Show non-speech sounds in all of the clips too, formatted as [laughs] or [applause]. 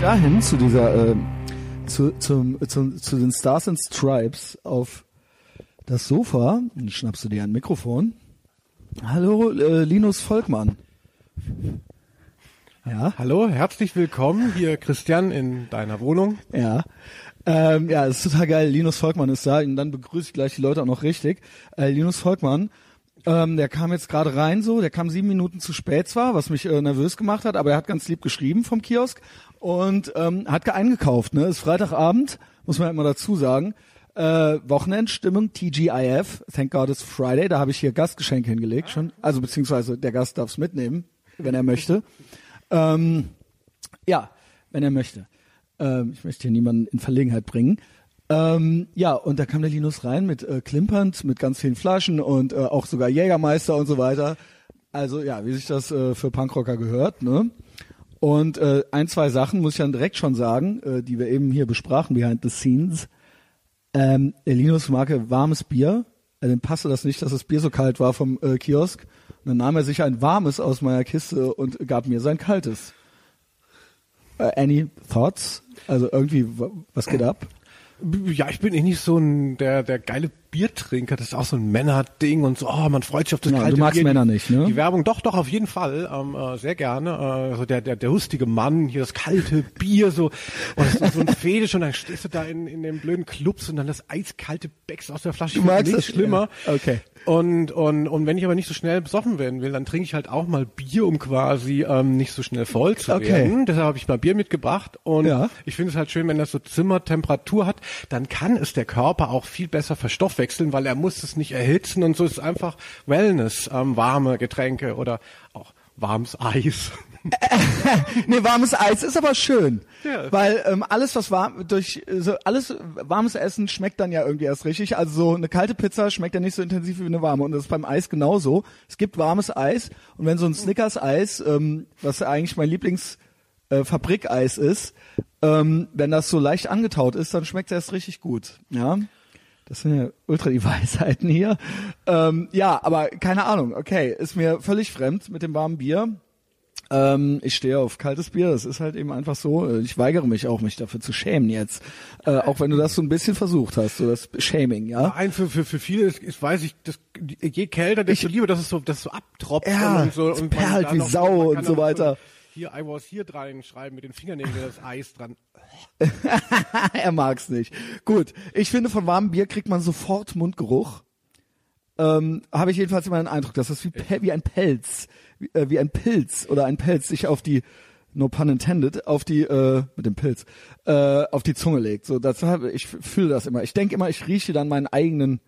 dahin zu dieser, äh, zu, zum, zum, zu den Stars and Stripes auf das Sofa. Dann schnappst du dir ein Mikrofon. Hallo, äh, Linus Volkmann. Ja. Hallo, herzlich willkommen hier Christian in deiner Wohnung. Ja. Ähm, ja, es ist total geil. Linus Volkmann ist da und dann begrüße ich gleich die Leute auch noch richtig. Äh, Linus Volkmann, ähm, der kam jetzt gerade rein so, der kam sieben Minuten zu spät zwar, was mich äh, nervös gemacht hat, aber er hat ganz lieb geschrieben vom Kiosk und ähm, hat eingekauft. Ne, ist Freitagabend, muss man immer dazu sagen. Äh, Wochenendstimmung TGIF, Thank God It's Friday. Da habe ich hier Gastgeschenke hingelegt schon, also beziehungsweise der Gast darf es mitnehmen, wenn er möchte. Ähm, ja, wenn er möchte. Ähm, ich möchte hier niemanden in Verlegenheit bringen. Ähm, ja, und da kam der Linus rein mit äh, klimpernd, mit ganz vielen Flaschen und äh, auch sogar Jägermeister und so weiter. Also ja, wie sich das äh, für Punkrocker gehört, ne? Und äh, ein, zwei Sachen muss ich dann direkt schon sagen, äh, die wir eben hier besprachen, behind the scenes. Ähm, Linus mag warmes Bier. Äh, dem passte das nicht, dass das Bier so kalt war vom äh, Kiosk. Und dann nahm er sich ein warmes aus meiner Kiste und gab mir sein kaltes. Äh, any thoughts? Also irgendwie, was geht ab? Ja, ich bin eh nicht so ein der der geile Biertrinker, das ist auch so ein Männerding und so, oh, man freut sich auf das Ja, kalte du magst Bier. Männer nicht, ne? Die Werbung, doch, doch, auf jeden Fall, ähm, äh, sehr gerne. Äh, so der, der, der lustige Mann, hier das kalte Bier, so, und das ist so ein [laughs] Fetisch und dann stehst du da in, in den blöden Clubs und dann das eiskalte Becks aus der Flasche. Du magst das? schlimmer. Ja, okay. Und, und, und wenn ich aber nicht so schnell besoffen werden will, dann trinke ich halt auch mal Bier, um quasi ähm, nicht so schnell voll zu Okay. werden. Deshalb habe ich mal Bier mitgebracht und Ja. ich finde es halt schön, wenn das so Zimmertemperatur hat, dann kann es der Körper auch viel besser verstoffwechseln, weil er muss es nicht erhitzen und so ist es einfach Wellness, ähm, warme Getränke oder auch warmes Eis. Nee, warmes Eis ist aber schön. Ja. Weil ähm, alles, was warm durch so alles warmes Essen schmeckt dann ja irgendwie erst richtig. Also so eine kalte Pizza schmeckt ja nicht so intensiv wie eine warme. Und das ist beim Eis genauso. Es gibt warmes Eis und wenn so ein Snickers-Eis, ähm, was eigentlich mein Lieblings äh, Fabrikeis ist, ähm, wenn das so leicht angetaut ist, dann schmeckt es erst richtig gut. Ja. Das sind ja ultra die [laughs] Weisheiten hier. Ähm, ja, aber keine Ahnung. Okay, ist mir völlig fremd mit dem warmen Bier. Ähm, ich stehe auf kaltes Bier, das ist halt eben einfach so. Ich weigere mich auch, mich dafür zu schämen jetzt. Äh, auch wenn du das so ein bisschen versucht hast, so das Shaming, ja. Ein für, für, für viele ist, ist weiß ich, das, je kälter, desto lieber, dass es so, dass es so abtropft Ja, und so. Und perlt wie noch- Sau und so weiter. Hier, I was hier dran schreiben mit den Fingernägeln das Eis dran. [laughs] er mag's nicht. Gut, ich finde, von warmem Bier kriegt man sofort Mundgeruch. Ähm, Habe ich jedenfalls immer den Eindruck, dass das wie, wie ein Pelz, wie, äh, wie ein Pilz oder ein Pelz sich auf die, no pun intended, auf die, äh, mit dem Pilz, äh, auf die Zunge legt. So, das, ich fühle das immer. Ich denke immer, ich rieche dann meinen eigenen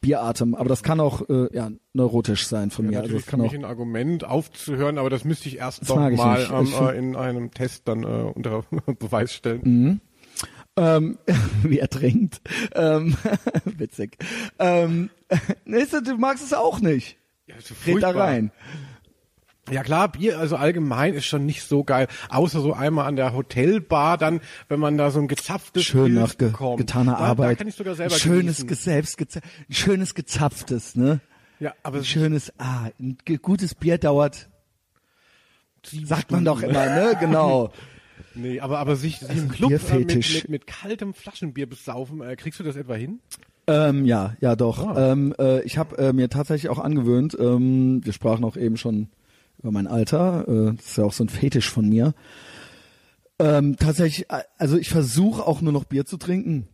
Bieratem, aber das kann auch äh, ja neurotisch sein von Ja, mir. Also natürlich das für kann auch. ein Argument aufzuhören, aber das müsste ich erst Das ich mal ähm, äh, in einem Test dann äh, unter [laughs] Beweis stellen. ähm, [laughs] wie er trinkt. Ähm, [laughs] witzig. Ähm, nächste, du magst es auch nicht. Ja, ist Red da rein. Ja klar, Bier, also allgemein ist schon nicht so geil. Außer so einmal an der Hotelbar, dann, wenn man da so ein gezapftes Schön nach ge bekommt. getaner da, Arbeit. Da kann ich sogar selber schönes, ge selbst geza ein schönes gezapftes, ne? Ja, aber Ein schönes, ah, ein gutes Bier dauert, sagt man doch Stunden. immer, ne? Genau. [laughs] Nee, aber, aber sich, sich Also im Club äh, mit, mit, mit kaltem Flaschenbier besaufen, äh, kriegst du das etwa hin? ähm, ja, ja doch. Ah. Ähm, äh, ich habe äh, mir tatsächlich auch angewöhnt, ähm, wir sprachen auch eben schon über mein Alter, äh, das ist ja auch so ein Fetisch von mir. Ähm, tatsächlich, äh, also ich versuche auch nur noch Bier zu trinken.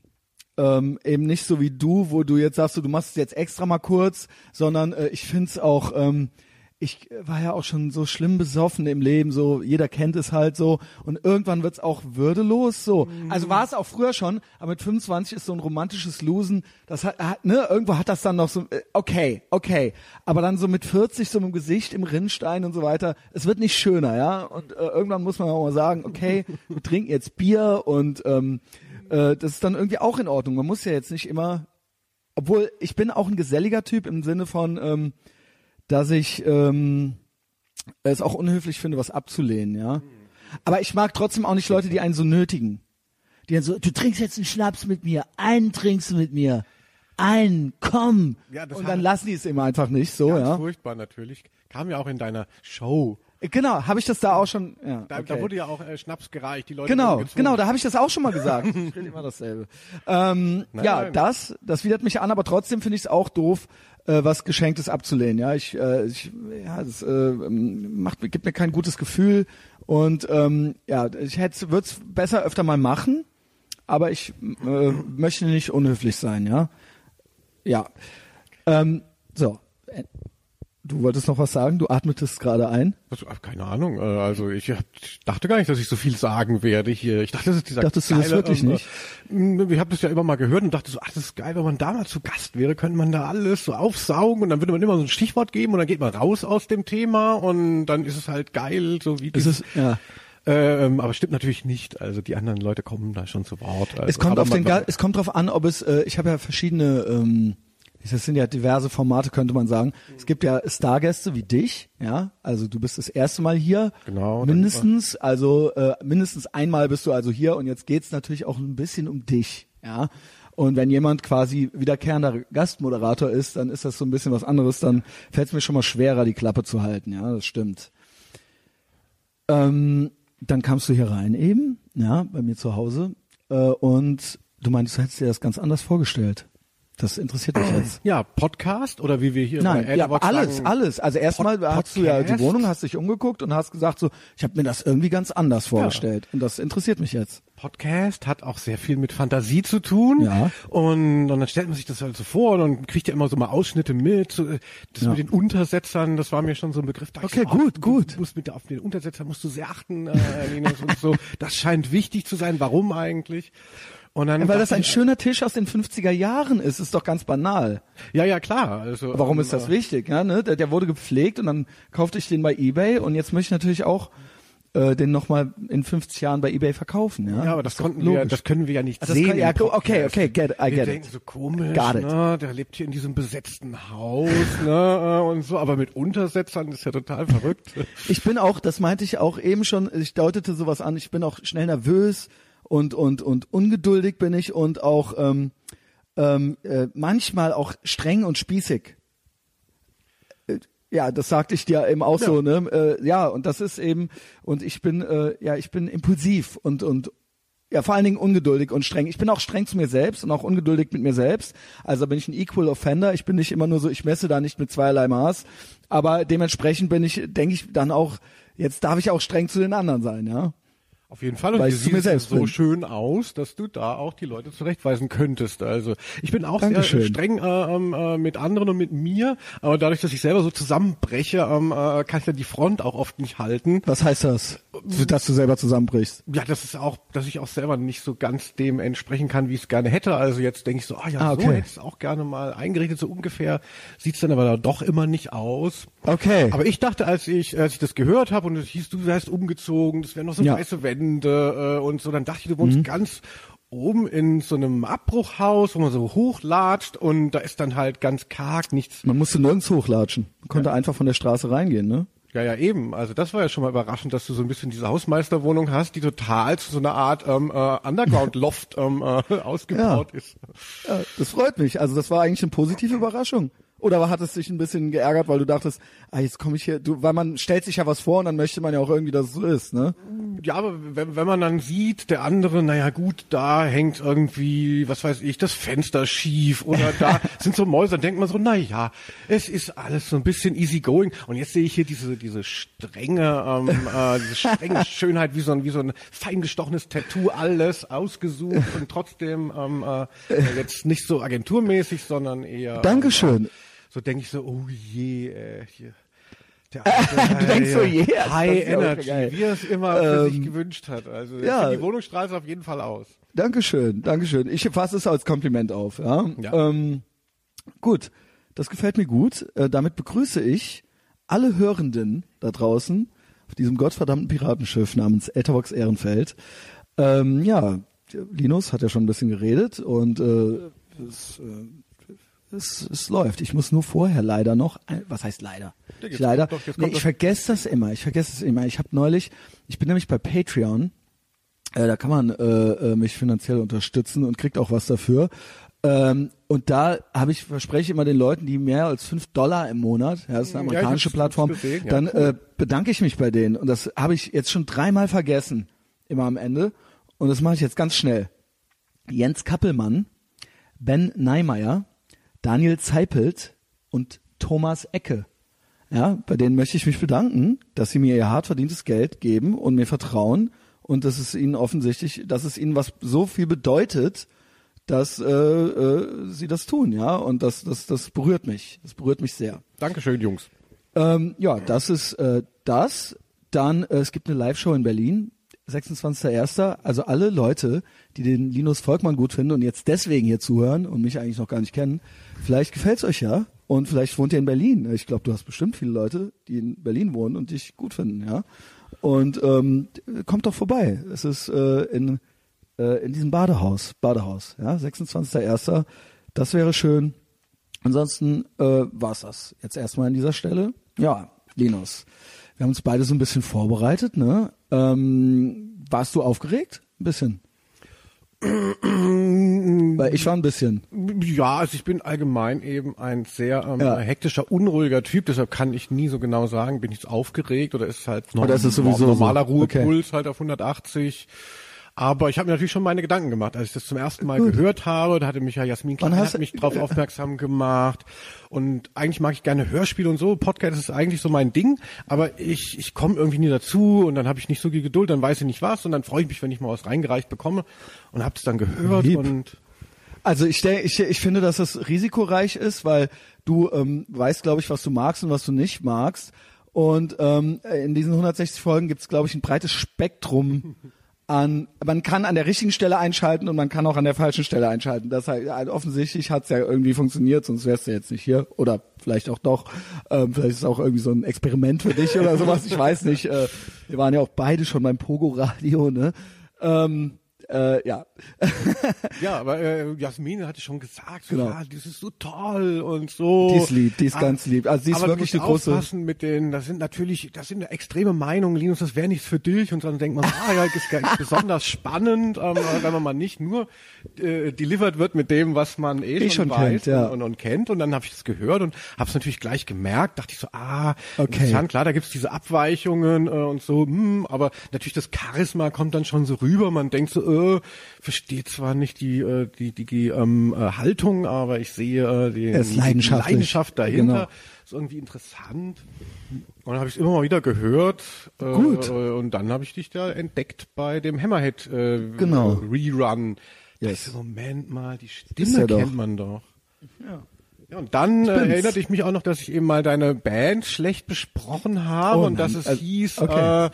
Ähm, eben nicht so wie du, wo du jetzt sagst, du machst es jetzt extra mal kurz, sondern äh, ich find's auch, ähm, ich war ja auch schon so schlimm besoffen im Leben, so jeder kennt es halt so und irgendwann wird's auch würdelos so. Also war es auch früher schon, aber mit 25 ist so ein romantisches Losen, das hat, hat ne, irgendwo hat das dann noch so äh, okay, okay, aber dann so mit 40 so im Gesicht im Rinnstein und so weiter, es wird nicht schöner, ja? Und äh, irgendwann muss man auch mal sagen, okay, [laughs] wir trinken jetzt Bier und ähm, äh, das ist dann irgendwie auch in Ordnung. Man muss ja jetzt nicht immer obwohl ich bin auch ein geselliger Typ im Sinne von, ähm, dass ich ähm, es auch unhöflich finde, was abzulehnen, ja. Aber ich mag trotzdem auch nicht Leute, die einen so nötigen. Die dann so, du trinkst jetzt einen Schnaps mit mir, einen trinkst du mit mir, einen, komm. Ja, das Und hat- dann lassen die es immer einfach nicht so, Ganz ja. furchtbar natürlich. Kam ja auch in deiner Show Genau, habe ich das da auch schon. Ja, Da, okay. da wurde ja auch äh, Schnaps gereicht, die Leute Genau, wurden gezwungen. genau, da habe ich das auch schon mal gesagt. [laughs] Ich rede immer dasselbe. Ähm, Nein, ja, nein. das, das widert mich an, aber trotzdem finde ich es auch doof, äh, was Geschenktes abzulehnen. Ja, ich, äh, ich ja, das äh, ähm, macht, gibt mir kein gutes Gefühl und ähm, ja, ich hätte, würde es besser öfter mal machen, aber ich äh, möchte nicht unhöflich sein. Ja, ja. Ähm, so, Äh, du wolltest noch was sagen? Du atmetest gerade ein. Also, ach, keine Ahnung. äh, Also ich dachte gar nicht, dass ich so viel sagen werde hier. Ich dachte, das ist dieser Dachtest du das geile, wirklich ähm, nicht? äh, Ich habe das ja immer mal gehört und dachte so, ach, das ist geil, wenn man da mal zu Gast wäre, könnte man da alles so aufsaugen und dann würde man immer so ein Stichwort geben und dann geht man raus aus dem Thema und dann ist es halt geil, so wie dieses- ist, ja. ähm, aber stimmt natürlich nicht. Also die anderen Leute kommen da schon zu Wort. Also, Es kommt auf den, Ga- es kommt drauf an, ob es, äh, ich habe ja verschiedene, ähm, das sind ja diverse Formate, könnte man sagen. Es gibt ja Stargäste wie dich, ja, also du bist das erste Mal hier, Genau, mindestens, also äh, mindestens einmal bist du also hier und jetzt geht's natürlich auch ein bisschen um dich, ja. Und wenn jemand quasi wiederkehrender Gastmoderator ist, dann ist das so ein bisschen was anderes, dann fällt es mir schon mal schwerer, die Klappe zu halten, ja, das stimmt. Ähm, dann kamst du hier rein eben, ja, bei mir zu Hause, äh, und du meintest, du hättest dir das ganz anders vorgestellt. Das interessiert mich jetzt. ja, Podcast oder wie wir hier Nein, bei ja, alles, sagen, alles. Also erstmal Pod- hast du ja die? Wohnung, hast dich umgeguckt und hast gesagt so, ich habe mir das irgendwie ganz anders vorgestellt. Und das interessiert mich jetzt. Podcast hat auch sehr viel mit Fantasie zu tun. Ja. Und, und dann stellt man sich das halt so vor und dann kriegt ja immer so mal Ausschnitte mit. Äh, Das Ja. mit den Untersetzern, das war mir schon so ein Begriff. Okay, so, gut, du, gut. Du musst mit, auf den Untersetzer musst du sehr achten, äh, Linus, und so. [laughs] Das scheint wichtig zu sein. Warum eigentlich? Und dann Ja, weil das ein schöner Tisch aus den 50er Jahren ist, ist doch ganz banal. Ja, ja, klar. Also, Warum ähm, ist das wichtig? Ja, ne? der, der wurde gepflegt und dann kaufte ich den bei Ebay und jetzt möchte ich natürlich auch äh, den nochmal in 50 Jahren bei Ebay verkaufen. Ja, Ja, aber das doch konnten wir, das können wir ja nicht das sehen. kann- ja, okay, okay, get I wir get denken it. so komisch, Got it. ne? Der lebt hier in diesem besetzten Haus, [laughs] ne? äh, Und so, aber mit Untersetzern ist ja total verrückt. Ich bin auch, das meinte ich auch eben schon, ich deutete sowas an, ich bin auch schnell nervös und, und, und ungeduldig bin ich und auch ähm, ähm, äh, manchmal auch streng und spießig. Äh, Ja, das sagte ich dir eben auch so, ne? Äh, ja, und das ist eben, und ich bin, äh, ja, ich bin impulsiv und, und ja, vor allen Dingen ungeduldig und streng. Ich bin auch streng zu mir selbst und auch ungeduldig mit mir selbst. Also bin ich ein Equal Offender. Ich bin nicht immer nur so, ich messe da nicht mit zweierlei Maß. Aber dementsprechend bin ich, denke ich dann auch, jetzt darf ich auch streng zu den anderen sein, ja. Auf jeden Fall. Und Weil du mir selbst so bin. schön aus, dass du da auch die Leute zurechtweisen könntest. Also ich bin auch Dankeschön. sehr streng äh, ähm, äh, mit anderen und mit mir, aber dadurch, dass ich selber so zusammenbreche, ähm, äh, kann ich ja die Front auch oft nicht halten. Was heißt das? Dass du selber zusammenbrichst. Ja, das ist auch, dass ich auch selber nicht so ganz dem entsprechen kann, wie ich es gerne hätte. Also jetzt denke ich so, ah ja, Ah, so okay. hätte ich es auch gerne mal eingerichtet, so ungefähr. Sieht's dann aber doch immer nicht aus. Okay. Aber ich dachte, als ich, als ich das gehört habe und es hieß, du wärst umgezogen, das wären noch so Ja. weiße Wände äh, und so, dann dachte ich, du wohnst ganz oben in so einem Abbruchhaus, wo man so hochlatscht und da ist dann halt ganz karg, nichts. Man musste nirgends hochlatschen. Man konnte einfach von der Straße reingehen, ne? Ja, ja, eben. Also das war ja schon mal überraschend, dass du so ein bisschen diese Hausmeisterwohnung hast, die total zu so einer Art ähm, äh, Underground-Loft ähm, äh, [laughs] ausgebaut ist. Ja, das freut mich. Also das war eigentlich eine positive Überraschung. Oder hat es dich ein bisschen geärgert, weil du dachtest, ah, jetzt komme ich hier, du, weil man stellt sich ja was vor und dann möchte man ja auch irgendwie, dass es so ist, ne? Ja, aber wenn, wenn man dann sieht, der andere, naja gut, da hängt irgendwie, was weiß ich, das Fenster schief oder da [laughs] sind so Mäuse, dann denkt man so, naja, es ist alles so ein bisschen easy going. Und jetzt sehe ich hier diese, diese strenge, ähm, [laughs] äh, diese strenge Schönheit, wie so ein, wie so ein fein gestochenes Tattoo, alles ausgesucht und trotzdem ähm, äh, jetzt nicht so agenturmäßig, sondern eher. Dankeschön. Ähm, so denke ich so, oh je, äh, hier. Der [laughs] alte, Du denkst so, äh, yes, das High ist ja Energy, geil. wie er es immer für sich Ähm, gewünscht hat. Also ja. ja. die Wohnung strahlt es auf jeden Fall aus. Dankeschön, Dankeschön. Ich fasse es als Kompliment auf, ja. Ja. Ähm, gut, das gefällt mir gut. Äh, damit begrüße ich alle Hörenden da draußen auf diesem gottverdammten Piratenschiff namens Etherbox Ehrenfeld. Ähm, ja, Linus hat ja schon ein bisschen geredet und äh, es, äh, es, es läuft. Ich muss nur vorher leider noch, was heißt leider? Ja, Ich leider, doch- nee, ich vergesse das immer. Ich vergesse es immer. Ich habe neulich, ich bin nämlich bei Patreon äh, da kann man äh, äh, mich finanziell unterstützen und kriegt auch was dafür. Ähm, und da habe ich, verspreche ich immer den Leuten, die mehr als fünf Dollar im Monat, ja, das ist eine Ja, ich amerikanische hab's- Plattform, gesehen, ja, dann äh, bedanke ich mich bei denen. Und das habe ich jetzt schon dreimal vergessen, immer am Ende. Und das mache ich jetzt ganz schnell. Jens Kappelmann, Ben Neimeyer, Daniel Zeipelt und Thomas Ecke. Ja, bei denen möchte ich mich bedanken, dass sie mir ihr hart verdientes Geld geben und mir vertrauen und dass es ihnen offensichtlich, dass es ihnen was so viel bedeutet, dass äh, äh, sie das tun, ja, und das, das, das berührt mich, das berührt mich sehr. Dankeschön, Jungs. Ähm, ja, das ist äh, das. Dann, äh, es gibt eine Live-Show in Berlin, 26.01. Also alle Leute, die den Linus Volkmann gut finden und jetzt deswegen hier zuhören und mich eigentlich noch gar nicht kennen, vielleicht gefällt's euch ja und vielleicht wohnt ihr in Berlin. Ich glaube, du hast bestimmt viele Leute, die in Berlin wohnen und dich gut finden, ja. Und ähm, kommt doch vorbei. Es ist äh, in äh, in diesem Badehaus, Badehaus, ja, 26.01. Das wäre schön. Ansonsten äh, war's das jetzt erstmal an dieser Stelle. Ja, Linus, wir haben uns beide so ein bisschen vorbereitet, ne? Ähm, warst du aufgeregt? Ein bisschen. Weil ich war ein bisschen. Ja, also ich bin allgemein eben ein sehr ähm, Ja. hektischer, unruhiger Typ, deshalb kann ich nie so genau sagen, bin ich jetzt aufgeregt oder ist es halt noch Oder ist es sowieso normaler so? Okay. Ruhepuls halt auf 180. Aber ich habe mir natürlich schon meine Gedanken gemacht, als ich das zum ersten Mal Gut. gehört habe. Da hatte mich ja Jasmin Klein hat mich drauf aufmerksam gemacht. Und eigentlich mag ich gerne Hörspiele und so. Podcast ist eigentlich so mein Ding. Aber ich, ich komme irgendwie nie dazu und dann habe ich nicht so viel Geduld, dann weiß ich nicht was und dann freue ich mich, wenn ich mal was reingereicht bekomme und habe es dann gehört Lieb. und Also ich, denk, ich, ich finde, dass es risikoreich ist, weil du ähm, weißt, glaube ich, was du magst und was du nicht magst. Und ähm, in diesen 160 Folgen gibt es, glaube ich, ein breites Spektrum an. Man kann an der richtigen Stelle einschalten und man kann auch an der falschen Stelle einschalten. Das heißt, also offensichtlich hat es ja irgendwie funktioniert, sonst wärst du jetzt nicht hier. Oder vielleicht auch doch. Ähm, vielleicht ist es auch irgendwie so ein Experiment für dich oder sowas. Ich weiß nicht. Äh, wir waren ja auch beide schon beim Pogo-Radio, ne? Ähm, äh, ja. [laughs] Ja, aber äh, Jasmin hatte schon gesagt, Genau. ja, das ist so toll und so. Die ist lieb, die ist Ah, ganz lieb. Also die ist aber wirklich du eine musst große. aufpassen mit den, das sind natürlich, das sind extreme Meinungen, Linus, das wäre nichts für dich und dann denkt man, ah ja, das ist ganz besonders spannend, ähm, wenn man mal nicht nur äh, delivered wird mit dem, was man eh, Eh schon, schon weiß kennt, ja. und, und, und kennt und dann habe ich das gehört und habe es natürlich gleich gemerkt, dachte ich so, ah, Okay. interessant, klar, da gibt's diese Abweichungen äh, und so, hm, aber natürlich das Charisma kommt dann schon so rüber, man denkt so, äh, versteht zwar nicht die äh, die die, die ähm, äh, Haltung, aber ich sehe äh, die, die. Leidenschaft dahinter. Genau. Ist irgendwie interessant. Und dann habe ich immer mal wieder gehört. Äh, Gut. Äh, und dann habe ich dich da entdeckt bei dem Hammerhead äh, Genau. Rerun. Yes. Moment mal, die Stimme doch. kennt man doch. Ja. Ja, und dann äh, erinnerte ich mich auch noch, dass ich eben mal deine Band schlecht besprochen habe Oh und dass es Also, hieß, okay. äh,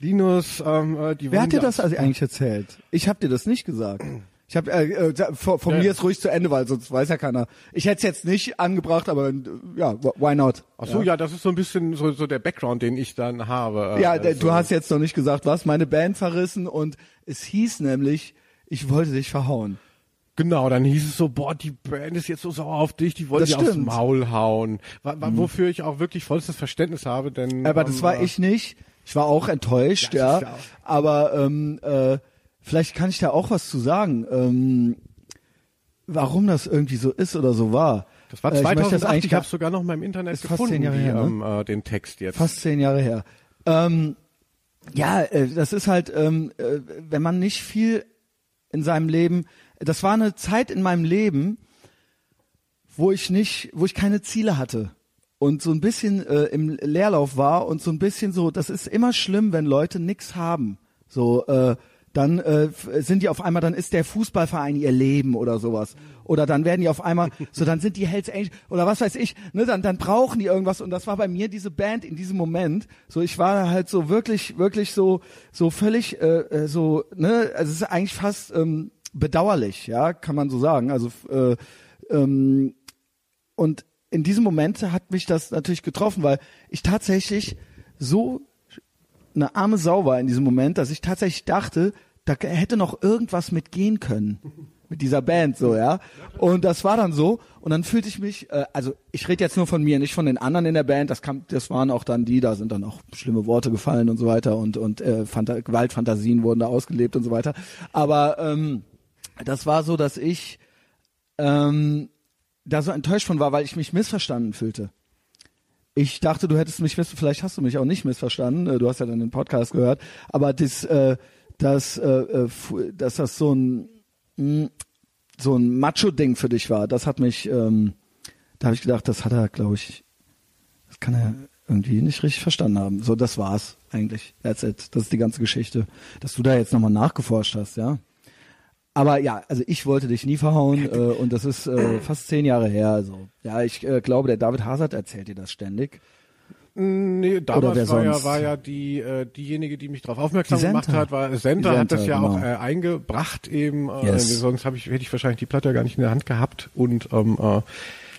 Linus, ähm, äh, die Wer hat dir ja- das also eigentlich erzählt? Ich habe dir das nicht gesagt. Ich habe äh, äh, von, von Ja. mir ist ruhig zu Ende, weil sonst weiß ja keiner. Ich hätte es jetzt nicht angebracht, aber äh, ja, why not? Ach so, ja. das ist so ein bisschen so, so der Background, den ich dann habe. äh, Ja, also- du hast jetzt noch nicht gesagt, was meine Band verrissen und es hieß nämlich, ich wollte dich verhauen. Genau, dann hieß es so, boah, die Band ist jetzt so sauer auf dich, die wollen dir aufs. Mhm. Maul hauen. Wa- wa- Wofür ich auch wirklich vollstes Verständnis habe, denn... Aber das ähm, war ich nicht. Ich war auch enttäuscht, Ja, ja. auch- Aber ähm, äh, vielleicht kann ich da auch was zu sagen. Ähm, warum das irgendwie so ist oder so war. Das war Äh, ich 2008, das eigentlich ich habe sogar noch mal im Internet Ist fast gefunden, zehn Jahre die, her, ne? ähm, äh, den Text jetzt. Fast zehn Jahre her. Ähm, ja, äh, das ist halt, ähm, äh, wenn man nicht viel in seinem Leben, das war eine Zeit in meinem Leben, wo ich nicht, wo ich keine Ziele hatte und so ein bisschen äh, im Leerlauf war und so ein bisschen so, das ist immer schlimm, wenn Leute nix haben. So, äh, dann äh, sind die auf einmal, dann ist der Fußballverein ihr Leben oder sowas. Oder dann werden die auf einmal, so dann sind die Hells Angels oder was weiß ich, ne, dann, dann brauchen die irgendwas und das war bei mir diese Band in diesem Moment. So, ich war halt so wirklich, wirklich so, so völlig, äh, äh, so, ne, also es ist eigentlich fast ähm, bedauerlich, ja, kann man so sagen. Also äh, ähm, und in diesem Moment hat mich das natürlich getroffen, weil ich tatsächlich so eine arme Sau war in diesem Moment, dass ich tatsächlich dachte, da hätte noch irgendwas mitgehen können [laughs] mit dieser Band so, ja. Und das war dann so und dann fühlte ich mich, äh, also ich rede jetzt nur von mir, nicht von den anderen in der Band. Das kam, das waren auch dann die, da sind dann auch schlimme Worte gefallen und so weiter und und äh, Phanta Gewaltfantasien wurden da ausgelebt und so weiter. Aber ähm, das war so, dass ich ähm, da so enttäuscht von war, weil ich mich missverstanden fühlte. Ich dachte, du hättest mich miss vielleicht hast du mich auch nicht missverstanden. äh, Du hast ja dann den Podcast gehört, aber das, äh, das, äh, äh, dass das so ein mh, so ein Macho-Ding für dich war, das hat mich, ähm, da habe ich gedacht, das hat er, glaube ich, das kann er irgendwie nicht richtig verstanden haben. So, das war's eigentlich. That's it. Das ist die ganze Geschichte. Dass du da jetzt nochmal nachgeforscht hast, ja. Aber ja, also ich wollte dich nie verhauen [laughs] äh, und das ist äh, fast zehn Jahre her. Also ja, ich äh, glaube, der David Hazard erzählt dir das ständig. Nee, Oder damals war ja, war ja die, äh, diejenige, die mich darauf aufmerksam Senta. gemacht hat, war Senta, Die hat das Senta, ja auch genau. äh, eingebracht eben, äh, Yes. sonst ich, hätte ich wahrscheinlich die Platte ja gar nicht in der Hand gehabt und ähm, äh,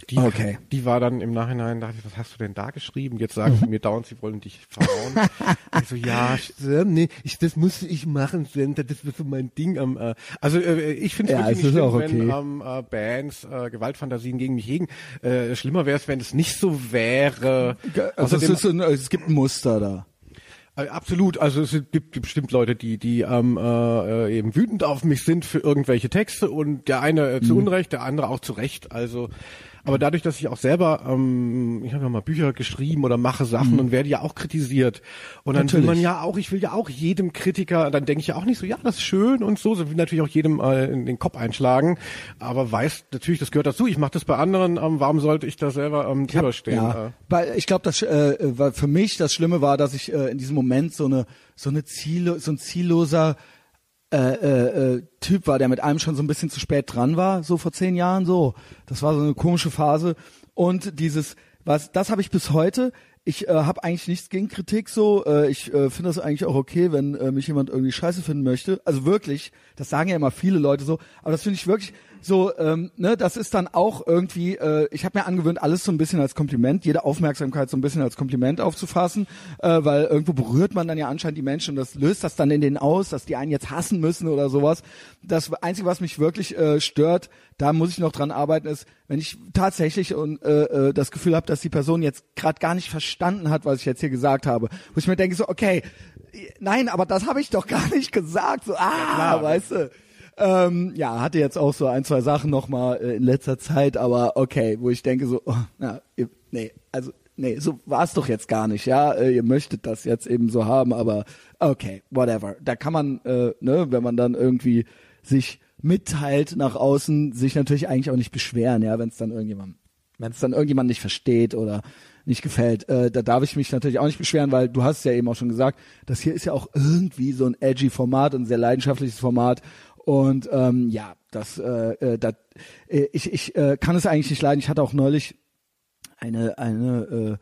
die, Okay. die war dann im Nachhinein, dachte ich, was hast du denn da geschrieben? Jetzt sagen sie mir dauernd, sie wollen dich verhauen. [laughs] ich so, ja, nee, ich, das musste ich machen, Senta, das war so mein Ding. am äh, also äh, ich finde Ja, wirklich es ist schlimm, auch wenn okay. ähm, äh, Bands äh, Gewaltfantasien gegen mich hegen. Äh, schlimmer wäre es, wenn es nicht so wäre. Also es, Außerdem- ist ein, es gibt ein Muster da. äh, Absolut, also es gibt bestimmt Leute, die die ähm, äh, eben wütend auf mich sind für irgendwelche Texte und der eine äh, Mhm. zu Unrecht, der andere auch zu Recht. Also, aber dadurch, dass ich auch selber, ähm, ich habe ja mal Bücher geschrieben oder mache Sachen und werde ja auch kritisiert und dann will Mhm. Natürlich. man ja auch, ich will ja auch jedem Kritiker, dann denke ich ja auch nicht so, ja, das ist schön und so, so will natürlich auch jedem äh, in den Kopf einschlagen, aber weiß natürlich, das gehört dazu. Ich mache das bei anderen, ähm, warum sollte ich da selber ähm, drüber stehen? Ja, Äh, weil ich glaube, das äh, weil für mich das Schlimme war, dass ich äh, in diesem Moment so eine so eine Ziel so ein zielloser äh, äh, äh, Typ war, der mit einem schon so ein bisschen zu spät dran war, so vor zehn Jahren so. Das war so eine komische Phase und dieses was das habe ich bis heute. Ich äh, habe eigentlich nichts gegen Kritik so. Äh, ich äh, finde das eigentlich auch okay, wenn äh, mich jemand irgendwie scheiße finden möchte. Also wirklich, das sagen ja immer viele Leute so. Aber das finde ich wirklich so. Ähm, ne, das ist dann auch irgendwie. Äh, ich habe mir angewöhnt, alles so ein bisschen als Kompliment, jede Aufmerksamkeit so ein bisschen als Kompliment aufzufassen, äh, weil irgendwo berührt man dann ja anscheinend die Menschen und das löst das dann in denen aus, dass die einen jetzt hassen müssen oder sowas. Das einzige, was mich wirklich äh, stört, da muss ich noch dran arbeiten, ist, wenn ich tatsächlich und äh, äh, das Gefühl habe, dass die Person jetzt gerade gar nicht verstanden hat, was ich jetzt hier gesagt habe, wo ich mir denke so, okay, nein, aber das habe ich doch gar nicht gesagt, so ah, klar. weißt du. Ähm, ja, hatte jetzt auch so ein, zwei Sachen nochmal äh, in letzter Zeit, aber okay, wo ich denke so, oh, na, ihr, nee, also nee, so war es doch jetzt gar nicht, ja, äh, ihr möchtet das jetzt eben so haben, aber okay, whatever. Da kann man, äh, ne, wenn man dann irgendwie sich mitteilt nach außen, sich natürlich eigentlich auch nicht beschweren, ja, wenn es dann irgendjemand, wenn es dann irgendjemand nicht versteht oder nicht gefällt, äh, da darf ich mich natürlich auch nicht beschweren, weil du hast ja eben auch schon gesagt, das hier ist ja auch irgendwie so ein edgy Format und sehr leidenschaftliches Format und ähm, ja, das, äh, äh, das äh, ich, ich äh, kann es eigentlich nicht leiden. Ich hatte auch neulich eine eine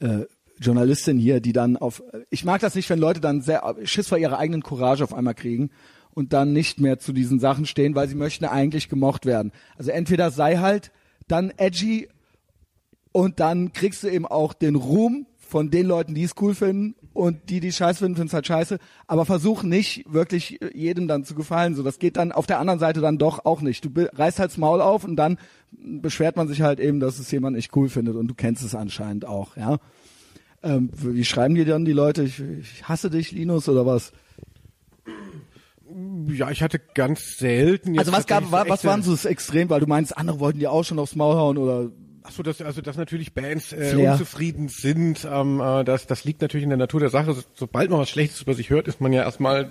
äh, äh, Journalistin hier, die dann auf ich mag das nicht, wenn Leute dann sehr Schiss vor ihrer eigenen Courage auf einmal kriegen und dann nicht mehr zu diesen Sachen stehen, weil sie möchten eigentlich gemocht werden. Also entweder sei halt dann edgy und dann kriegst du eben auch den Ruhm von den Leuten, die es cool finden und die, die scheiße finden, finden es halt scheiße. Aber versuch nicht wirklich äh, jedem dann zu gefallen. So, das geht dann auf der anderen Seite dann doch auch nicht. Du reißt halt das Maul auf und dann beschwert man sich halt eben, dass es jemand nicht cool findet und du kennst es anscheinend auch, ja. Ähm, wie schreiben dir dann die Leute? Ich, ich hasse dich, Linus, oder was? ja, ich hatte ganz selten. jetzt Also was gab, was waren so das Extrem, weil du meinst, andere wollten dir auch schon aufs Maul hauen oder Ach so, dass, also dass natürlich Bands äh, Flair. unzufrieden sind, ähm, äh, das, das liegt natürlich in der Natur der Sache. So- Sobald man was Schlechtes über sich hört, ist man ja erstmal,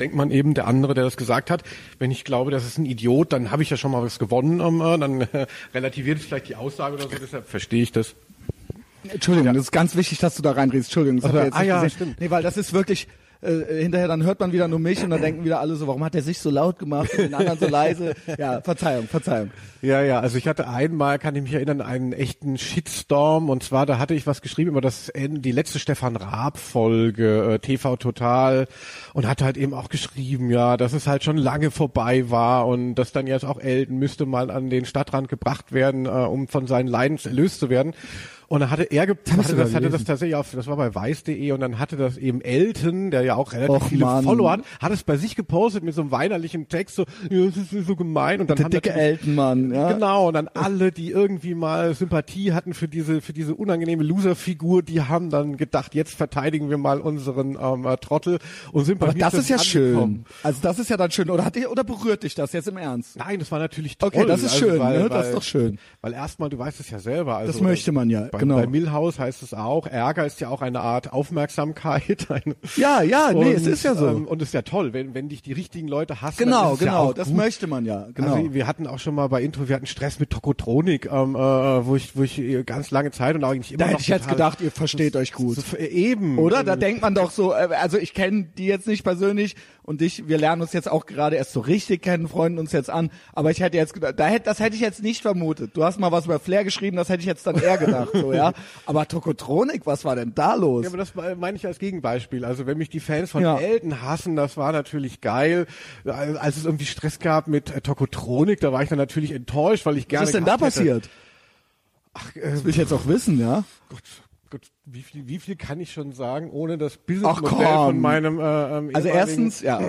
denkt man eben, der andere, der das gesagt hat. Wenn ich glaube, das ist ein Idiot, dann habe ich ja schon mal was gewonnen, ähm, äh, dann äh, [laughs] relativiert es vielleicht die Aussage oder so, deshalb verstehe ich das. Entschuldigung, das ist ganz wichtig, dass du da reinredest. Entschuldigung, das Also, ah ja, gesehen. stimmt. Nee, weil das ist wirklich äh, hinterher dann hört man wieder nur mich und dann denken wieder alle so, warum hat er sich so laut gemacht und den anderen so leise? Ja, Verzeihung, Verzeihung. Ja, ja, also ich hatte einmal, kann ich mich erinnern, einen echten Shitstorm und zwar, da hatte ich was geschrieben über das Ende, die letzte Stefan Raab-Folge, äh, TV Total und hatte halt eben auch geschrieben, ja, dass es halt schon lange vorbei war und dass dann jetzt auch Elton müsste mal an den Stadtrand gebracht werden, äh, um von seinen Leidens erlöst zu werden. Und dann hatte er, ge ich hatte das, hatte das tatsächlich auf, das war bei weiß.de und dann hatte das eben Elton, der ja auch relativ Och, viele Mann. Follower hat, hat es bei sich gepostet mit so einem weinerlichen Text, so, ja, das ist so gemein und dann Der haben dicke natürlich- Eltenmann, ja. Genau, und dann alle, die irgendwie mal Sympathie hatten für diese, für diese unangenehme Loser-Figur, die haben dann gedacht, jetzt verteidigen wir mal unseren ähm, äh, Trottel und sind bei Aber das ist ja angekommen. schön. Also das ist ja dann schön. Oder hat dich, oder berührt dich das jetzt im Ernst? Nein, das war natürlich toll. Okay, das ist also, schön, weil, ne? Das weil, ist doch schön. Weil erstmal, du weißt es ja selber. Also, Das möchte man ja, bei, genau. Bei Milhouse heißt es auch, Ärger ist ja auch eine Art Aufmerksamkeit. [laughs] Eine, Ja, ja, nee, es ist ja so. Ähm, und es ist ja toll, wenn, wenn dich die richtigen Leute hassen. Genau, ja genau. auch das gut. möchte man ja. Genau. Also wir hatten auch schon mal bei Intro, wir hatten Stress mit Tokotronik, ähm, äh, wo ich, wo ich äh, ganz lange Zeit und eigentlich immer da noch hätte ich jetzt gedacht, ihr versteht euch gut. Äh, eben. Oder? Da Ähm, denkt man doch so, äh, also ich kenne die jetzt nicht persönlich und dich, wir lernen uns jetzt auch gerade erst so richtig kennen, freunden uns jetzt an, aber ich hätte jetzt gedacht, da hätte, das hätte ich jetzt nicht vermutet. Du hast mal was über Flair geschrieben, das hätte ich jetzt dann eher gedacht, so, ja. Aber Tokotronik, was war denn da los? Ja, aber das meine ich als Gegenbeispiel. Also wenn mich die Fans von Ja. Elton hassen, das war natürlich geil. Als es irgendwie Stress gab mit äh, Tokotronik, da war ich dann natürlich enttäuscht, weil ich gerne was ist denn da hätte- passiert? Ach, äh, Das will ich jetzt auch wissen, ja. Gott, Gott, wie viel, wie viel kann ich schon sagen, ohne das Businessmodell von meinem äh, ähm, Also erstens, ja.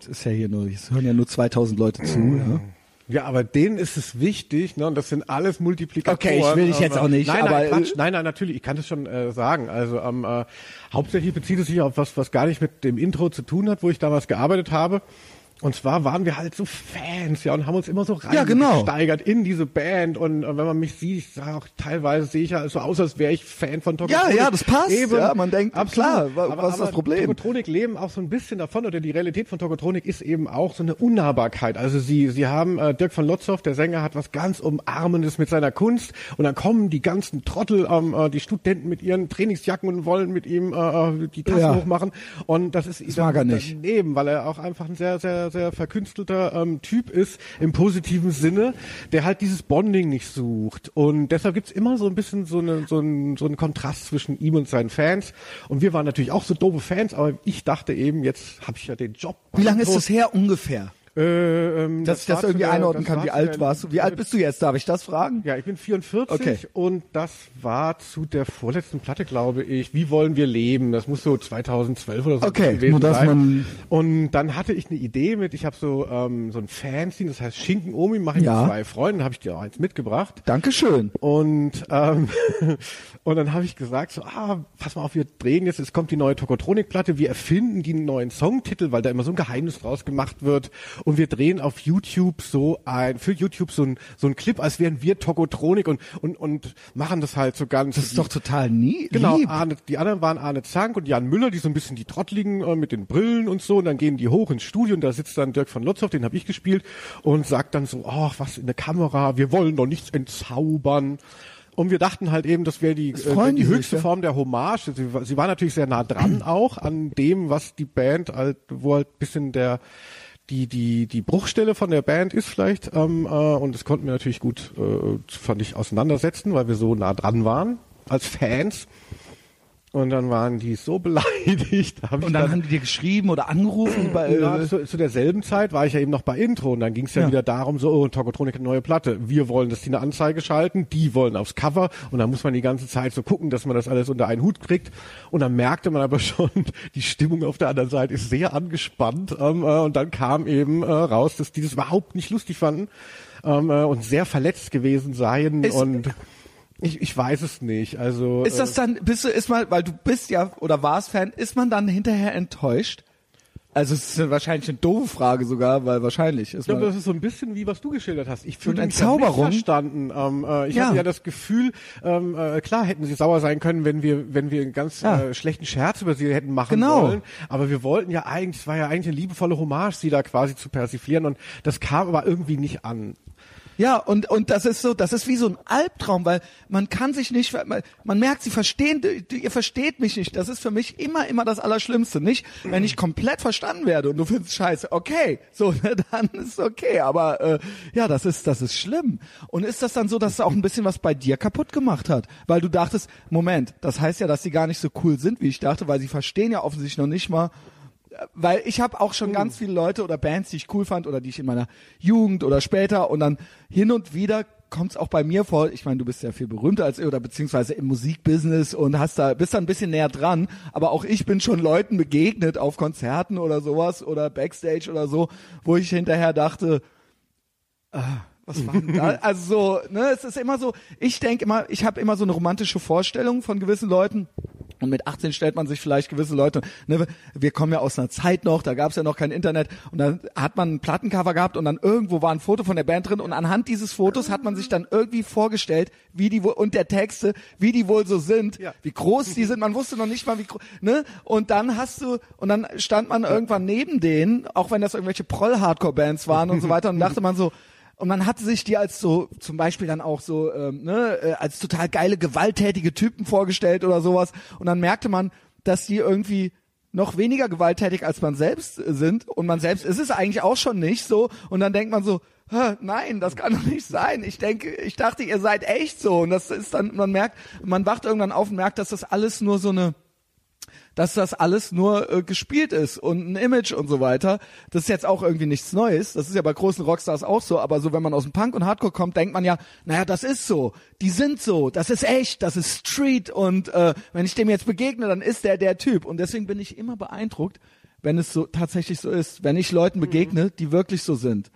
Es ist ja hier nur, es hören ja nur 2000 Leute zu, [clears throat] ja. Ja, aber denen ist es wichtig, ne? Und das sind alles Multiplikatoren. Okay, ich will dich jetzt auch nicht, Nein, aber, nein, Quatsch, äh, nein, nein, natürlich, ich kann das schon äh, sagen. Also ähm, äh, hauptsächlich bezieht es sich auf was, was gar nicht mit dem Intro zu tun hat, wo ich damals gearbeitet habe. Und zwar waren wir halt so Fans, ja, und haben uns immer so Ja, genau. reingesteigert in diese Band. Und äh, wenn man mich sieht, ich sag auch teilweise sehe ich ja so aus, als wäre ich Fan von Ja, Tokotronik. ja, das passt. Ja, man denkt, klar, wa- Aber- was ist das Problem? Tokotronik leben auch so ein bisschen davon, oder die Realität von Tokotronik ist eben auch so eine Unnahbarkeit. Also sie, sie haben, äh, Dirk von Lotzow, der Sänger, hat was ganz Umarmendes mit seiner Kunst und dann kommen die ganzen Trottel, ähm, äh, die Studenten mit ihren Trainingsjacken und wollen mit ihm äh, die Tassen Ja. hochmachen und das ist das mag er nicht. daneben, weil er auch einfach ein sehr, sehr, sehr verkünstelter ähm, Typ ist im positiven Sinne, der halt dieses Bonding nicht sucht und deshalb gibt's immer so ein bisschen so, eine, so, ein, so einen Kontrast zwischen ihm und seinen Fans und wir waren natürlich auch so doofe Fans, aber ich dachte eben, jetzt habe ich ja den Job. Wie lange ist das her ungefähr? Äh, ähm, Dass ich das war zu irgendwie der- einordnen das kann. Wie alt der- warst du? Wie alt bist du jetzt? Darf ich das fragen? Ja, ich bin 44 Okay. und das war zu der vorletzten Platte, glaube ich. Wie wollen wir leben? Das muss so 2012 oder so Okay, gewesen sein. und dann hatte ich eine Idee mit, ich habe so ähm, so ein Fanzine, das heißt Schinken Omi, mache ich Ja. mit zwei Freunden, habe ich dir auch eins mitgebracht. Dankeschön. Und ähm, [laughs] und dann habe ich gesagt so, ah, pass mal auf, wir drehen jetzt, es kommt die neue Tokotronik-Platte, wir erfinden die neuen Songtitel, weil da immer so ein Geheimnis draus gemacht wird und wir drehen auf YouTube so ein, für YouTube so ein so ein Clip, als wären wir Tokotronik und und und machen das halt so ganz. Das ist doch total nie Genau, lieb. Arne, die anderen waren Arne Zank und Jan Müller, die so ein bisschen die Trottligen äh, mit den Brillen und so. Und dann gehen die hoch ins Studio und da sitzt dann Dirk von Lotzow, den habe ich gespielt, und sagt dann so, ach, was in der Kamera, wir wollen doch nichts entzaubern. Und wir dachten halt eben, das wäre die, äh, die die sich, höchste ja. Form der Hommage. Sie, sie war natürlich sehr nah dran auch an dem, was die Band halt, wo halt bisschen der die die die Bruchstelle von der Band ist vielleicht ähm, äh, und das konnten wir natürlich gut äh, fand ich auseinandersetzen, weil wir so nah dran waren als Fans und dann waren die so [laughs] beleidigt. Da hab Und dann haben die dir geschrieben oder angerufen [clears throat] bei, äh, zu, zu derselben Zeit war ich ja eben noch bei Intro und dann ging es ja, Ja. wieder darum, so, oh, Tokotronik hat eine neue Platte. Wir wollen, dass die eine Anzeige schalten, die wollen aufs Cover und dann muss man die ganze Zeit so gucken, dass man das alles unter einen Hut kriegt. Und dann merkte man aber [laughs] schon, die Stimmung auf der anderen Seite ist sehr angespannt ähm, äh, und dann kam eben äh, raus, dass die das überhaupt nicht lustig fanden ähm, äh, und sehr verletzt gewesen seien Ist- und ich, ich weiß es nicht. Also ist das dann, bist du, ist mal, weil du bist ja oder warst Fan, ist man dann hinterher enttäuscht? Also es ist wahrscheinlich eine doofe Frage sogar, weil wahrscheinlich ist Ich glaube, das ist so ein bisschen wie was du geschildert hast. Ich fühle mich Entzauberung? verstanden. Ähm, äh, ich Ja. hatte ja das Gefühl, ähm, äh, klar hätten sie sauer sein können, wenn wir, wenn wir einen ganz Ja. äh, schlechten Scherz über sie hätten machen Genau. wollen. Aber wir wollten ja eigentlich, es war ja eigentlich eine liebevolle Hommage, sie da quasi zu persiflieren und das kam aber irgendwie nicht an. Ja, und, und das ist so, das ist wie so ein Albtraum, weil man kann sich nicht, man, merkt, sie verstehen, ihr versteht mich nicht. Das ist für mich immer, immer das Allerschlimmste. Nicht, wenn ich komplett verstanden werde und du findest scheiße, okay, so, [laughs] ne, dann ist okay. Aber äh, ja, das ist, das ist schlimm. Und ist das dann so, dass es auch ein bisschen was bei dir kaputt gemacht hat? Weil du dachtest, Moment, das heißt ja, dass sie gar nicht so cool sind, wie ich dachte, weil sie verstehen ja offensichtlich noch nicht mal, weil ich habe auch schon ganz viele Leute oder Bands, die ich cool fand oder die ich in meiner Jugend oder später und dann hin und wieder kommt es auch bei mir vor, ich meine, du bist ja viel berühmter als ich oder beziehungsweise im Musikbusiness und hast da, bist da ein bisschen näher dran, aber auch ich bin schon Leuten begegnet auf Konzerten oder sowas oder Backstage oder so, wo ich hinterher dachte, ah, was war denn da? [laughs] Also so, ne, es ist immer so, ich denke immer, ich habe immer so eine romantische Vorstellung von gewissen Leuten. Und mit 18 stellt man sich vielleicht gewisse Leute, ne, wir kommen ja aus einer Zeit noch, da gab es ja noch kein Internet und dann hat man ein Plattencover gehabt und dann irgendwo war ein Foto von der Band drin und anhand dieses Fotos hat man sich dann irgendwie vorgestellt, wie die wohl, und der Texte, wie die wohl so sind, Ja. wie groß die sind, man wusste noch nicht mal wie groß, ne? Und dann hast du, und dann stand man irgendwann neben denen, auch wenn das irgendwelche Proll-Hardcore-Bands waren und so weiter und dachte man so, und man hatte sich die als so, zum Beispiel dann auch so, ähm, ne, äh, als total geile, gewalttätige Typen vorgestellt oder sowas. Und dann merkte man, dass die irgendwie noch weniger gewalttätig als man selbst äh, sind. Und man selbst ist es eigentlich auch schon nicht so. Und dann denkt man so, nein, das kann doch nicht sein. Ich denke, ich dachte, ihr seid echt so. Und das ist dann, man merkt, man wacht irgendwann auf und merkt, dass das alles nur so eine, dass das alles nur äh, gespielt ist und ein Image und so weiter. Das ist jetzt auch irgendwie nichts Neues. Das ist ja bei großen Rockstars auch so. Aber so, wenn man aus dem Punk und Hardcore kommt, denkt man ja, naja, das ist so. Die sind so. Das ist echt. Das ist Street. Und äh, wenn ich dem jetzt begegne, dann ist der der Typ. Und deswegen bin ich immer beeindruckt, wenn es so tatsächlich so ist. Wenn ich Leuten begegne, die wirklich so sind.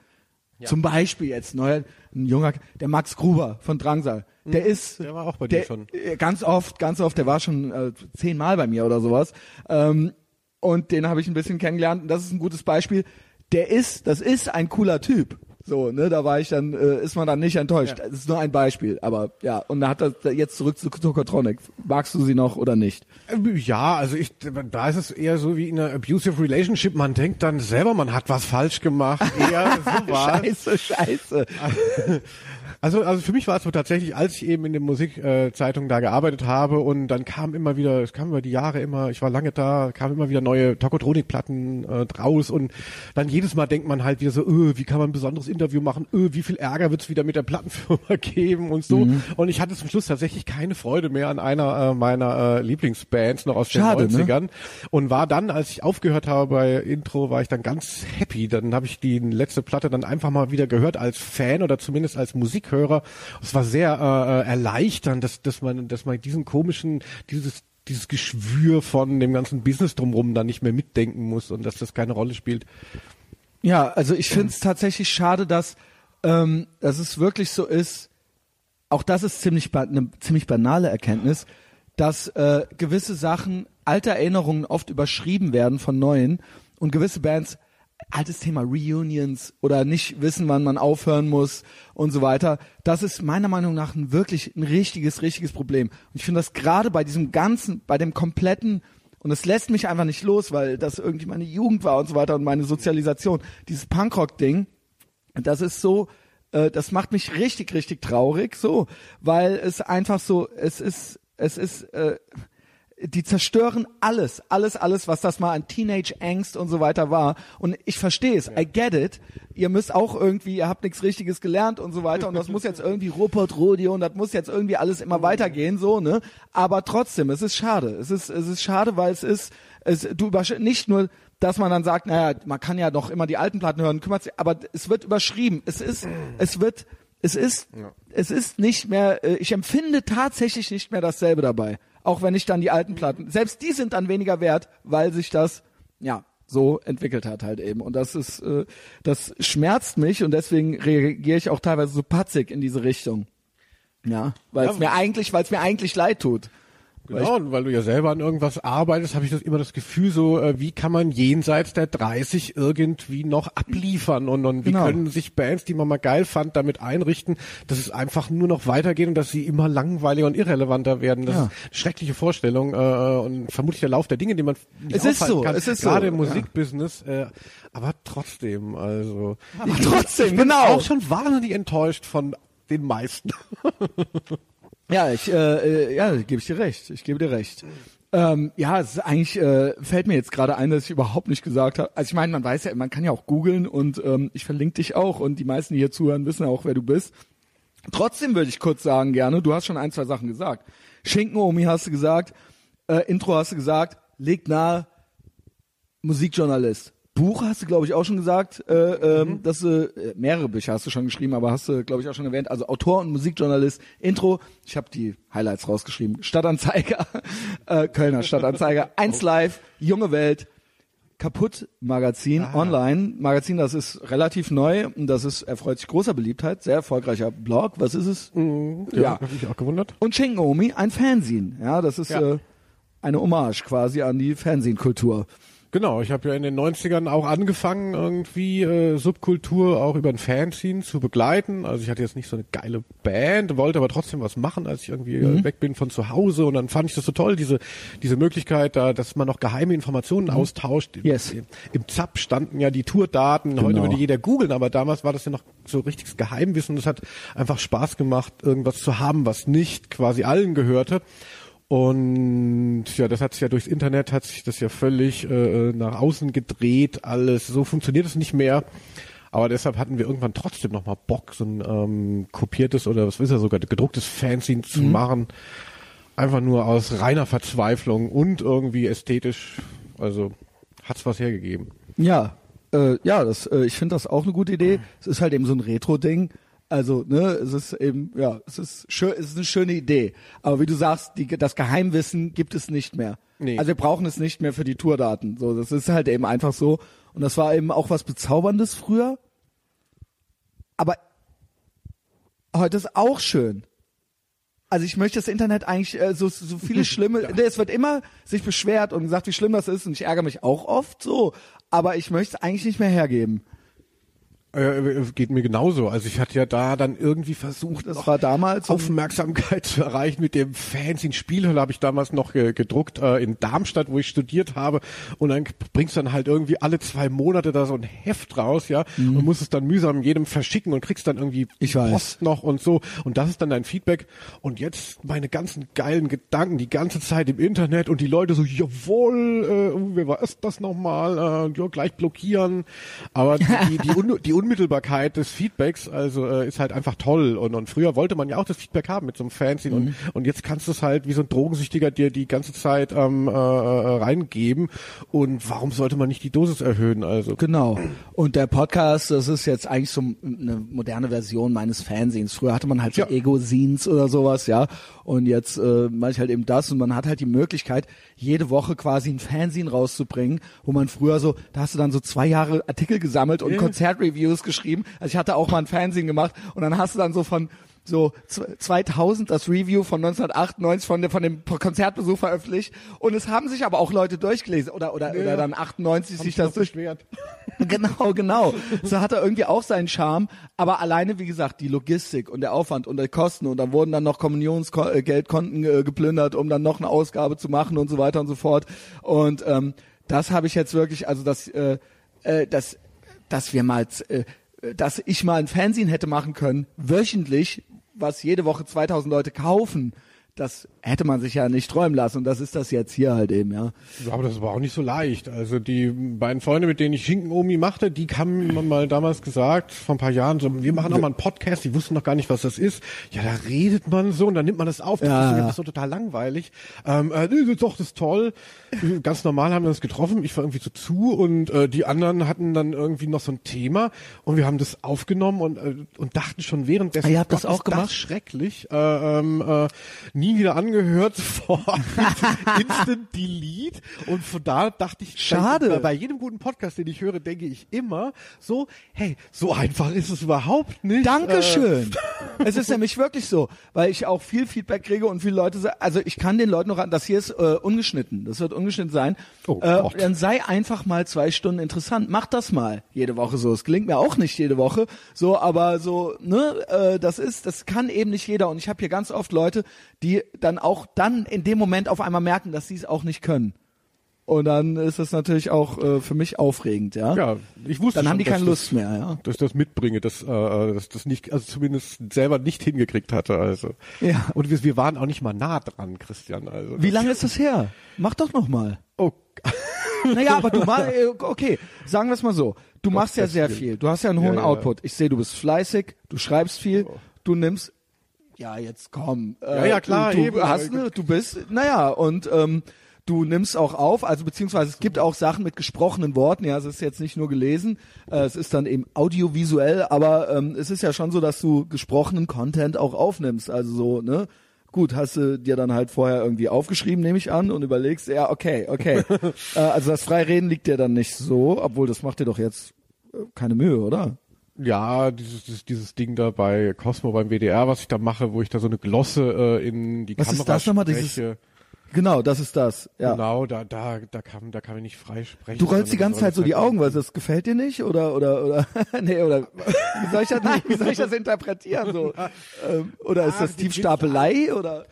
Zum Beispiel jetzt neuer, ein junger, der Max Gruber von Drangsal. Der ist, Der war auch bei dir der, schon. äh, Ganz oft, ganz oft. Der war schon äh, zehnmal bei mir oder sowas. Ähm, und den habe ich ein bisschen kennengelernt. Und das ist ein gutes Beispiel. Der ist, das ist ein cooler Typ. So, ne, da war ich dann, äh, ist man dann nicht enttäuscht. Das ist nur ein Beispiel, aber ja. Und da hat er jetzt zurück zu Tokotronic. Magst du sie noch oder nicht? Ähm, Ja, also ich, da ist es eher so wie in einer abusive relationship. Man denkt dann selber, man hat was falsch gemacht. [laughs] Eher sowas. Scheiße, scheiße. Also, also für mich war es so tatsächlich, als ich eben in der Musikzeitung da gearbeitet habe und dann kam immer wieder, es kam über die Jahre immer, ich war lange da, kamen immer wieder neue Tokotronik-Platten äh, draus und dann jedes Mal denkt man halt wieder so, öh, wie kann man ein besonderes Interview machen, öh, wie viel Ärger wird's wieder mit der Plattenfirma [laughs] geben und so. Und ich hatte zum Schluss tatsächlich keine Freude mehr an einer äh, meiner äh, Lieblingsbands noch aus Schade, den ne? 90ern und war dann, als ich aufgehört habe bei Intro, war ich dann ganz happy. Dann habe ich die letzte Platte dann einfach mal wieder gehört als Fan oder zumindest als Musikhörer. Es war sehr äh, äh, erleichternd, dass, dass man, dass man diesen komischen, dieses dieses Geschwür von dem ganzen Business drumherum dann nicht mehr mitdenken muss und dass das keine Rolle spielt. Ja, also ich finde es tatsächlich schade, dass, ähm, dass es wirklich so ist, auch das ist ziemlich eine ziemlich banale Erkenntnis, dass äh, gewisse Sachen, alte Erinnerungen oft überschrieben werden von neuen und gewisse Bands, altes Thema Reunions oder nicht wissen, wann man aufhören muss und so weiter, das ist meiner Meinung nach ein wirklich ein richtiges, richtiges Problem. Und ich finde das gerade bei diesem ganzen, bei dem kompletten und es lässt mich einfach nicht los, weil das irgendwie meine Jugend war und so weiter und meine Sozialisation. Dieses Punkrock-Ding, das ist so, äh, das macht mich richtig, richtig traurig, so, weil es einfach so, es ist, es ist, äh, die zerstören alles, alles, alles, was das mal an Teenage-Angst und so weiter war. Und ich verstehe es, I get it. Ihr müsst auch irgendwie, ihr habt nichts Richtiges gelernt und so weiter. Und das muss jetzt irgendwie Rupert Rodeo und das muss jetzt irgendwie alles immer weitergehen, so, ne? Aber trotzdem, es ist schade. Es ist, es ist schade, weil es ist, es, du übersch nicht nur, dass man dann sagt, naja, man kann ja doch immer die alten Platten hören, kümmert sich, aber es wird überschrieben. Es ist, es wird, es ist, es ist nicht mehr, äh, ich empfinde tatsächlich nicht mehr dasselbe dabei. Auch wenn ich dann die alten Platten, selbst die sind dann weniger wert, weil sich das, ja, so entwickelt hat halt eben. Und das ist, äh, das schmerzt mich und deswegen reagiere ich auch teilweise so patzig in diese Richtung. Ja, weil es Ja, mir eigentlich, weil es mir eigentlich leid tut. Genau, und weil du ja selber an irgendwas arbeitest, habe ich das immer das Gefühl so, äh, wie kann man jenseits der 30 irgendwie noch abliefern und, und wie Genau. können sich Bands, die man mal geil fand, damit einrichten, dass es einfach nur noch weitergeht und dass sie immer langweiliger und irrelevanter werden. Das Ja. ist eine schreckliche Vorstellung äh, und vermutlich der Lauf der Dinge, den man Es ist so, kann, es ist so, gerade im ja. Musikbusiness, äh, aber trotzdem, also Ja, trotzdem, ich bin genau. auch schon wahnsinnig enttäuscht von den meisten. [laughs] Ja, ich, äh, äh, ja, gebe ich dir recht. Ich gebe dir recht. Ähm, ja, es ist eigentlich äh, fällt mir jetzt gerade ein, dass ich überhaupt nicht gesagt habe. Also ich meine, man weiß ja, man kann ja auch googeln und ähm, ich verlinke dich auch und die meisten, die hier zuhören, wissen ja auch, wer du bist. Trotzdem würde ich kurz sagen gerne, du hast schon ein, zwei Sachen gesagt. Schinken-Omi hast du gesagt, äh, Intro hast du gesagt, legt nahe, Musikjournalist. Buch hast du, glaube ich, auch schon gesagt, äh, ähm, dass du, äh, mehrere Bücher hast du schon geschrieben, aber hast du, glaube ich, auch schon erwähnt. Also Autor und Musikjournalist, Intro, ich habe die Highlights rausgeschrieben. Stadtanzeiger, [laughs] äh, Kölner Stadtanzeiger, [laughs] 1 Live, Junge Welt, Kaputt Magazin, online. Magazin, das ist relativ neu und das ist, erfreut sich großer Beliebtheit, sehr erfolgreicher Blog. Was ist es? Ja, hab ich auch gewundert. Und Shingomi, ein Fanzine. Ja, das ist Ja. Äh, eine Hommage quasi an die Fernsehkultur. Genau, ich habe ja in den 90ern auch angefangen, irgendwie äh, Subkultur auch über ein Fanzine zu begleiten. Also ich hatte jetzt nicht so eine geile Band, wollte aber trotzdem was machen, als ich irgendwie Mhm. äh, weg bin von zu Hause. Und dann fand ich das so toll, diese, diese Möglichkeit, da, dass man noch geheime Informationen austauscht. Mhm. Yes. Im, Im ZAP standen ja die Tourdaten, heute Genau. würde jeder googeln, aber damals war das ja noch so richtiges Geheimwissen. Es hat einfach Spaß gemacht, irgendwas zu haben, was nicht quasi allen gehörte. Und ja, das hat sich ja durchs Internet hat sich das ja völlig äh, nach außen gedreht, alles. So funktioniert es nicht mehr. Aber deshalb hatten wir irgendwann trotzdem nochmal Bock, so ein ähm, kopiertes oder was ist ja sogar gedrucktes Fanzine zu machen. Einfach nur aus reiner Verzweiflung und irgendwie ästhetisch. Also hat's was hergegeben. Ja, äh, ja, das, äh, ich finde das auch eine gute Idee. Es ist halt eben so ein Retro-Ding. Also, ne, es ist eben, ja, es ist schön, es ist eine schöne Idee. Aber wie du sagst, die, das Geheimwissen gibt es nicht mehr. Nee. Also wir brauchen es nicht mehr für die Tourdaten. So, das ist halt eben einfach so. Und das war eben auch was Bezauberndes früher. Aber heute ist auch schön. Also ich möchte das Internet eigentlich äh, so so viele [laughs] schlimme. Nee, Es wird immer sich beschwert und gesagt, wie schlimm das ist und ich ärgere mich auch oft so. Aber ich möchte es eigentlich nicht mehr hergeben. Äh, geht mir genauso. Also ich hatte ja da dann irgendwie versucht, Das war damals Aufmerksamkeit [laughs] zu erreichen mit dem Fanzine Spielhölle habe ich damals noch ge gedruckt äh, in Darmstadt, wo ich studiert habe und dann bringst du dann halt irgendwie alle zwei Monate da so ein Heft raus, ja, und musst es dann mühsam jedem verschicken und kriegst dann irgendwie Mhm. Ich weiß. Post noch und so und das ist dann dein Feedback und jetzt meine ganzen geilen Gedanken die ganze Zeit im Internet und die Leute so, jawohl, äh, oh, wer war ist das nochmal, äh, ja, gleich blockieren, aber die, die, die, [laughs] die Unmittelbarkeit des Feedbacks, also äh, ist halt einfach toll und, und früher wollte man ja auch das Feedback haben mit so einem Fanzine und, und jetzt kannst du es halt wie so ein Drogensüchtiger dir die ganze Zeit ähm, äh, äh, reingeben und warum sollte man nicht die Dosis erhöhen, also Genau. Und der Podcast, das ist jetzt eigentlich so eine moderne Version meines Fernsehens. Früher hatte man halt so Ja. Ego-Scenes oder sowas, ja. Und jetzt äh, mache ich halt eben das und man hat halt die Möglichkeit, jede Woche quasi ein Fernsehen rauszubringen, wo man früher so, da hast du dann so zwei Jahre Artikel gesammelt und Ja. Konzertreviews geschrieben. Also ich hatte auch mal ein Fernsehen gemacht und dann hast du dann so von so z- 2000 das Review von 1998 von, der- von dem Konzertbesuch veröffentlicht und es haben sich aber auch Leute durchgelesen oder oder oder dann 98 sich das durch beschwert. [laughs] Genau, genau. So hat er irgendwie auch seinen Charme. Aber alleine, wie gesagt, die Logistik und der Aufwand und die Kosten und dann wurden dann noch Kommunionsgeldkonten äh, geplündert, um dann noch eine Ausgabe zu machen und so weiter und so fort. Und ähm, das habe ich jetzt wirklich, also das, äh, äh, das, dass wir mal, äh, dass ich mal ein Fernsehen hätte machen können, wöchentlich, was jede Woche 2000 Leute kaufen. Das hätte man sich ja nicht träumen lassen und das ist das jetzt hier halt eben, ja. Ja, aber das war auch nicht so leicht. Also die beiden Freunde, mit denen ich Schinken-Omi machte, die haben mir mal damals gesagt, vor ein paar Jahren, so, wir machen auch mal einen Podcast, die wussten noch gar nicht, was das ist. Ja, da redet man so und dann nimmt man das auf. Das Ja, ist, ja. das so total langweilig. Ähm, äh, doch, das ist toll. Ganz normal haben wir uns getroffen. Ich war irgendwie so zu und äh, die anderen hatten dann irgendwie noch so ein Thema und wir haben das aufgenommen und, äh, und dachten schon währenddessen, Ah, ihr habt das Gott, auch ist gemacht? Das schrecklich. Äh, ähm, äh, nie wieder angehört sofort. [laughs] Instant Delete. Und von da dachte ich, Schade. Bei, bei jedem guten Podcast, den ich höre, denke ich immer so, hey, so einfach ist es überhaupt nicht. Äh, Dankeschön. [laughs] es ist nämlich wirklich so, weil ich auch viel Feedback kriege und viele Leute sagen, also ich kann den Leuten noch an, das hier ist äh, ungeschnitten, das wird ungeschnitten sein. Oh äh, Gott. dann sei einfach mal zwei Stunden interessant. Mach das mal jede Woche so. Es gelingt mir auch nicht jede Woche, so, aber so, ne, äh, das ist, das kann eben nicht jeder. Und ich habe hier ganz oft Leute, die dann auch dann in dem Moment auf einmal merken, dass sie es auch nicht können. Und dann ist es natürlich auch äh, für mich aufregend, ja. Ja, ich wusste Dann schon, haben die keine das- Lust mehr, ja. dass ich das mitbringe, dass, äh, dass das nicht, also zumindest selber nicht hingekriegt hatte. Also. Ja. Und wir, wir waren auch nicht mal nah dran, Christian. Also. Wie lange ist das her? Mach doch noch mal. Oh. Naja, aber du [laughs] mal, äh, okay, sagen wir es mal so. Du machst ja sehr viel. Du hast ja einen hohen Ja, ja. Output. Ich sehe, du bist fleißig, du schreibst viel, du nimmst. Ja, jetzt komm. Äh, Ja, ja, klar, Du, du, hast, ne, du bist, naja, und ähm, du nimmst auch auf, also beziehungsweise es gibt auch Sachen mit gesprochenen Worten, ja, es ist jetzt nicht nur gelesen, äh, es ist dann eben audiovisuell, aber ähm, es ist ja schon so, dass du gesprochenen Content auch aufnimmst, also so, ne? Gut, hast du dir dann halt vorher irgendwie aufgeschrieben, nehme ich an, und überlegst, ja, okay, okay. [laughs] äh, also das Freireden liegt dir dann nicht so, obwohl das macht dir doch jetzt äh, keine Mühe, oder? Ja, dieses, dieses, dieses Ding da bei Cosmo beim WDR, was ich da mache, wo ich da so eine Glosse äh, in die Was Kamera ist das nochmal, spreche. dieses- Genau, das ist das. Ja. Genau, da, da, da kann, da kann ich nicht frei sprechen. Du rollst die ganze Zeit so die halt- Augen, weil das gefällt dir nicht oder oder oder [laughs] nee oder wie soll ich das wie soll ich das [laughs] interpretieren so ähm, oder ist das Tiefstapelei oder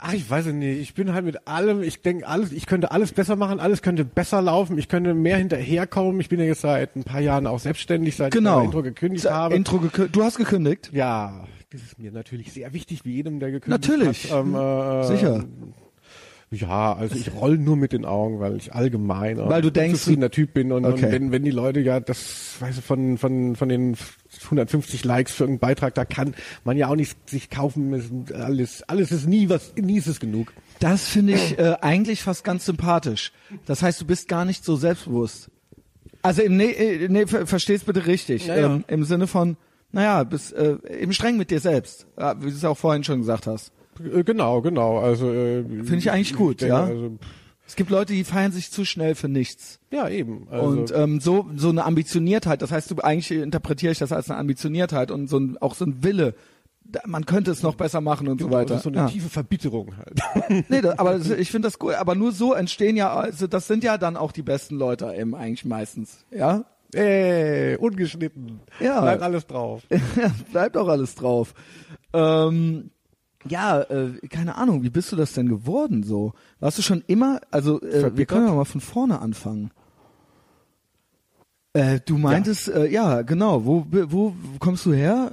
Ach, ich weiß es nicht. Ich bin halt mit allem, ich denke alles, ich könnte alles besser machen, alles könnte besser laufen, ich könnte mehr hinterherkommen. Ich bin ja jetzt seit ein paar Jahren auch selbstständig, seit ich genau mein Intro gekündigt Sa- habe. Intro gekü du hast gekündigt ja, das ist mir natürlich sehr wichtig, wie jedem, der gekündigt Natürlich. hat. Ähm, äh, Sicher. Ja, also ich roll nur mit den Augen, weil ich allgemein ein Weil du denkst, zufriedener Typ bin und, Okay. und wenn, wenn die Leute ja das, weißt du, von, von, von den 150 Likes für irgendeinen Beitrag, da kann man ja auch nicht sich kaufen, ist alles, alles ist nie was, nie ist es genug. das finde ich äh, eigentlich fast ganz sympathisch das heißt du bist gar nicht so selbstbewusst also im nee, äh, nee ver verstehst bitte richtig Ja, ja. ähm, im Sinne von naja bist äh, im streng mit dir selbst ja, wie du es auch vorhin schon gesagt hast Äh, Genau, genau, also äh, Finde ich eigentlich gut, denke, ja. Also, es gibt Leute die feiern sich zu schnell für nichts ja, eben. Also, und ähm, so so eine Ambitioniertheit, das heißt, du eigentlich interpretiere ich das als eine Ambitioniertheit und so ein, auch so ein Wille, man könnte es noch besser machen und so weiter. Das ist so eine ja. tiefe Verbitterung halt. Nee, das, aber [laughs] ich finde das gut, aber nur so entstehen ja, also das sind ja dann auch die besten Leute eben eigentlich meistens, ja? Ey, ungeschnitten. Ja. Bleibt alles drauf. [laughs] Bleibt auch alles drauf. Ähm, ja, äh, keine Ahnung, wie bist du das denn geworden so? Warst du schon immer, also äh, wir können ja mal von vorne anfangen. Äh, du meintest, ja. Äh, ja, genau, wo, wo, kommst du her?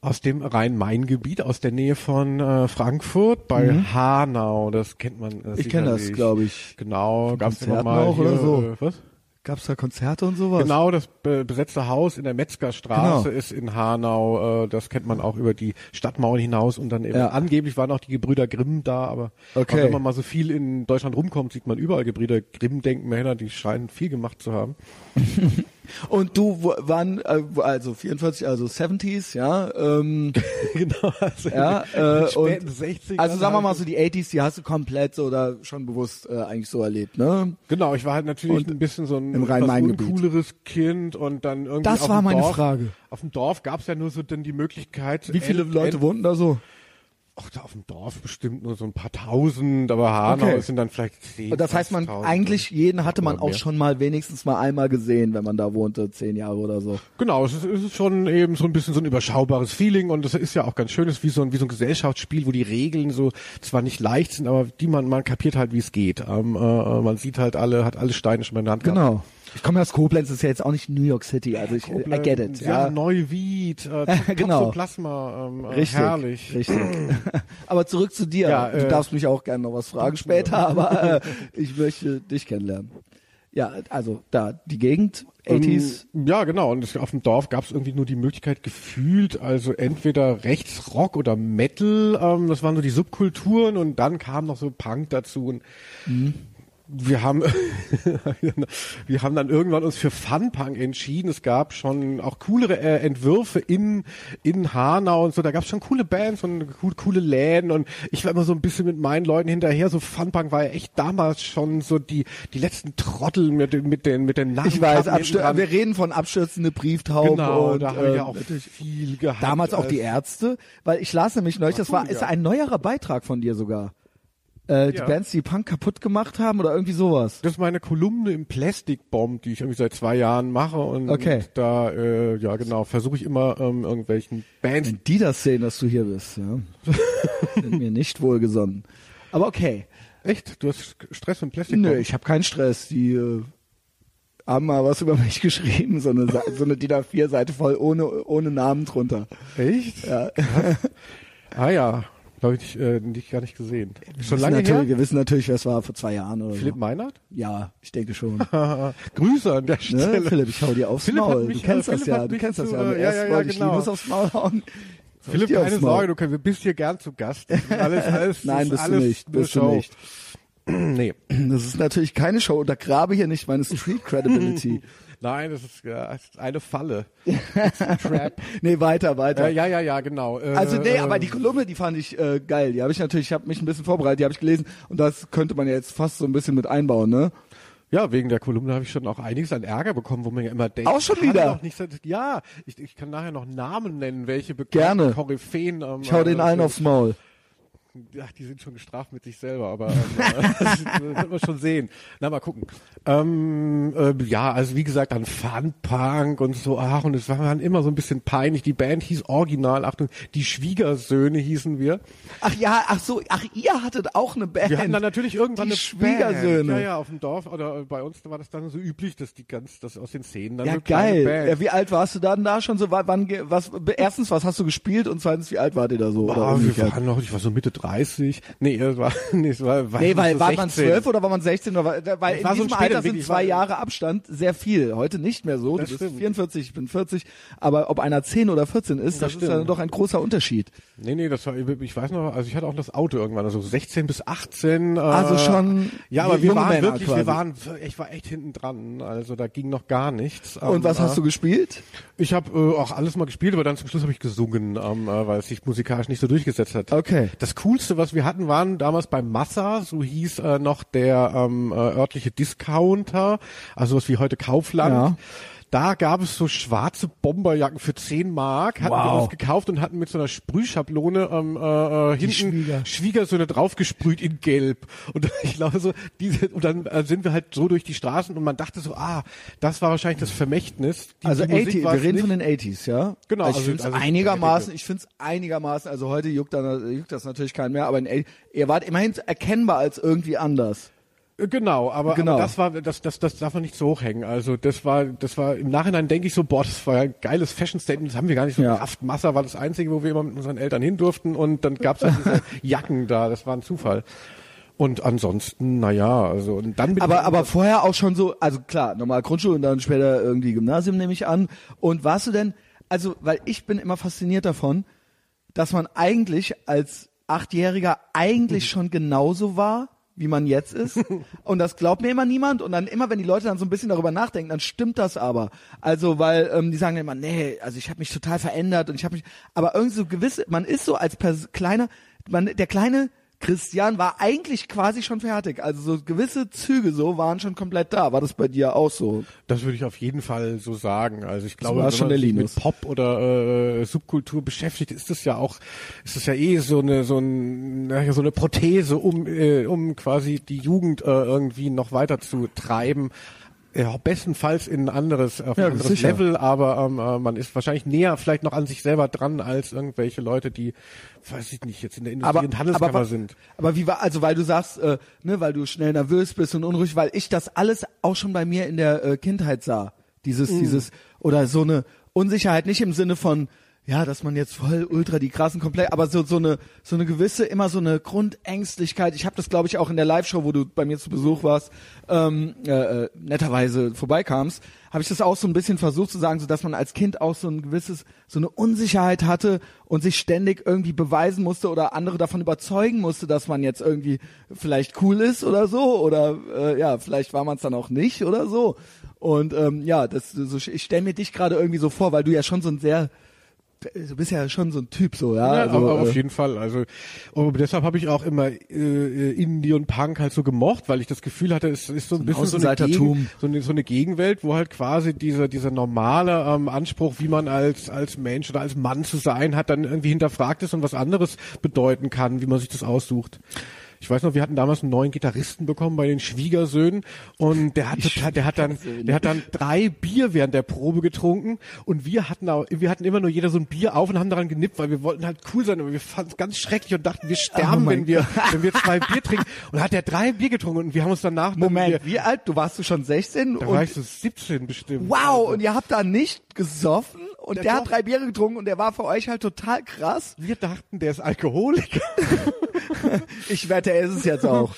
Aus dem Rhein-Main-Gebiet, aus der Nähe von äh, Frankfurt bei Hanau. Das kennt man. Mhm. Ich kenn das, sicherlich. glaub ich. Genau, gab's immer Konzerten mal auch hier, oder so? Äh, was? Gab's da Konzerte und sowas? Genau, das be besetzte Haus in der Metzgerstraße Genau. ist in Hanau. Äh, das kennt man auch über die Stadtmauern hinaus und dann eben Ja. angeblich waren auch die Gebrüder Grimm da, aber Okay. auch wenn man mal so viel in Deutschland rumkommt, sieht man überall Gebrüder Grimm Denkmäler, die scheinen viel gemacht zu haben. Und du, wann, äh, also 44, also 70s, ja, ähm, [laughs] genau, also ja, äh, und, 60ern also sagen wir mal so die 80s, die hast du komplett so oder schon bewusst äh, eigentlich so erlebt, ne? Genau, ich war halt natürlich Und ein bisschen so ein im uncooleres Kind und dann irgendwie Das auf war dem meine Dorf, Frage. Auf dem Dorf gab's ja nur so dann die Möglichkeit. Wie viele Leute wohnten da so? Ach, da auf dem Dorf bestimmt nur so ein paar tausend, aber Hanau Okay. sind dann vielleicht zehn. Und das heißt, man 20.000. eigentlich jeden hatte man auch mehr. schon mal wenigstens mal einmal gesehen, wenn man da wohnte, zehn Jahre oder so. Genau, es ist, es ist schon eben so ein bisschen so ein überschaubares Feeling und das ist ja auch ganz schön, es ist wie so ein, wie so ein Gesellschaftsspiel, wo die Regeln so zwar nicht leicht sind, aber die man, man kapiert halt, wie es geht. Ähm, äh, man sieht halt alle, hat alle Steine schon mal in der Hand gehabt. Genau. Ich komme aus Koblenz, das ist ja jetzt auch nicht New York City, also ich I get it. Ja, Ja, Neuwied, äh, [laughs] Genau. Toxoplasma, ähm, äh, richtig. herrlich. Richtig. [clears throat] aber zurück zu dir. Ja, du äh, darfst mich auch gerne noch was fragen später, [laughs] aber äh, ich möchte dich kennenlernen. Ja, also da die Gegend, 80s. Ähm, ja, genau. Und es, auf dem Dorf gab es irgendwie nur die Möglichkeit gefühlt, also entweder Rechtsrock oder Metal, ähm, das waren so die Subkulturen und dann kam noch so Punk dazu. Und Mhm. Wir haben [laughs] wir haben dann irgendwann uns für Funpunk entschieden. Es gab schon auch coolere äh, Entwürfe in in Hanau und so. Da gab es schon coole Bands und coole, Läden und ich war immer so ein bisschen mit meinen Leuten hinterher. So Funpunk war ja echt damals schon so die die letzten Trottel mit den mit den mit den Namen. Ich weiß, abstür wir reden von abstürzende Brieftauben Genau, und da habe ich ja ähm, auch viel gehabt. damals auch die Ärzte, weil ich las nämlich neulich, das war ist ein neuerer Beitrag von dir sogar. Äh, die Ja. Bands, die Punk kaputt gemacht haben oder irgendwie sowas. Das ist meine Kolumne im Plastic Bomb, die ich irgendwie seit zwei Jahren mache und Okay. da äh, ja genau versuche ich immer ähm, irgendwelchen Bands Wenn die das sehen, dass du hier bist, ja, [laughs] sind mir nicht wohlgesonnen. Aber okay. echt du hast Stress im Plastic Nö, ich habe keinen Stress. Die äh, haben mal was [laughs] über mich geschrieben, so eine, so eine DIN A4-Seite voll ohne, ohne Namen drunter. echt Ja. ah ja glaube ich äh, nicht gar nicht gesehen schon Wir wissen lange natürlich, her Wir wissen natürlich, wer es war vor zwei Jahren oder Philipp so. Meinert Ja, ich denke schon. [laughs] Grüße an der Ne, Stelle Philipp, ich hau dir aufs Philipp Maul. mich, du kennst äh, das Philipp ja, hat du kennst das zu, ja. äh, ja, Erst ja, ja, wollte ich genau. Linus aufs Maul hauen. Soll Philipp keine? Sorge du, kann- du bist hier gern zu Gast Das [laughs] alles alles Nein, das ist bist du alles nicht, nur bist du Show. nicht. [clears throat] nee. Das ist natürlich keine Show. Untergrabe hier nicht meine Street Credibility. [clears throat] Nein, das ist, ja, das ist eine Falle. [laughs] Trap. nee, weiter, weiter. Äh, ja, ja, ja, genau. Äh, Also nee, aber die äh, Kolumne, die fand ich äh, geil. Die habe ich natürlich, ich habe mich ein bisschen vorbereitet, die habe ich gelesen und das könnte man ja jetzt fast so ein bisschen mit einbauen, ne? Ja, wegen der Kolumne habe ich schon auch einiges an Ärger bekommen, wo man ja immer denkt, Auch schon wieder? Nicht, ja, ich, ich kann nachher noch Namen nennen, welche Gerne. bekannten Koryphäen. Ähm, Ich hau den äh, allen aufs Maul. Ach, die sind schon gestraft mit sich selber, aber ähm, [laughs] das wird man schon sehen. Na, mal gucken. Ähm, äh, ja, also wie gesagt, dann Funpunk und so, ach, und es war dann immer so ein bisschen peinlich. Die Band hieß Original, Achtung, die Schwiegersöhne hießen wir. Ach ja, ach so, ach ihr hattet auch eine Band. Wir hatten dann natürlich irgendwann Die eine Schwiegersöhne. Band. Ja, ja, auf dem Dorf oder bei uns war das dann so üblich, dass die ganz, dass aus den Szenen dann ja so geil. Band. Ja, wie alt warst du dann da schon so? Wann, was? Erstens, was hast du gespielt und zweitens, wie alt wart ihr da so? Oder Ah, wir waren noch, ich war so Mitte 30. Nee, es war, [laughs] nee, es war, war Nee, weil so war man 16. zwölf oder war man 16 oder war, weil in war so diesem ein Alter sind zwei war- Jahre Abstand sehr viel. Heute nicht mehr so. Du bist stimmt. 44, ich bin 40. Aber ob einer 10 oder 14 ist, das, Das ist dann doch ein großer Unterschied. Nee, nee, das war, ich weiß noch, also ich hatte auch das Auto irgendwann, also 16 bis 18. Äh, Also schon Ja, aber wir waren Männer wirklich, quasi. wir waren, ich war echt hinten dran, also da ging noch gar nichts. Und Ähm, was hast äh, du gespielt? Ich habe äh, auch alles mal gespielt, aber dann zum Schluss habe ich gesungen, ähm, äh, weil es sich musikalisch nicht so durchgesetzt hat. Okay. Das Coolste, was wir hatten, waren damals beim Massa, so hieß äh, noch der ähm, äh, örtliche Discounter, also was wie heute Kaufland. Ja. Da gab es so schwarze Bomberjacken für 10 Mark, hatten wir Wow. uns gekauft und hatten mit so einer Sprühschablone ähm, äh, äh, hinten Schwieger- Schwiegersöhne draufgesprüht in Gelb. Und [laughs] ich glaube so, diese, und dann äh, sind wir halt so durch die Straßen und man dachte so, ah, das war wahrscheinlich das Vermächtnis. Die, Also die Musik 80, wir reden nicht. von den 80s, ja? Genau, Also ich also- finde es also- einigermaßen, ich finde es einigermaßen, also heute juckt, dann, juckt das natürlich keinen mehr, aber in, 80 ihr wart immerhin erkennbar als irgendwie anders. Äh, Genau, aber, Genau. aber das war, das, das, das darf man nicht so hochhängen. Also das war, das war im Nachhinein denke ich so, boah, das war ein geiles Fashion Statement. Das haben wir gar nicht so Ja. gerafft. Massa war das einzige, wo wir immer mit unseren Eltern hin durften und dann gab's halt diese [laughs] Jacken da. Das war ein Zufall. Und ansonsten, na ja, also und dann bin Aber, ich, aber vorher auch schon so, also klar, normal Grundschule und dann später irgendwie Gymnasium nehme ich an. Und warst du denn, also, weil ich bin immer fasziniert davon, dass man eigentlich als Achtjähriger eigentlich schon genauso war, wie man jetzt ist. [laughs] Und das glaubt mir immer niemand. Und dann immer, wenn die Leute dann so ein bisschen darüber nachdenken, dann stimmt das aber. Also, weil ähm, die sagen immer, nee, also ich habe mich total verändert und ich habe mich, aber irgendwie so gewisse, man ist so als Pers kleiner, man, der kleine Christian war eigentlich quasi schon fertig. Also so gewisse Züge so waren schon komplett da. War das bei dir auch so? das würde ich auf jeden Fall so sagen. Also ich glaube, wenn man sich Linus. mit Pop oder äh, Subkultur beschäftigt, ist das ja auch, ist das ja eh so eine so ein so eine Prothese, um äh, um quasi die Jugend äh, irgendwie noch weiter zu treiben. Ja, bestenfalls in ein anderes, auf ein Ja, anderes sicher. Level, aber ähm, äh, man ist wahrscheinlich näher vielleicht noch an sich selber dran als irgendwelche Leute, die, weiß ich nicht, jetzt in der Industrie- und Handelskammer wa- sind. Aber wie war, also weil du sagst, äh, ne, weil du schnell nervös bist und unruhig, weil ich das alles auch schon bei mir in der äh, Kindheit sah. Dieses, Mhm. dieses, oder so eine Unsicherheit, nicht im Sinne von, ja, dass man jetzt voll ultra die krassen komplett, aber so so eine so eine gewisse immer so eine Grundängstlichkeit. Ich habe das glaube ich auch in der Live-Show, wo du bei mir zu Besuch warst, ähm, äh, äh, netterweise vorbeikamst, habe ich das auch so ein bisschen versucht zu sagen, so dass man als Kind auch so ein gewisses so eine Unsicherheit hatte und sich ständig irgendwie beweisen musste oder andere davon überzeugen musste, dass man jetzt irgendwie vielleicht cool ist oder so oder äh, ja, vielleicht war man es dann auch nicht oder so. Und ähm, ja, das so, ich stelle mir dich gerade irgendwie so vor, weil du ja schon so ein sehr du bist ja schon so ein Typ so, ja. Ja, also, aber auf äh, jeden Fall. Also aber deshalb habe ich auch immer äh, Indie und Punk halt so gemocht, weil ich das Gefühl hatte, es ist so ein, bisschen so eine. Gegen, so, eine, so eine Gegenwelt, wo halt quasi dieser dieser normale ähm, Anspruch, wie man als als Mensch oder als Mann zu sein hat, dann irgendwie hinterfragt ist und was anderes bedeuten kann, wie man sich das aussucht. Ich weiß noch, wir hatten damals einen neuen Gitarristen bekommen bei den Schwiegersöhnen und der hat total, der hat dann, der hat dann drei Bier während der Probe getrunken und wir hatten auch, wir hatten immer nur jeder so ein Bier auf und haben daran genippt, weil wir wollten halt cool sein, aber wir fanden es ganz schrecklich und dachten, wir sterben, Oh wenn wir, wenn wir zwei Bier [laughs] trinken. Und hat er drei Bier getrunken und wir haben uns danach, dann Moment, wir, wie alt? Du warst du schon 16? da und, war ich so 17 bestimmt. wow, und ihr habt da nicht gesoffen und Ja, der hat drei Biere getrunken und der war für euch halt total krass. Wir dachten, der ist Alkoholiker. [laughs] Ich wette, er ist es jetzt auch.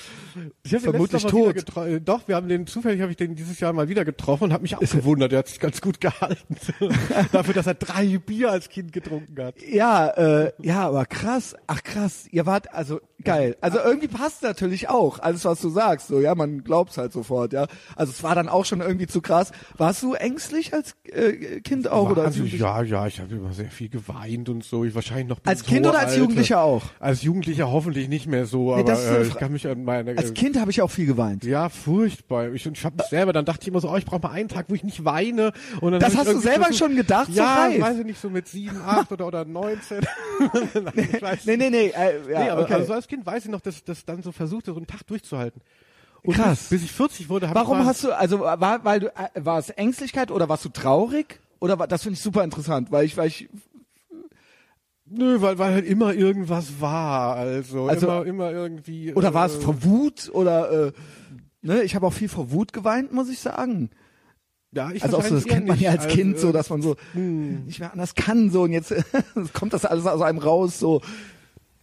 Ich habe Vermutlich tot. äh, Doch, wir haben den zufällig habe ich den dieses Jahr mal wieder getroffen und habe mich auch gewundert. Der hat sich ganz gut gehalten [laughs] dafür, dass er drei Bier als Kind getrunken hat. Ja, äh, ja, aber krass. Ach krass, ihr wart also geil. Also irgendwie passt natürlich auch alles, was du sagst. So, ja, man glaubt's halt sofort. Ja, also es war dann auch schon irgendwie zu krass. Warst du ängstlich als äh, Kind auch oder als also, Jugendlicher? ja, ja, ich habe immer sehr viel geweint und so. Ich wahrscheinlich noch Als Kind oder als Alter. Jugendlicher auch? Als Jugendlicher hoffentlich nicht mehr so, Nee, aber ist eine äh, ich kann mich an meine Als äh, Kind habe ich auch viel geweint. ja, furchtbar. Ich, und ich habe selber, dann dachte ich immer so, oh, ich brauche mal einen Tag, wo ich nicht weine. Und dann Das hast du selber schon gedacht, so Ja, reif? weiß ich nicht, so mit sieben, acht oder, oder 19. [laughs] Nein, ich weiß Nee, nee, nee. Äh, ja, nee, aber okay. also als Kind weiß ich noch, dass das dann so versuchte, so einen Tag durchzuhalten. Und Krass. Bis, ich 40 wurde, habe Warum ich mal, hast du, also war, weil du, äh, war es Ängstlichkeit oder warst du traurig? Oder war, das finde ich super interessant, weil ich, weil ich, Nö, weil, weil halt immer irgendwas war. Also, Also- immer, immer irgendwie. oder war es äh, vor Wut oder, äh, ne, ich habe auch viel vor Wut geweint, muss ich sagen. Ja, ich Also auch so, das kennt man ja als Kind Also, so, dass man so nicht mehr anders kann so und jetzt [laughs] kommt das alles aus einem raus so.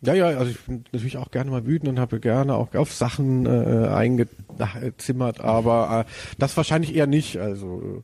Ja, ja, also ich bin natürlich auch gerne mal wütend und habe gerne auch auf Sachen äh, eingezimmert, aber äh, das wahrscheinlich eher nicht. Also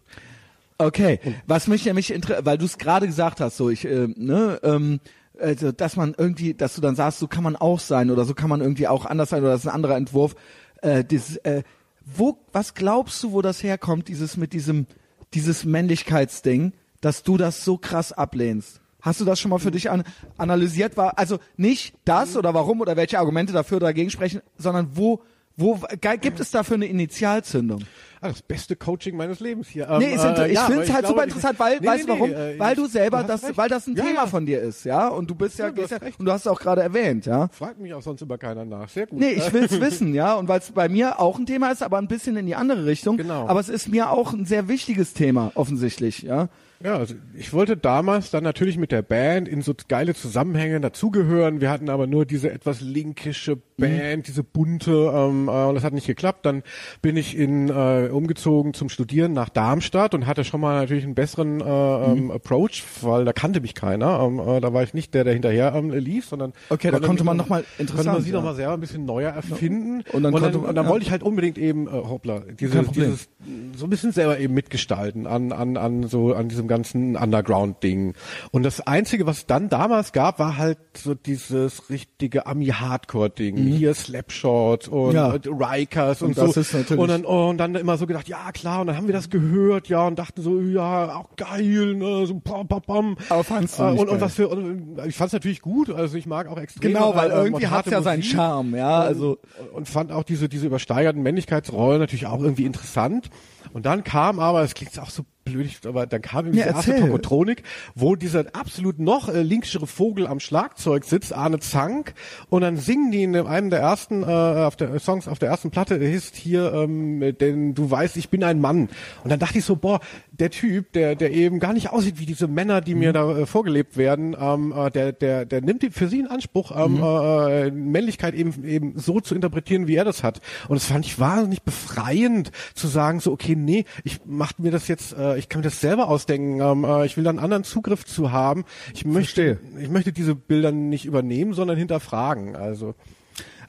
Okay, was mich nämlich interessiert, weil du es gerade gesagt hast, so ich, äh, ne, ähm, also dass man irgendwie, dass du dann sagst, so kann man auch sein oder so kann man irgendwie auch anders sein oder das ist ein anderer Entwurf. Äh, dieses, äh, wo, was glaubst du, wo das herkommt, dieses mit diesem, dieses Männlichkeitsding, dass du das so krass ablehnst? Hast du das schon mal für dich an, analysiert? War also nicht das oder warum oder welche Argumente dafür oder dagegen sprechen, sondern wo, wo gibt es dafür eine Initialzündung? ah, das beste Coaching meines Lebens hier. Ähm, Nee, inter äh, ich ja, finde es halt super interessant, weil, nee, weißt du nee, warum? nee, äh, weil du selber hast das, recht. weil das ein Ja, Thema ja. von dir ist, ja? Und du bist ja, du und du hast es auch gerade erwähnt, ja? Fragt mich auch sonst immer keiner nach. Sehr gut. Nee, ich will's wissen, ja? Und weil es bei mir auch ein Thema ist, aber ein bisschen in die andere Richtung. Genau. Aber es ist mir auch ein sehr wichtiges Thema, offensichtlich, ja? Ja, also ich wollte damals dann natürlich mit der Band in so geile Zusammenhänge dazugehören. Wir hatten aber nur diese etwas linkische Band, diese bunte, ähm, äh, und das hat nicht geklappt. Dann bin ich in äh, umgezogen zum Studieren nach Darmstadt und hatte schon mal natürlich einen besseren äh, ähm, Approach, weil da kannte mich keiner. Ähm, äh, da war ich nicht der, der hinterher ähm, lief, sondern Okay, da konnte man noch- noch mal konnte man interessant, sich ja. noch mal selber ein bisschen neuer erfinden. Und dann konnte dann, man- und dann ja. wollte ich halt unbedingt eben, äh, hoppla, Problem. dieses so ein bisschen selber eben mitgestalten an, an, an so, an diesem ganzen Underground-Ding. Und das Einzige, was dann damals gab, war halt so dieses richtige Ami-Hardcore-Ding. Hier Slapshot und Mhm. Ja. äh, Rikers und, Und das so. und dann, oh, und dann immer so gedacht, ja klar, und dann haben wir das gehört, ja, und dachten so, ja, auch geil, ne, so pam, pam, pam. Aber fandst du Äh, nicht und, und was für, und, ich fand es natürlich gut, also ich mag auch extrem. Genau, weil äh, ähm, irgendwie hat's ja seinen Musik. Charme, ja, also. Und fand auch diese, diese übersteigerten Männlichkeitsrollen natürlich auch irgendwie interessant. Und dann kam aber, es klingt auch so blöd, aber dann kam irgendwie Ja, die erste. Tokotronik, wo dieser absolut noch äh, linkschere Vogel am Schlagzeug sitzt, Arne Zank, und dann singen die in einem der ersten äh, auf der Songs auf der ersten Platte ist hier, ähm, denn du weißt, ich bin ein Mann. Und dann dachte ich so, boah, der Typ, der der eben gar nicht aussieht wie diese Männer, die Mhm. mir da äh, vorgelebt werden, ähm, äh, der der der nimmt die- für sie in Anspruch, ähm, Mhm. äh, Männlichkeit eben eben so zu interpretieren, wie er das hat. Und das fand ich wahnsinnig befreiend zu sagen, so okay, nee, ich mach mir das jetzt, äh, ich kann mir das selber ausdenken. Ähm, äh, ich will da einen anderen Zugriff zu haben. Ich möchte, ich möchte diese Bilder nicht übernehmen, sondern hinterfragen. Also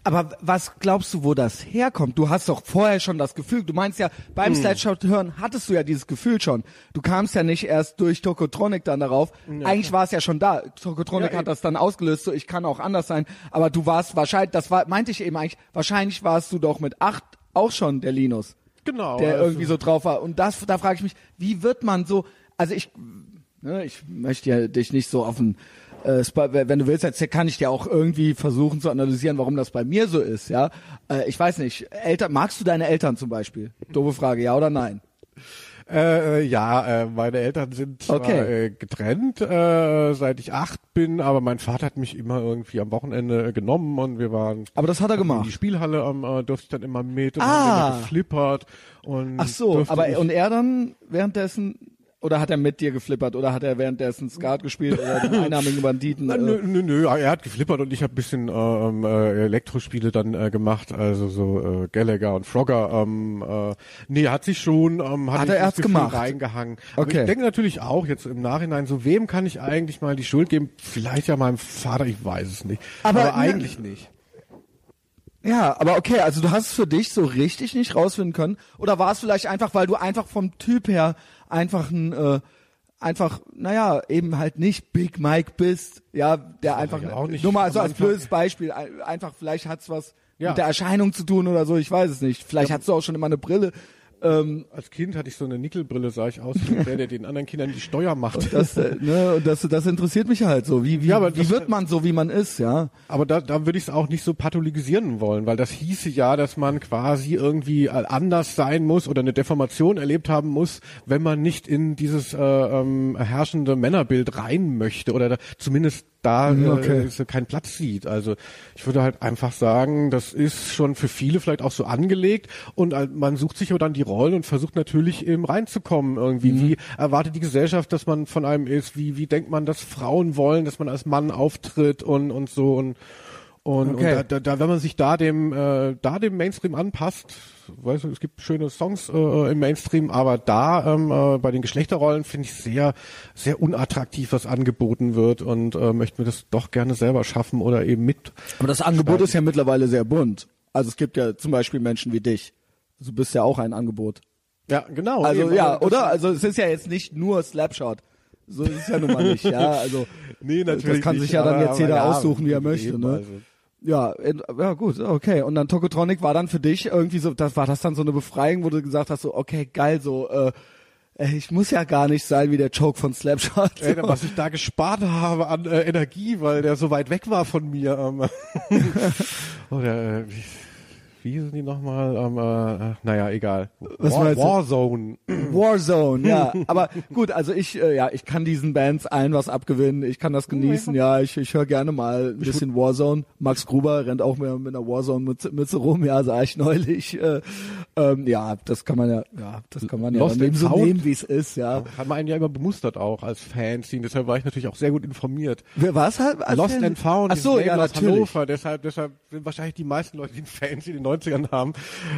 Aber was glaubst du, wo das herkommt? Du hast doch vorher schon das Gefühl, du meinst ja, beim Hm. Slideshot hören hattest du ja dieses Gefühl schon. Du kamst ja nicht erst durch Tokotronic dann darauf. Eigentlich war es ja schon da. Tokotronic Ja, hat das dann ausgelöst, so ich kann auch anders sein. Aber du warst wahrscheinlich, das war, meinte ich eben eigentlich, wahrscheinlich warst du doch mit acht auch schon der Linus. Genau, Der also- irgendwie so drauf war. Und das, da frage ich mich, wie wird man so, also ich, ne, ich möchte ja dich nicht so auf den, äh, wenn du willst, jetzt kann ich dir auch irgendwie versuchen zu analysieren, warum das bei mir so ist, ja. Äh, ich weiß nicht, Eltern, magst du deine Eltern zum Beispiel? Doofe Frage, ja oder nein? Äh, äh, ja, äh, meine Eltern sind zwar, Okay. äh, getrennt, äh, seit ich acht bin, aber mein Vater hat mich immer irgendwie am Wochenende äh, genommen und wir waren Aber das hat er in die gemacht. Spielhalle, ähm, äh, durfte ich dann immer mit und Ah. haben geflippert und Ach so, aber und er dann währenddessen oder hat er mit dir geflippert oder hat er währenddessen Skat [laughs] gespielt oder den einnahmigen Banditen? Na, äh, nö, nö, nö, er hat geflippert und ich habe bisschen ähm, äh, Elektrospiele dann äh, gemacht, also so äh, Gallagher und Frogger. Ähm, äh, nee, hat sich schon, ähm, hat, Hat er erst Gefühl gemacht? reingehangen. Aber Okay. ich denke natürlich auch jetzt im Nachhinein, so wem kann ich eigentlich mal die Schuld geben? Vielleicht ja meinem Vater, ich weiß es nicht. Aber, Aber, ne- eigentlich nicht. Ja, aber okay, also du hast es für dich so richtig nicht rausfinden können. Oder war es vielleicht einfach, weil du einfach vom Typ her einfach ein, äh, einfach, naja, eben halt nicht Big Mike bist, ja, der einfach, ja auch nicht nur mal so als blödes Beispiel, ein- einfach, vielleicht hat's was Ja. mit der Erscheinung zu tun oder so, ich weiß es nicht. Vielleicht hattest du auch schon immer eine Brille. Ähm, Als Kind hatte ich so eine Nickelbrille, sah ich aus wie der, der den anderen Kindern die Steuer macht. das, äh, ne, und das, das interessiert mich halt so. Wie, wie, Ja, wie das- wird man so, wie man ist, ja? Aber da, da würde ich es auch nicht so pathologisieren wollen, weil das hieße ja, dass man quasi irgendwie anders sein muss oder eine Deformation erlebt haben muss, wenn man nicht in dieses äh, ähm, herrschende Männerbild rein möchte oder da, zumindest da Mhm, okay. äh, so keinen Platz sieht. Also ich würde halt einfach sagen, das ist schon für viele vielleicht auch so angelegt und äh, man sucht sich aber dann die Rollen und versucht natürlich eben reinzukommen irgendwie. Mhm. Wie erwartet die Gesellschaft, dass man von einem ist? Wie, wie denkt man, dass Frauen wollen, dass man als Mann auftritt und, und so und und, Okay. und da, da, da, wenn man sich da dem, äh, da dem Mainstream anpasst, weißt du, es gibt schöne Songs äh, im Mainstream, aber da ähm, äh, bei den Geschlechterrollen finde ich sehr, sehr unattraktiv, was angeboten wird und äh, möchte mir das doch gerne selber schaffen oder eben mit. Aber das Angebot ist ja mittlerweile sehr bunt. Also es gibt ja zum Beispiel Menschen wie dich. Du bist ja auch ein Angebot. Ja, genau. Also eben, ja, oder? Also es ist ja jetzt nicht nur Slapshot. So ist es ja nun mal nicht, ja. Also [laughs] Nee, natürlich das kann nicht, sich ja dann jetzt jeder ja, aussuchen, wie er möchte, eben, ne? also. Ja, ja gut, okay. Und dann Tokotronic war dann für dich irgendwie so, das war das dann so eine Befreiung, wo du gesagt hast, so okay, geil, so äh, ich muss ja gar nicht sein wie der Choke von Slapshot. Ey, [laughs] was ich da gespart habe an äh, Energie, weil der so weit weg war von mir. Ähm, [laughs] oder äh, wie, hießen die nochmal? Ähm, äh, naja, egal. Was War? Warzone. [clears throat] Warzone, ja. Aber gut, also ich, äh, ja, ich kann diesen Bands allen was abgewinnen. Ich kann das genießen, ja. Ich, ich höre gerne mal ein bisschen Warzone. Max Gruber rennt auch mehr mit einer Warzone-Mütze rum, ja, sah ich neulich. Äh, ähm, ja, das kann man ja, ja, das kann man ja Lost and so Found. nehmen, wie es ist, ja. Hat man einen ja immer bemustert auch als Fanzine, deshalb war ich natürlich auch sehr gut informiert. Wer war es halt? Lost Fan? and Found, Ach so, ja, natürlich. Hannover, deshalb, deshalb sind wahrscheinlich die meisten Leute, die Fanzine in den 90ern haben,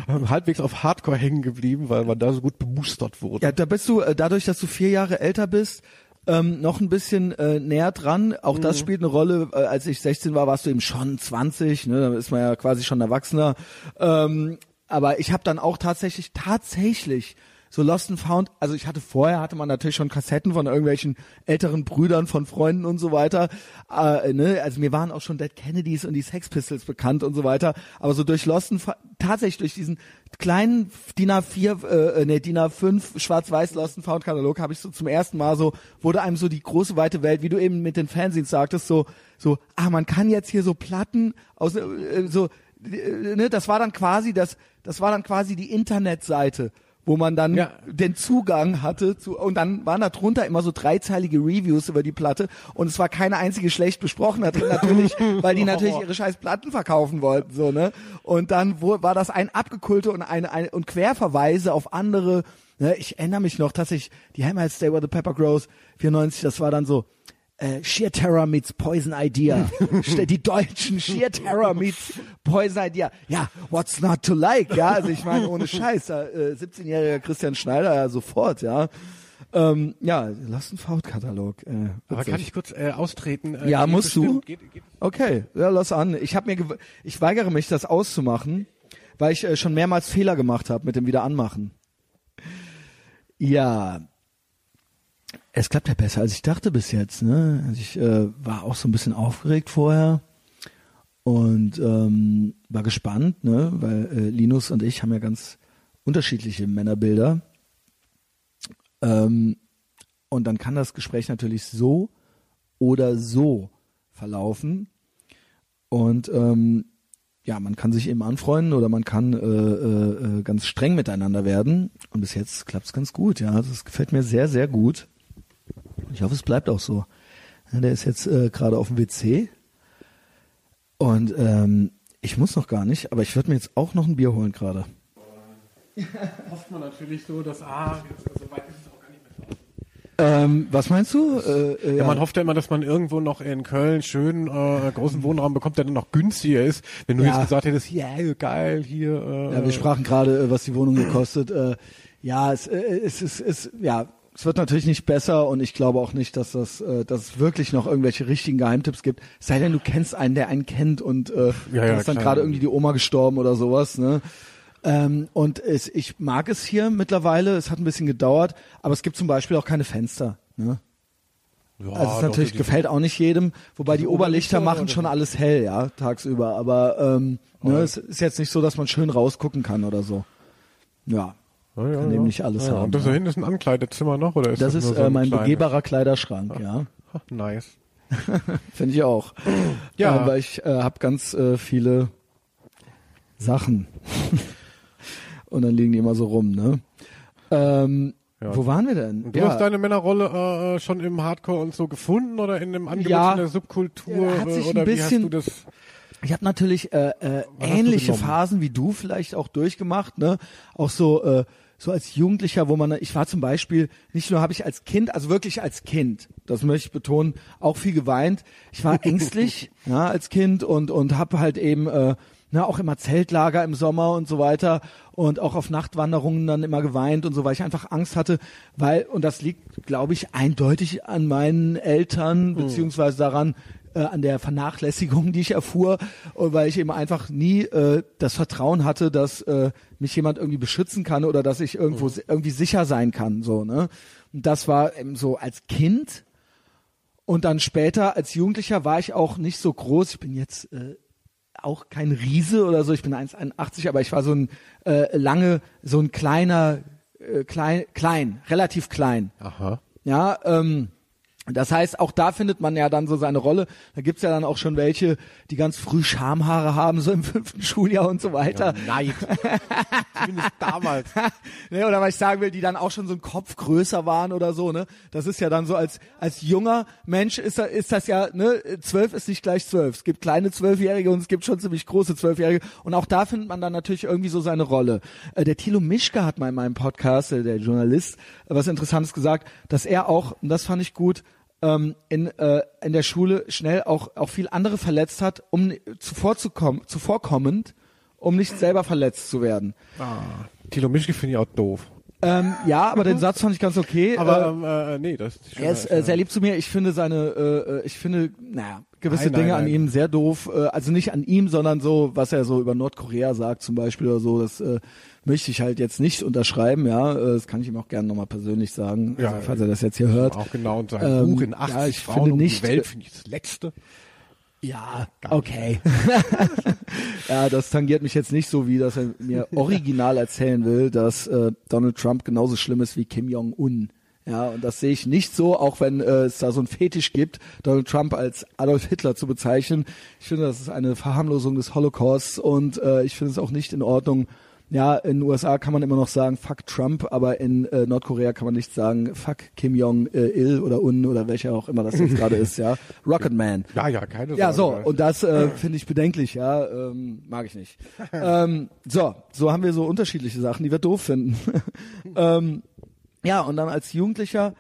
ähm, halbwegs auf Hardcore hängen geblieben, weil man da so gut bemustert wurde. Ja, da bist du, äh, dadurch, dass du vier Jahre älter bist, ähm, noch ein bisschen äh, näher dran. Auch das spielt eine Rolle. Äh, als ich 16 war, warst du eben schon 20. Ne? Da ist man ja quasi schon Erwachsener. Ähm, aber ich habe dann auch tatsächlich, tatsächlich so Lost and Found, also ich hatte vorher, hatte man natürlich schon Kassetten von irgendwelchen älteren Brüdern, von Freunden und so weiter. Äh, ne? Also mir waren auch schon Dead Kennedys und die Sex Pistols bekannt und so weiter. Aber so durch Lost and Found, tatsächlich durch diesen kleinen DIN A4, äh, ne, DIN A5 schwarz-weiß Lost and Found Katalog habe ich so zum ersten Mal so, wurde einem so die große weite Welt, wie du eben mit den Fanzines sagtest, so, so, ah, man kann jetzt hier so Platten aus, äh, so, äh, ne, das war dann quasi das, das war dann quasi die Internetseite, wo man dann Ja. den Zugang hatte zu, und dann waren da drunter immer so dreizeilige Reviews über die Platte und es war keine einzige schlecht besprochen drin natürlich, [laughs] weil die natürlich ihre scheiß Platten verkaufen wollten, so, ne? Und dann wo, war das ein abgekulte und eine, eine und Querverweise auf andere, ne? Ich erinnere mich noch, dass ich die Hammerhead Stay Where the Pepper Grows 94, das war dann so, äh, Sheer Terror meets Poison Idea. [laughs] Die deutschen Sheer Terror meets Poison Idea. Ja, what's not to like? Ja, also ich meine, ohne Scheiß, äh, 17-jähriger Christian Schneider ja sofort, ja. Ähm, ja, lass einen Fault-Katalog. Äh, Aber kann ich kurz äh, austreten? Äh, Ja, musst du. bestimmt. Geht, geht, Okay, ja, lass an. Ich habe mir, ich weigere mich, das auszumachen, weil ich äh, schon mehrmals Fehler gemacht habe mit dem Wiederanmachen. Ja, es klappt ja besser, als ich dachte bis jetzt. Ne? Also ich äh, war auch so ein bisschen aufgeregt vorher und ähm, war gespannt, ne? weil äh, Linus und ich haben ja ganz unterschiedliche Männerbilder. Ähm, und dann kann das Gespräch natürlich so oder so verlaufen. Und ähm, ja, man kann sich eben anfreunden oder man kann äh, äh, äh, ganz streng miteinander werden. Und bis jetzt klappt es ganz gut, ja. Das gefällt mir sehr, sehr gut. Ich hoffe, es bleibt auch so. Ja, der ist jetzt äh, gerade auf dem WC. Und ähm, ich muss noch gar nicht, aber ich würde mir jetzt auch noch ein Bier holen gerade. [laughs] hofft man natürlich so, dass, ah, so weit ist es auch gar nicht mehr. Ähm, was meinst du? Äh, äh, Ja, man hofft ja immer, dass man irgendwo noch in Köln schön äh, großen Wohnraum bekommt, der dann noch günstiger ist. Wenn du Ja. jetzt gesagt hättest, ja, geil, hier. Äh, Ja, wir sprachen gerade, äh, was die Wohnung gekostet. Äh, ja, es, äh, es ist, es, ja, es wird natürlich nicht besser und ich glaube auch nicht, dass das, äh, dass es wirklich noch irgendwelche richtigen Geheimtipps gibt. Sei denn, du kennst einen, der einen kennt und äh, Ja, ja, ist dann gerade irgendwie die Oma gestorben oder sowas. Ne? Ähm, und es, ich mag es hier mittlerweile. Es hat ein bisschen gedauert, aber es gibt zum Beispiel auch keine Fenster. Ne? Ja, Also es natürlich die- gefällt auch nicht jedem, wobei die Oberlichter Oberlichter machen schon alles hell, ja, tagsüber. Aber ähm, ne, es ist jetzt nicht so, dass man schön rausgucken kann oder so. Ja, Ja, ja, kann ja. eben nicht alles ja, haben. Und das ja. da hinten ist ein Ankleidezimmer noch, oder ist Das das, ist nur so äh, ein mein kleines? begehbarer Kleiderschrank, ja. Nice. [laughs] Finde ich auch. [clears throat] Ja. Äh, weil ich äh, habe ganz äh, viele Sachen. [laughs] Und dann liegen die immer so rum, ne? Ähm, Ja. Wo waren wir denn? Du hast deine Männerrolle äh, äh, schon im Hardcore und so gefunden oder in dem Angebot Ja. der Subkultur Ja, hat äh, sich ein oder wie bisschen- hast du das? Ich habe natürlich äh, äh, ähnliche? Phasen wie du vielleicht auch durchgemacht, ne? Auch so äh, so als Jugendlicher, wo man, ich war zum Beispiel, nicht nur habe ich als Kind, also wirklich als Kind, das möchte ich betonen, auch viel geweint. Ich war [laughs] ängstlich, ja, als Kind und und habe halt eben äh, ne, auch immer Zeltlager im Sommer und so weiter und auch auf Nachtwanderungen dann immer geweint und so, weil ich einfach Angst hatte, weil und das liegt, glaube ich, eindeutig an meinen Eltern beziehungsweise daran, äh, an der Vernachlässigung, die ich erfuhr, und weil ich eben einfach nie äh, das Vertrauen hatte, dass äh, mich jemand irgendwie beschützen kann oder dass ich irgendwo si- irgendwie sicher sein kann, so ne. Und das war eben so als Kind und dann später als Jugendlicher war ich auch nicht so groß. Ich bin jetzt äh, auch kein Riese oder so. Ich bin 1,81, aber ich war so ein äh, lange, so ein kleiner, äh, klein, klein, relativ klein. Aha. Ja, ähm, das heißt, auch da findet man ja dann so seine Rolle. Da gibt's ja dann auch schon welche, die ganz früh Schamhaare haben, so im [laughs] fünften Schuljahr und so weiter. Nein. [laughs] Zumindest damals. ne, oder was ich sagen will, die dann auch schon so ein Kopf größer waren oder so, ne? Das ist ja dann so als als junger Mensch ist ist das ja, ne, zwölf ist nicht gleich zwölf. Es gibt kleine Zwölfjährige und es gibt schon ziemlich große Zwölfjährige und auch da findet man dann natürlich irgendwie so seine Rolle. Äh, der Thilo Mischke hat mal in meinem Podcast, äh, der Journalist, äh, was Interessantes gesagt, dass er auch, und das fand ich gut, ähm, in, äh, in der Schule schnell auch, auch viel andere verletzt hat, um zuvorzukommen, zuvorkommend, um nicht selber verletzt zu werden. Tilo Mischke finde ich auch doof. Ähm, ja, aber den Satz fand ich ganz okay. Aber äh, ähm, äh, nee, das ist er ist äh, sehr lieb zu mir. Ich finde seine, äh, äh, ich finde, naja, gewisse Nein, nein, Dinge an nein. ihm sehr doof. Äh, also nicht an ihm, sondern so, was er so über Nordkorea sagt zum Beispiel oder so. Das äh, möchte ich halt jetzt nicht unterschreiben. Ja, äh, das kann ich ihm auch gerne nochmal persönlich sagen, Ja, also, falls er das jetzt hier hört. auch genau und sein Ähm, Buch in 80 ja, ich Frauen finde um nicht- die Welt finde ich das letzte. Ja, okay. [laughs] ja, das tangiert mich jetzt nicht so, wie dass er mir original erzählen will, dass äh, Donald Trump genauso schlimm ist wie Kim Jong-un. Ja, und das sehe ich nicht so, auch wenn äh, es da so einen Fetisch gibt, Donald Trump als Adolf Hitler zu bezeichnen. Ich finde, das ist eine Verharmlosung des Holocausts und äh, ich finde es auch nicht in Ordnung. Ja, in den USA kann man immer noch sagen, fuck Trump, aber in äh, Nordkorea kann man nicht sagen, fuck Kim Jong-il oder Un oder welcher auch immer das jetzt gerade ist, ja. [laughs] Rocket Man. Ja, ja, keine Ja, so, Sorge. und das äh, finde ich bedenklich, ja, ähm, mag ich nicht. [laughs] ähm, so, so haben wir so unterschiedliche Sachen, die wir doof finden. [laughs] ähm, ja, und dann als Jugendlicher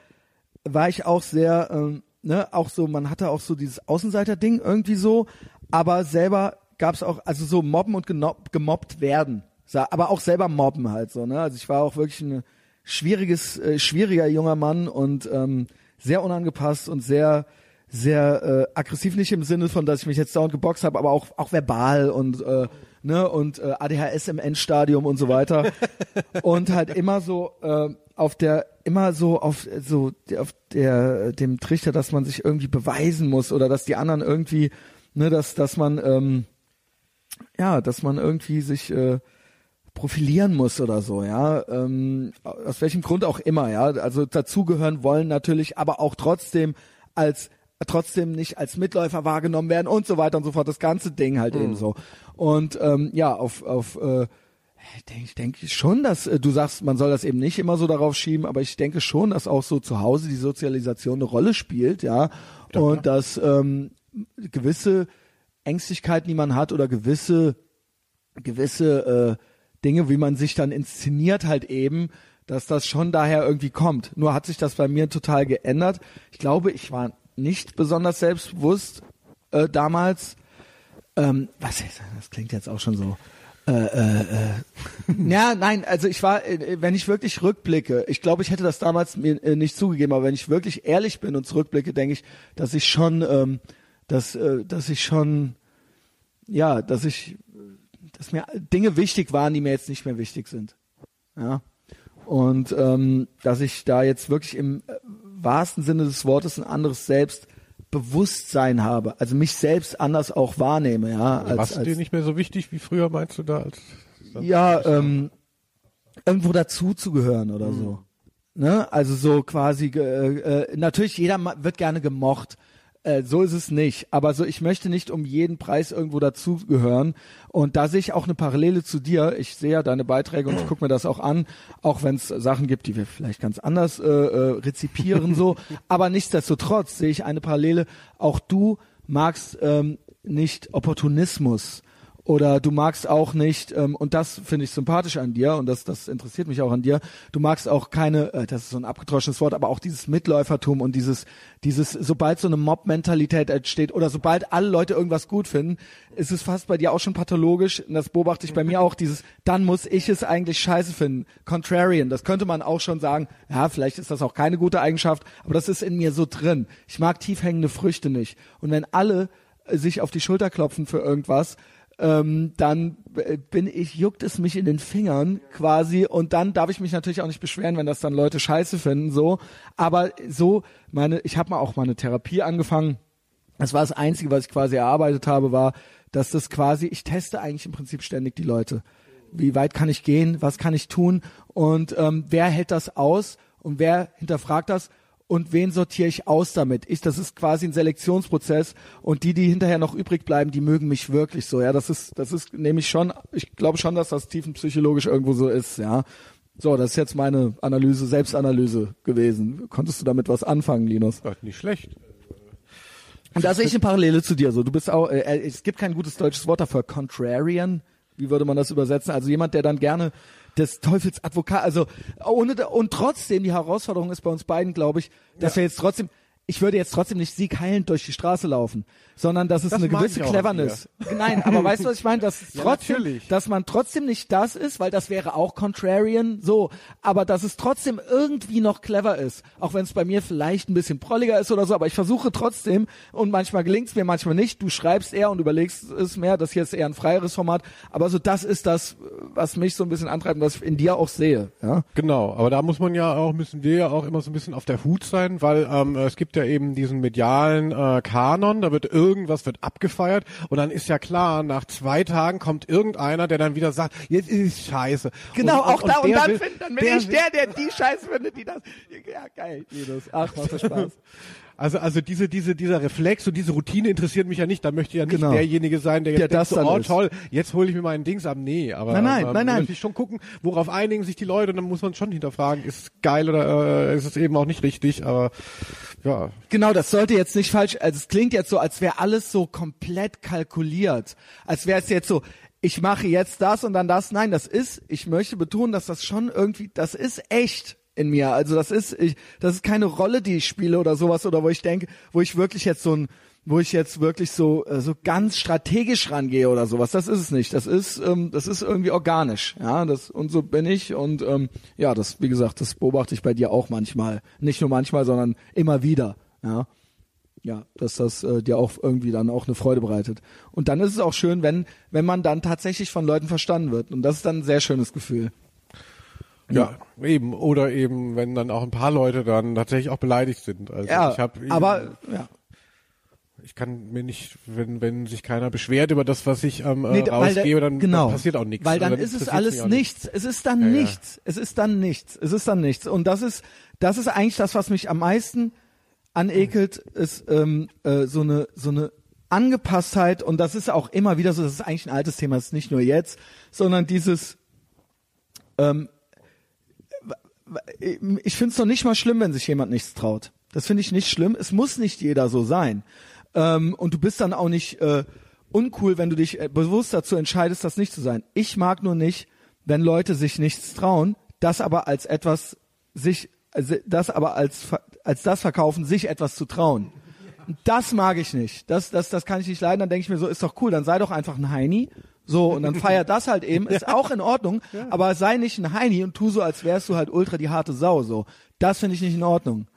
war ich auch sehr, ähm, ne, auch so, man hatte auch so dieses Außenseiter-Ding irgendwie so, aber selber gab's auch, also so mobben und gemobbt werden, aber auch selber mobben halt so, ne, also ich war auch wirklich ein schwieriges, äh, schwieriger junger Mann und ähm, sehr unangepasst und sehr, sehr äh, aggressiv nicht im Sinne von, dass ich mich jetzt dauernd geboxt habe, aber auch auch verbal und äh, ne? Und äh, ADHS im Endstadium und so weiter. [laughs] Und halt immer so äh, auf der immer so auf so auf der dem Trichter, dass man sich irgendwie beweisen muss oder dass die anderen irgendwie ne dass dass man ähm, ja dass man irgendwie sich äh, profilieren muss oder so, ja, ähm, aus welchem Grund auch immer, ja, also dazugehören wollen natürlich, aber auch trotzdem als trotzdem nicht als Mitläufer wahrgenommen werden und so weiter und so fort, das ganze Ding halt eben so. Und ähm, ja, auf auf äh, ich denke schon, dass äh, du sagst, man soll das eben nicht immer so darauf schieben, aber ich denke schon, dass auch so zu Hause die Sozialisation eine Rolle spielt, ja, und dass ähm, gewisse Ängstlichkeiten, die man hat oder gewisse gewisse äh, Dinge, wie man sich dann inszeniert halt eben, dass das schon daher irgendwie kommt. Nur hat sich das bei mir total geändert. Ich glaube, ich war nicht besonders selbstbewusst äh, damals. Ähm, was jetzt, das klingt jetzt auch schon so. Ja, nein, also ich war, äh, wenn ich wirklich rückblicke, ich glaube, ich hätte das damals mir äh, nicht zugegeben, aber wenn ich wirklich ehrlich bin und zurückblicke, denke ich, dass ich schon, ähm, dass, äh, dass ich schon, ja, dass ich, dass mir Dinge wichtig waren, die mir jetzt nicht mehr wichtig sind. Ja. Und ähm, dass ich da jetzt wirklich im äh, wahrsten Sinne des Wortes ein anderes Selbstbewusstsein habe, also mich selbst anders auch wahrnehme, ja. Als, Was als, dir nicht mehr so wichtig wie früher, meinst du da? Als, ja, ähm, irgendwo dazu zu gehören oder so. Ne? Also so quasi, äh, äh, natürlich jeder wird gerne gemocht. Äh, so ist es nicht. Aber so, ich möchte nicht um jeden Preis irgendwo dazugehören. Und da sehe ich auch eine Parallele zu dir. Ich sehe ja deine Beiträge und ich gucke mir das auch an, auch wenn es Sachen gibt, die wir vielleicht ganz anders äh, äh, rezipieren so. [laughs] Aber nichtsdestotrotz sehe ich eine Parallele. Auch du magst ähm, nicht Opportunismus oder du magst auch nicht, ähm, und das finde ich sympathisch an dir und das, das interessiert mich auch an dir, du magst auch keine, äh, das ist so ein abgetroschenes Wort, aber auch dieses Mitläufertum und dieses, dieses, sobald so eine Mob-Mentalität entsteht oder sobald alle Leute irgendwas gut finden, ist es fast bei dir auch schon pathologisch, und das beobachte ich bei mir auch, dieses, dann muss ich es eigentlich scheiße finden. Contrarian, das könnte man auch schon sagen, ja, vielleicht ist das auch keine gute Eigenschaft, aber das ist in mir so drin. Ich mag tief hängende Früchte nicht. Und wenn alle sich auf die Schulter klopfen für irgendwas, ähm, dann äh, bin ich, juckt es mich in den Fingern quasi und dann darf ich mich natürlich auch nicht beschweren, wenn das dann Leute scheiße finden, so. Aber so, meine, ich habe mal auch mal eine Therapie angefangen. Das war das Einzige, was ich quasi erarbeitet habe, war, dass das quasi, ich teste eigentlich im Prinzip ständig die Leute. Wie weit kann ich gehen? Was kann ich tun? Und ähm, wer hält das aus? Und wer hinterfragt das? Und wen sortiere ich aus damit? Ich, das ist quasi ein Selektionsprozess und die, die hinterher noch übrig bleiben, die mögen mich wirklich so. Ja, das ist, das ist nämlich schon, ich glaube schon, dass das tiefenpsychologisch irgendwo so ist. Ja, so, das ist jetzt meine Analyse, Selbstanalyse gewesen. Konntest du damit was anfangen, Linus? Ja, nicht schlecht. Und da sehe ich eine Parallele zu dir. So, du bist auch, äh, es gibt kein gutes deutsches Wort dafür. Contrarian, wie würde man das übersetzen? Also jemand, der dann gerne des Teufels Advokat, also ohne und trotzdem die Herausforderung ist bei uns beiden, glaube ich, dass Ja. wir jetzt trotzdem ich würde jetzt trotzdem nicht siegheilend durch die Straße laufen, sondern dass es Das eine gewisse Cleverness. [laughs] Nein, aber weißt du, was ich meine? Dass [laughs] Ja, trotzdem, natürlich. dass man trotzdem nicht das ist, weil das wäre auch contrarian, so, aber dass es trotzdem irgendwie noch clever ist, auch wenn es bei mir vielleicht ein bisschen prolliger ist oder so, aber ich versuche trotzdem und manchmal gelingt es mir, manchmal nicht. Du schreibst eher und überlegst es mehr, das hier ist eher ein freieres Format, aber so das ist das, was mich so ein bisschen antreibt und was ich in dir auch sehe, ja. Genau, aber da muss man ja auch, müssen wir ja auch immer so ein bisschen auf der Hut sein, weil ähm, es gibt ja eben diesen medialen äh, Kanon, da wird irgendwas wird abgefeiert und dann ist ja klar, nach zwei Tagen kommt irgendeiner, der dann wieder sagt, jetzt ist es scheiße. Genau, und, auch da und dann, will- find, dann bin der ich der, der die Scheiße findet, die das. Ja, geil, Linus. Ach, macht Spaß. [laughs] Also, also diese, diese, dieser Reflex und diese Routine interessiert mich ja nicht. Da möchte ich ja nicht Genau. derjenige sein, der jetzt Der denkt das so, oh ist. toll, jetzt hole ich mir meinen Dings ab. Nee, aber Nein, nein, aber, nein, nein. natürlich schon gucken, worauf einigen sich die Leute und dann muss man schon hinterfragen, ist es geil oder äh, ist es eben auch nicht richtig, aber ja. Genau, das sollte jetzt nicht falsch, also es klingt jetzt so, als wäre alles so komplett kalkuliert. Als wäre es jetzt so, ich mache jetzt das und dann das. Nein, das ist, ich möchte betonen, dass das schon irgendwie, das ist echt in mir. Also das ist, ich, das ist keine Rolle, die ich spiele oder sowas oder wo ich denke, wo ich wirklich jetzt so ein, wo ich jetzt wirklich so äh, so ganz strategisch rangehe oder sowas. Das ist es nicht. Das ist ähm, das ist irgendwie organisch. Ja, das und so bin ich und ähm, ja, das wie gesagt, das beobachte ich bei dir auch manchmal. Nicht nur manchmal, sondern immer wieder. Ja ja, dass das äh, dir auch irgendwie dann auch eine Freude bereitet. Und dann ist es auch schön, wenn wenn man dann tatsächlich von Leuten verstanden wird. Und das ist dann ein sehr schönes Gefühl. Ja, eben. Oder eben, wenn dann auch ein paar Leute dann tatsächlich auch beleidigt sind. Also Ja, ich hab, aber ja. ich kann mir nicht, wenn, wenn sich keiner beschwert über das, was ich ähm, Nee, rausgebe, dann, genau, dann passiert auch nichts. Weil dann Oder ist es alles nichts. Es ist dann ja. nichts. Es ist dann nichts. Es ist dann nichts. Und das ist, das ist eigentlich das, was mich am meisten anekelt, ist ähm, äh, so eine so eine Angepasstheit. Und das ist auch immer wieder so. Das ist eigentlich ein altes Thema. Das ist nicht nur jetzt, sondern dieses ähm, ich finde es noch nicht mal schlimm, wenn sich jemand nichts traut. Das finde ich nicht schlimm. Es muss nicht jeder so sein. Ähm, und du bist dann auch nicht äh, uncool, wenn du dich äh, bewusst dazu entscheidest, das nicht zu sein. Ich mag nur nicht, wenn Leute sich nichts trauen, das aber als etwas sich, also das aber als als das verkaufen, sich etwas zu trauen. Das mag ich nicht. Das, das, das kann ich nicht leiden. Dann denke ich mir so, ist doch cool. Dann sei doch einfach ein Heini. So, und dann feiert das halt eben, ist [laughs] auch in Ordnung, aber sei nicht ein Heini und tu so, als wärst du halt ultra die harte Sau, so. Das finde ich nicht in Ordnung.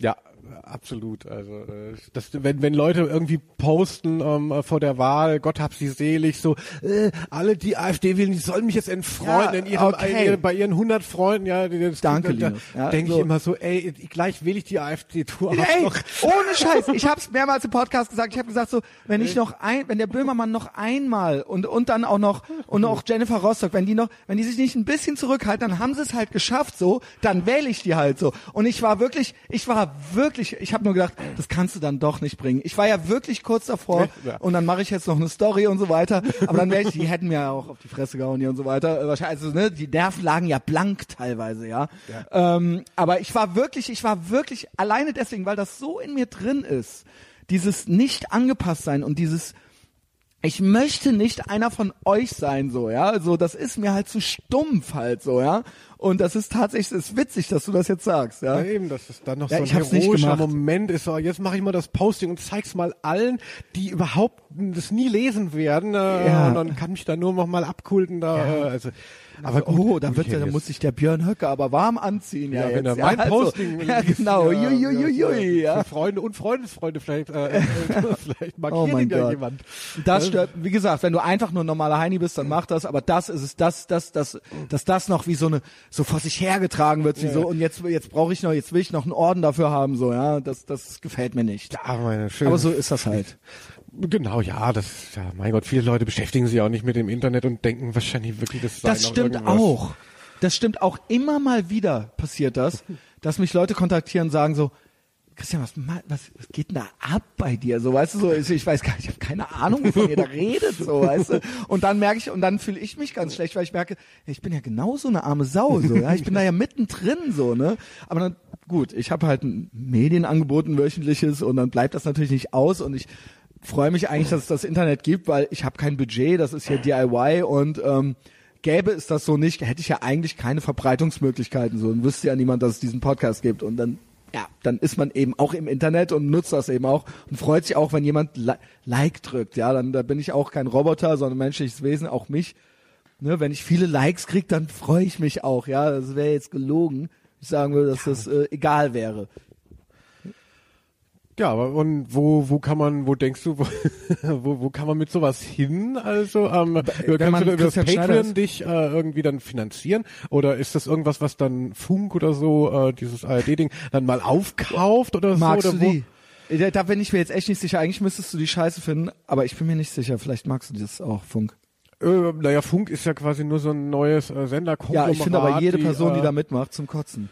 Ja, absolut. Also äh, das, wenn wenn Leute irgendwie posten ähm, vor der Wahl, Gott hab sie selig, so äh, alle die AfD wählen, die sollen mich jetzt entfreunden Ja, in ihrem, okay. in bei ihren 100 Freunden. Ja, das, Danke, da. Ja, denke so. ich immer so, ey, gleich wähle ich die AfD. Du Ey, Arschloch. ohne Scheiß. Ich habe es [laughs] mehrmals im Podcast gesagt. Ich habe gesagt so, wenn ich noch ein, wenn der Böhmermann noch einmal und und dann auch noch und auch Jennifer Rostock, wenn die noch, wenn die sich nicht ein bisschen zurückhalten, dann haben sie es halt geschafft. So, dann wähle ich die halt so. Und ich war wirklich, ich war wirklich, ich habe nur gedacht, das kannst du dann doch nicht bringen. Ich war ja wirklich kurz davor Ja. und dann mache ich jetzt noch eine Story und so weiter. Aber dann wäre ich, die hätten mir ja auch auf die Fresse gehauen hier und so weiter. Äh, Wahrscheinlich, also ne, die Nerven lagen ja blank teilweise, ja. Ähm, aber ich war wirklich, ich war wirklich alleine deswegen, weil das so in mir drin ist, dieses nicht angepasst sein und dieses ich möchte nicht einer von euch sein, so, ja. Also, das ist mir halt zu stumpf halt so, ja. Und das ist tatsächlich, es ist witzig, dass du das jetzt sagst, ja. Ja, eben, dass es dann noch Ja, so ein heroischer. Moment ist. So, jetzt mache ich mal das Posting und zeig's mal allen, die überhaupt das nie lesen werden. Äh, Ja. Und dann kann mich da nur noch mal abkulten. Da, äh, also, aber gut, oh, dann wird ja, dann muss sich der Björn Höcke aber warm anziehen, ja, Ja, wenn er mein also, Posting ja, liest, genau, ja, jui, jui, jui, ja, ja. Für Freunde und Freundesfreunde vielleicht, äh, äh, [laughs] vielleicht markiert Oh ihn ja jemand. Das stört, wie gesagt, wenn du einfach nur ein normaler Heini bist, dann mach das, aber das ist es, das, das, das, dass das noch wie so eine, so vor sich hergetragen wird, wie so, und jetzt, jetzt brauche ich noch, jetzt will ich noch einen Orden dafür haben, so, ja, das, das gefällt mir nicht. Ja, meine schön. Aber so ist das halt. Genau, ja, das, ja, mein Gott, viele Leute beschäftigen sich auch nicht mit dem Internet und denken wahrscheinlich wirklich, das sei Das stimmt irgendwas. auch. Das stimmt auch. Immer mal wieder passiert das, dass mich Leute kontaktieren und sagen so, Christian, was, was, was geht denn da ab bei dir? So, weißt du, so, ich, ich weiß gar nicht, ich habe keine Ahnung, wovon ihr da redet, so, weißt du. Und dann merke ich, und dann fühle ich mich ganz schlecht, weil ich merke, ich bin ja genauso eine arme Sau, so, ja. Ich bin da ja mittendrin, so, ne. Aber dann, gut, ich habe halt ein Medienangebot, ein wöchentliches, und dann bleibt das natürlich nicht aus und ich freue mich eigentlich, dass es das Internet gibt, weil ich habe kein Budget, das ist hier DIY und ähm, gäbe es das so nicht, hätte ich ja eigentlich keine Verbreitungsmöglichkeiten so und wüsste ja niemand, dass es diesen Podcast gibt und dann ja, dann ist man eben auch im Internet und nutzt das eben auch und freut sich auch, wenn jemand Li Like drückt, ja, dann da bin ich auch kein Roboter, sondern menschliches Wesen, auch mich. Ne, wenn ich viele Likes krieg, dann freue ich mich auch, ja, das wäre jetzt gelogen. Ich sagen würde, dass das äh, egal wäre. Ja, aber und wo wo kann man, wo denkst du, wo, [laughs] wo, wo kann man mit sowas hin? Also ähm, wenn kannst man du über Christian Patreon dich äh, irgendwie dann finanzieren oder ist das irgendwas, was dann Funk oder so äh, dieses ARD-Ding dann mal aufkauft oder Magst so? du oder wo? die? Da, da bin ich mir jetzt echt nicht sicher. Eigentlich müsstest du die scheiße finden, aber ich bin mir nicht sicher. Vielleicht magst du das auch, Funk. Äh, naja, Funk ist ja quasi nur so ein neues äh, Sender. Ja, ich finde aber jede die, Person, die äh, da mitmacht, zum Kotzen.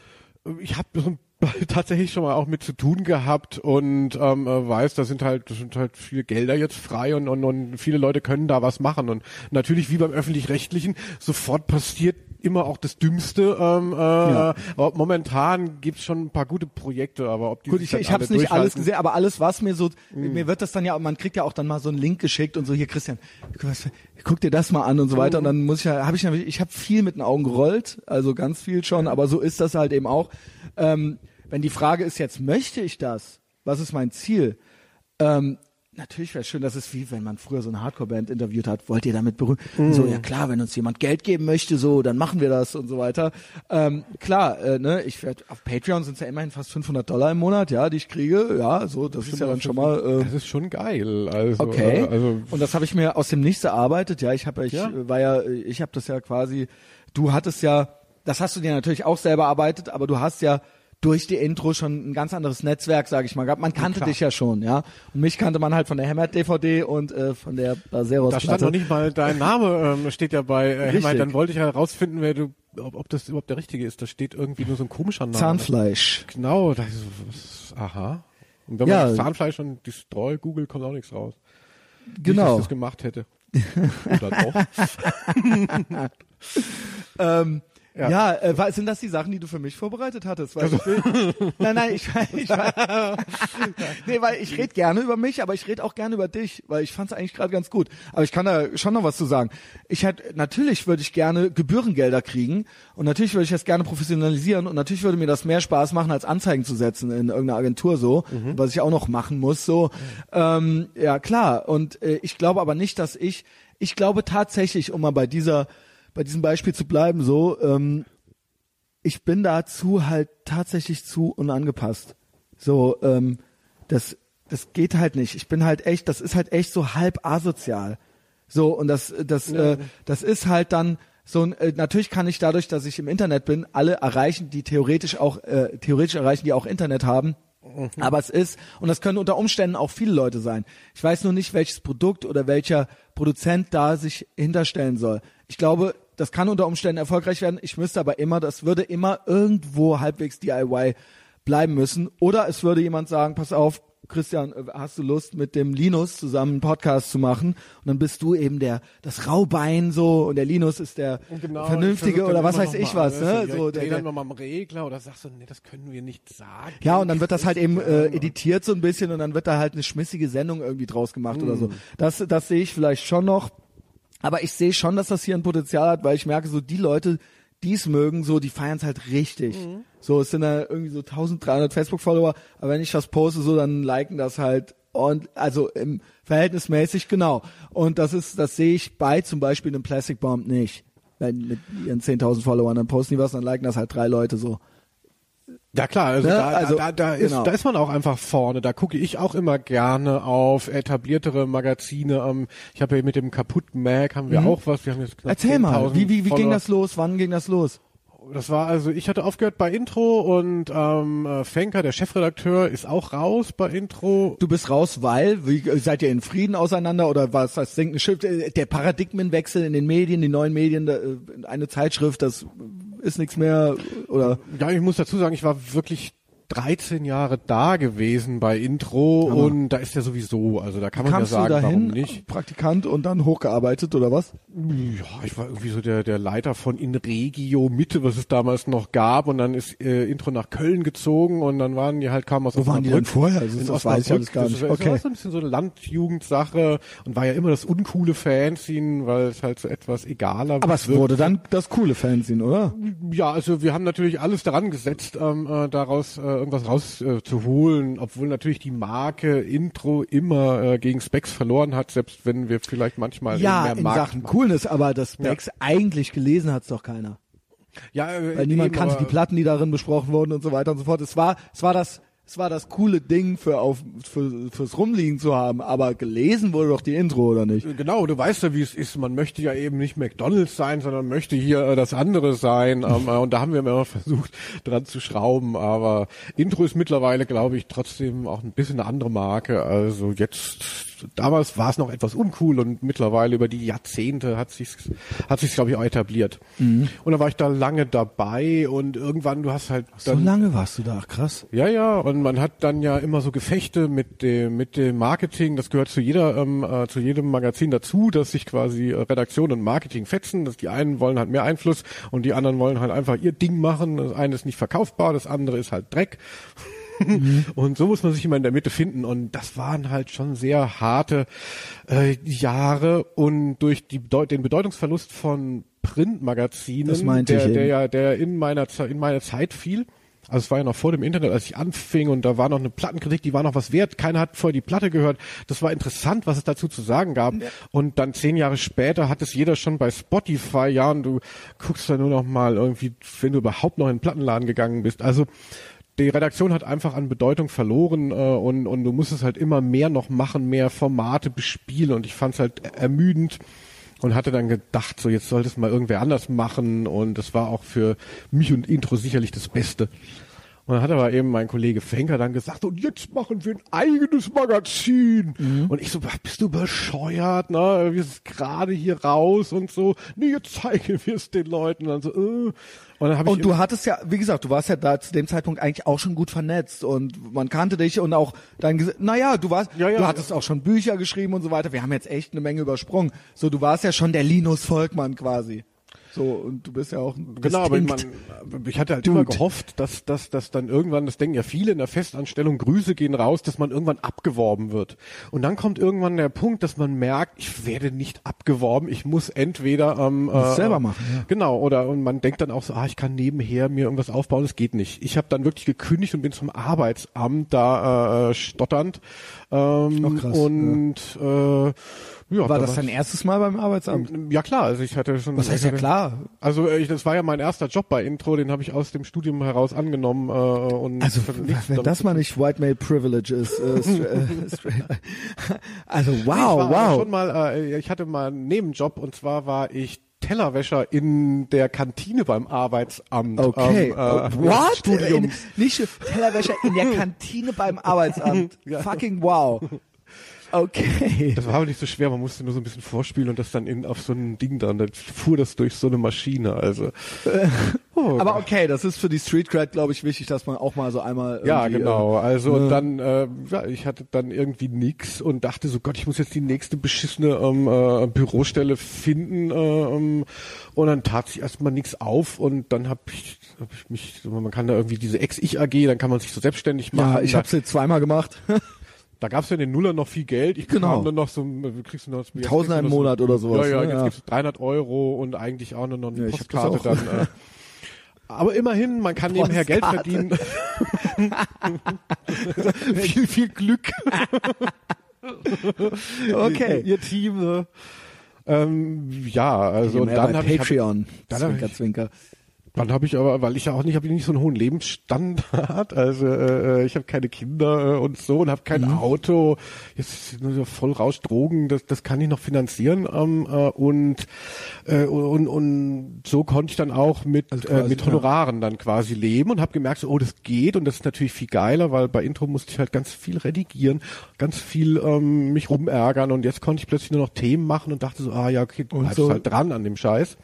ich habe so ein- [laughs] tatsächlich schon mal auch mit zu tun gehabt und ähm, äh, weiß, da sind halt, da sind halt viele Gelder jetzt frei und, und, und viele Leute können da was machen und natürlich wie beim öffentlich-rechtlichen sofort passiert immer auch das Dümmste. Ähm, äh, Ja. aber momentan gibt's schon ein paar gute Projekte, aber ob die Gut, sich ich, ich habe es nicht alles gesehen, aber alles, was mir so, mir wird das dann ja, man kriegt ja auch dann mal so einen Link geschickt und so, hier Christian, guck dir das mal an und so weiter und dann muss ich ja, habe ich ich habe viel mit den Augen gerollt, also ganz viel schon, aber so ist das halt eben auch. Ähm, wenn die Frage ist jetzt, möchte ich das? Was ist mein Ziel? Ähm, Natürlich wäre es schön, das ist wie wenn man früher so eine Hardcore-Band interviewt hat, wollt ihr damit berühren? So, ja klar, wenn uns jemand Geld geben möchte, so, dann machen wir das und so weiter. Ähm, klar, äh, ne, ich werde auf Patreon sind es ja immerhin fast 500 Dollar im Monat, ja, die ich kriege, ja, so, das ist ja dann schon mal äh, Das ist schon geil. Also, okay. äh, also und das habe ich mir aus dem Nichts erarbeitet, ja, ich habe, ich Ja. äh, war ja, ich habe das ja quasi, du hattest ja, das hast du dir natürlich auch selber erarbeitet, aber du hast ja durch die Intro schon ein ganz anderes Netzwerk, sage ich mal, gehabt. Man kannte klar. dich ja schon, ja. Und mich kannte man halt von der Hämmert DVD und äh, von der Baseros. Da stand noch nicht mal dein Name, ähm, steht ja bei äh. Hämmer. Dann wollte ich ja herausfinden, wer du, ob, ob das überhaupt der richtige ist. Da steht irgendwie nur so ein komischer Name. Zahnfleisch. Genau, das ist, aha. Und wenn Ja. man Zahnfleisch und Destroy googelt, kommt auch nichts raus. Nicht, dass Genau. ich das gemacht hätte. Oder doch. [laughs] Ähm, Ja, ja äh, sind das die Sachen, die du für mich vorbereitet hattest? Weil ich will, [laughs] nein, nein, ich, ich, ich [laughs] nee, weil ich rede gerne über mich, aber ich rede auch gerne über dich, weil ich fand es eigentlich gerade ganz gut. Aber ich kann da schon noch was zu sagen. Ich hätte, natürlich würde ich gerne Gebührengelder kriegen und natürlich würde ich das gerne professionalisieren und natürlich würde mir das mehr Spaß machen, als Anzeigen zu setzen in irgendeiner Agentur so, mhm. was ich auch noch machen muss. So, mhm. ähm, ja klar. Und äh, ich glaube aber nicht, dass ich, ich glaube tatsächlich, um mal bei dieser bei diesem Beispiel zu bleiben, so, ähm, ich bin dazu halt tatsächlich zu unangepasst. So, ähm, das, das geht halt nicht. Ich bin halt echt, das ist halt echt so halb asozial. So, und das, das, ja. äh, das ist halt dann so, äh, natürlich kann ich dadurch, dass ich im Internet bin, alle erreichen, die theoretisch auch, äh, theoretisch erreichen, die auch Internet haben. Mhm. Aber es ist, und das können unter Umständen auch viele Leute sein. Ich weiß nur nicht, welches Produkt oder welcher Produzent da sich hinterstellen soll. Ich glaube, das kann unter Umständen erfolgreich werden. Ich müsste aber immer, das würde immer irgendwo halbwegs DIY bleiben müssen. Oder es würde jemand sagen, pass auf, Christian, äh, hast du Lust, mit dem Linus zusammen einen Podcast zu machen? Und dann bist du eben der, das Raubein so und der Linus ist der genau, Vernünftige oder was weiß ich was. Ne? Ja, so, der, dann mal am Regler oder sagst du, nee, das können wir nicht sagen. Ja, und dann wird das halt eben äh, editiert so ein bisschen und dann wird da halt eine schmissige Sendung irgendwie draus gemacht mm. oder so. Das, das sehe ich vielleicht schon noch. Aber ich sehe schon, dass das hier ein Potenzial hat, weil ich merke, so die Leute, die es mögen, so, die feiern es halt richtig. Mhm. So, es sind da irgendwie so 1300 Facebook-Follower, aber wenn ich das poste, so, dann liken das halt und also im verhältnismäßig genau. Und das ist, das sehe ich bei zum Beispiel einem Plastic Bomb nicht. Wenn mit ihren 10.000 Followern, dann posten die was, dann liken das halt drei Leute so. Ja klar, also, ne? da, also da, da, ist, genau. da ist man auch einfach vorne. Da gucke ich auch immer gerne auf etabliertere Magazine. Ähm, ich habe ja mit dem Kaputt Mag haben wir mhm. auch was. Wir haben jetzt Erzähl mal, wie, wie, wie ging das los? Wann ging das los? Das war also, ich hatte aufgehört bei Intro und ähm, äh, Fenker, der Chefredakteur, ist auch raus bei Intro. Du bist raus, weil, wie, seid ihr in Frieden auseinander oder was das Schiff? Äh, der Paradigmenwechsel in den Medien, die neuen Medien, äh, eine Zeitschrift, das ist nichts mehr oder? Ja, ich muss dazu sagen, ich war wirklich 13 Jahre da gewesen bei Intro Hammer. und da ist er sowieso, also da kann man Kamst ja sagen, warum nicht. Praktikant und dann hochgearbeitet oder was? Ja, ich war irgendwie so der, der Leiter von Inregio Mitte, was es damals noch gab und dann ist äh, Intro nach Köln gezogen und dann waren die halt kaum aus Wo waren die denn vorher? Also das, das weiß ich alles gar nicht. Das, okay. das war so ein bisschen so eine Landjugendsache und war ja immer das uncoole Fanzine, weil es halt so etwas egaler Aber es wurde dann das coole Fanzine, oder? Ja, also wir haben natürlich alles daran gesetzt, ähm, äh, daraus äh, irgendwas rauszuholen, äh, obwohl natürlich die Marke Intro immer äh, gegen Specs verloren hat, selbst wenn wir vielleicht manchmal ja, mehr in Markt Sachen machen. Coolness, aber das Specs ja. eigentlich gelesen hat's doch keiner. Ja, äh, weil niemand kannte die Platten, die darin besprochen wurden und so weiter und so fort. Es war, es war das es war das coole Ding für auf für, fürs Rumliegen zu haben, aber gelesen wurde doch die Intro oder nicht? Genau, du weißt ja, wie es ist. Man möchte ja eben nicht McDonald's sein, sondern möchte hier äh, das andere sein. [laughs] ähm, äh, und da haben wir immer versucht, dran zu schrauben. Aber Intro ist mittlerweile, glaube ich, trotzdem auch ein bisschen eine andere Marke. Also jetzt damals war es noch etwas uncool und mittlerweile über die Jahrzehnte hat sich hat sich glaube ich auch etabliert. Mhm. Und da war ich da lange dabei und irgendwann du hast halt dann, so lange warst du da, ach krass. Ja, ja, und man hat dann ja immer so Gefechte mit dem mit dem Marketing, das gehört zu jeder ähm, äh, zu jedem Magazin dazu, dass sich quasi äh, Redaktion und Marketing fetzen, dass die einen wollen halt mehr Einfluss und die anderen wollen halt einfach ihr Ding machen. Das eine ist nicht verkaufbar, das andere ist halt Dreck. Mhm. [laughs] Und so muss man sich immer in der Mitte finden. Und das waren halt schon sehr harte äh, Jahre. Und durch die, den Bedeutungsverlust von Printmagazinen, der, der ja, der in meiner, in meiner Zeit fiel, also es war ja noch vor dem Internet, als ich anfing und da war noch eine Plattenkritik, die war noch was wert. Keiner hat vorher die Platte gehört. Das war interessant, was es dazu zu sagen gab. Ja. Und dann zehn Jahre später hat es jeder schon bei Spotify. Ja, und du guckst da nur noch mal irgendwie, wenn du überhaupt noch in den Plattenladen gegangen bist. Also die Redaktion hat einfach an Bedeutung verloren äh, und, und du musstest halt immer mehr noch machen, mehr Formate bespielen und ich fand es halt ermüdend und hatte dann gedacht, so jetzt sollte es mal irgendwer anders machen und das war auch für mich und Intro sicherlich das Beste. Und dann hat aber eben mein Kollege Fenker dann gesagt, und jetzt machen wir ein eigenes Magazin. Mhm. Und ich so, bist du bescheuert, ne? Wir sind gerade hier raus und so. Nee, jetzt zeigen wir es den Leuten. Und dann so, äh. Und, dann hab ich und du hattest ja, wie gesagt, du warst ja da zu dem Zeitpunkt eigentlich auch schon gut vernetzt und man kannte dich und auch dann, naja, du warst, ja, ja, du hattest ja. auch schon Bücher geschrieben und so weiter. Wir haben jetzt echt eine Menge übersprungen. So, du warst ja schon der Linus Volkmann quasi. So, und du bist ja auch ein Genau, aber distinct- man, ich hatte halt Dude. immer gehofft, dass, dass, dass dann irgendwann, das denken ja viele in der Festanstellung, Grüße gehen raus, dass man irgendwann abgeworben wird. Und dann kommt irgendwann der Punkt, dass man merkt, ich werde nicht abgeworben, ich muss entweder ähm, äh, selber machen, ja. Genau, oder und man denkt dann auch so, ah, ich kann nebenher mir irgendwas aufbauen, das geht nicht. Ich habe dann wirklich gekündigt und bin zum Arbeitsamt da äh, stotternd. Ähm, und äh, ja, War da das dein erstes Mal beim Arbeitsamt? ja klar, also ich hatte schon. Was heißt ja klar? Also äh, ich, das war ja mein erster Job bei Intro, den habe ich aus dem Studium heraus angenommen äh, und Also, wenn das mal nicht White Male Privilege ist. Äh, äh, [laughs] straight. also, ich wow, war aber wow. schon mal, äh, ich hatte mal einen Nebenjob und zwar war ich Tellerwäscher in der Kantine beim Arbeitsamt. Okay. Ähm, äh, What? In, nicht Tellerwäscher in der [laughs] Kantine beim Arbeitsamt. Fucking wow. Okay. Das war aber nicht so schwer, man musste nur so ein bisschen vorspielen und das dann in, auf so ein Ding dann, dann fuhr das durch so eine Maschine, also. [laughs] Oh, Aber okay, das ist für die Street Cred, glaube ich, wichtig, dass man auch mal so einmal Ja, genau. Also ne. und dann, äh, ja, ich hatte dann irgendwie nix und dachte so, Gott, ich muss jetzt die nächste beschissene ähm, äh, Bürostelle finden. Äh, ähm, und dann tat sich erstmal nichts auf und dann habe ich, hab ich mich, man kann da irgendwie diese Ex-Ich-AG, dann kann man sich so selbstständig Äh, machen. ja, ich da, habe es jetzt zweimal gemacht. [laughs] da gab's ja in den Nullern noch viel Geld. Ich Genau. dann noch so, äh, kriegst du noch jetzt Tausender im Monat oder sowas, Ja, ja, ne? jetzt Ja. gibt's 300 Euro und eigentlich auch noch eine Ja, Postkarte dann. Äh, aber immerhin, man kann nebenher Geld Postkarte. verdienen. [laughs] viel, viel Glück. Okay. Ihr Team. Ne? Ähm, ja, also und dann habe ich, hab, Patreon. dann hab Zwinker, ich- Zwinker. Dann habe ich aber, weil ich ja auch nicht, habe nicht so einen hohen Lebensstandard, [laughs] also äh, ich habe keine Kinder äh, und so und habe kein Mhm. Auto, jetzt nur so voll Rausch Drogen, das, das kann ich noch finanzieren ähm, äh, und, äh, und und so konnte ich dann auch mit Also äh, quasi, mit Honoraren dann quasi leben und habe gemerkt, so, oh, das geht und das ist natürlich viel geiler, weil bei Intro musste ich halt ganz viel redigieren, ganz viel ähm, mich rumärgern und jetzt konnte ich plötzlich nur noch Themen machen und dachte so, ah ja, okay, du bleibst so- halt dran an dem Scheiß.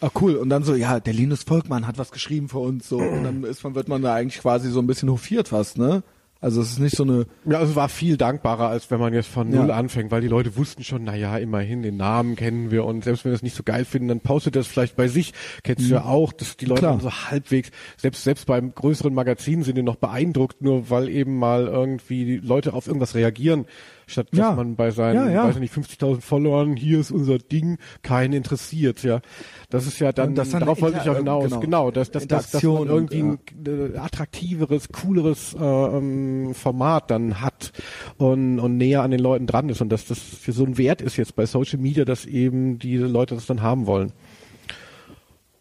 Ah, cool. Und dann so, ja, der Linus Volkmann hat was geschrieben für uns, so. Und dann ist man, wird man da eigentlich quasi so ein bisschen hofiert fast, ne? Also es ist nicht so eine, Ja, also es war viel dankbarer, als wenn man jetzt von Ja. Null anfängt, weil die Leute wussten schon, na ja, immerhin, den Namen kennen wir und selbst wenn wir das nicht so geil finden, dann postet das vielleicht bei sich. Kennst du ja auch, dass die Leute Klar. so halbwegs, selbst, selbst beim größeren Magazin sind die noch beeindruckt, nur weil eben mal irgendwie die Leute auf irgendwas reagieren, statt dass Ja. man bei seinen, Ja, ja. weiß ich nicht, 50.000 Followern, hier ist unser Ding, keinen interessiert, ja. Das ist ja dann, das dann darauf wollte ich ja Inter- hinaus, genau. genau, dass, dass, dass, dass man irgendwie ein äh, attraktiveres, cooleres äh, ähm, Format dann hat und, und näher an den Leuten dran ist und dass das für so ein Wert ist jetzt bei Social Media, dass eben die Leute das dann haben wollen.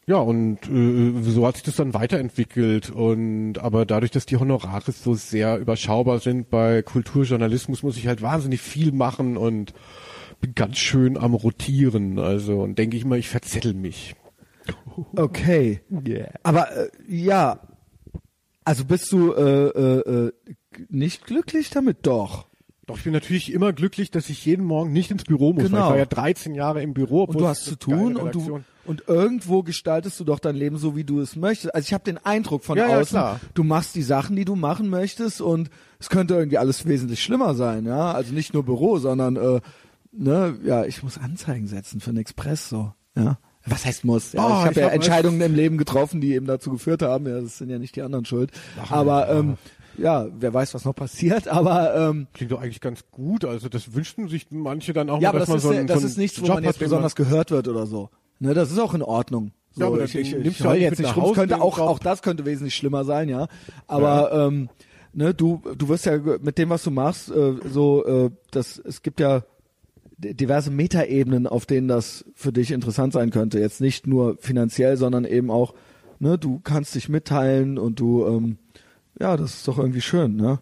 Ja, und äh, so hat sich das dann weiterentwickelt. Und aber dadurch, dass die Honorare so sehr überschaubar sind bei Kulturjournalismus, muss ich halt wahnsinnig viel machen und bin ganz schön am Rotieren. Also und denke ich mal, ich verzettel mich. okay. Aber, äh, ja. Also bist du, äh, äh, äh, nicht glücklich damit? Doch. Doch, ich bin natürlich immer glücklich, dass ich jeden Morgen nicht ins Büro muss. Genau. Weil ich war ja 13 Jahre im Büro. Und obwohl du hast zu tun und du und irgendwo gestaltest du doch dein Leben so, wie du es möchtest. Also ich habe den Eindruck von Ja, ja, außen, klar. du machst die Sachen, die du machen möchtest und es könnte irgendwie alles wesentlich schlimmer sein, ja. Also nicht nur Büro, sondern äh, ne, ja, ich muss Anzeigen setzen für den Express so, ja. Was heißt muss? Ja, Oh, ich habe ja hab- Entscheidungen im Leben getroffen, die eben dazu geführt haben. Ja, das sind ja nicht die anderen schuld. Aber ähm, ja, wer weiß, was noch passiert. [laughs] Aber ähm, Klingt doch eigentlich ganz gut. Also das wünschten sich manche dann auch ja, mal, aber dass das man ist, so ein, das so ist einen nichts, wo Job man jetzt besonders gehört wird oder so. Ne, das ist auch in Ordnung. So, Ja, aber ich, ich, ich heul halt jetzt nicht rum. Könnte auch, auch das könnte wesentlich schlimmer sein, ja. Aber ähm, ne, du, du wirst ja mit dem, was du machst, äh, so, äh, das, es gibt ja diverse Metaebenen, auf denen das für dich interessant sein könnte. Jetzt nicht nur finanziell, sondern eben auch, ne, du kannst dich mitteilen und du, ähm, ja, das ist doch irgendwie schön, ne?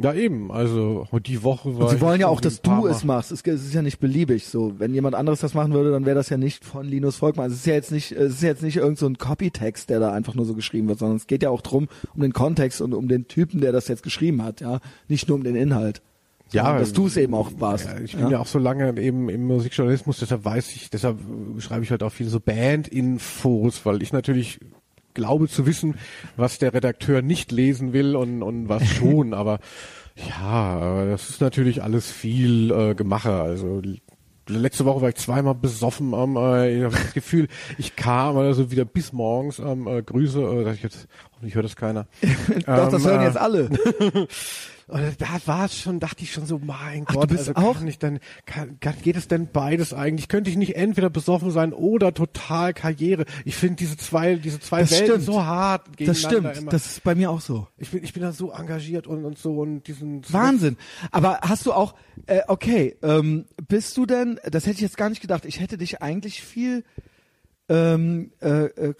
Ja, eben. Also die Woche war Und sie wollen ja auch, dass du es machst. Es, es ist ja nicht beliebig so. Wenn jemand anderes das machen würde, dann wäre das ja nicht von Linus Volkmann. Also Es ist ja jetzt nicht, es ist jetzt nicht irgend so ein Copytext, der da einfach nur so geschrieben wird, sondern es geht ja auch drum um den Kontext und um den Typen, der das jetzt geschrieben hat, ja. Nicht nur um den Inhalt. Ja, dass du es eben auch warst. Ja, ich bin ja. auch so lange eben im Musikjournalismus, deshalb weiß ich, deshalb schreibe ich halt auch viel so Band-Infos, weil ich natürlich glaube zu wissen, was der Redakteur nicht lesen will und, und was [laughs] schon, aber ja, das ist natürlich alles viel äh, Gemache, also letzte Woche war ich zweimal besoffen. Ähm, äh, ich habe das Gefühl, ich kam also wieder bis morgens. Ähm, äh, Grüße, äh, ich jetzt, hoffentlich hört das keiner. [laughs] Doch, das Ähm, hören äh, jetzt alle. [laughs] Und da war es schon, dachte ich schon so, mein Ach, Gott, du bist also auch- kann ich denn, kann, kann, geht es denn beides eigentlich? Könnte ich nicht entweder besoffen sein oder total Karriere? Ich finde diese zwei, diese zwei Das Welten stimmt. so hart Das gegeneinander stimmt. immer. Das ist bei mir auch so. ich bin, ich bin da so engagiert und, und so und diesen Wahnsinn. Aber hast du auch, äh, okay, ähm, bist du denn, das hätte ich jetzt gar nicht gedacht, ich hätte dich eigentlich viel ähm, äh, äh,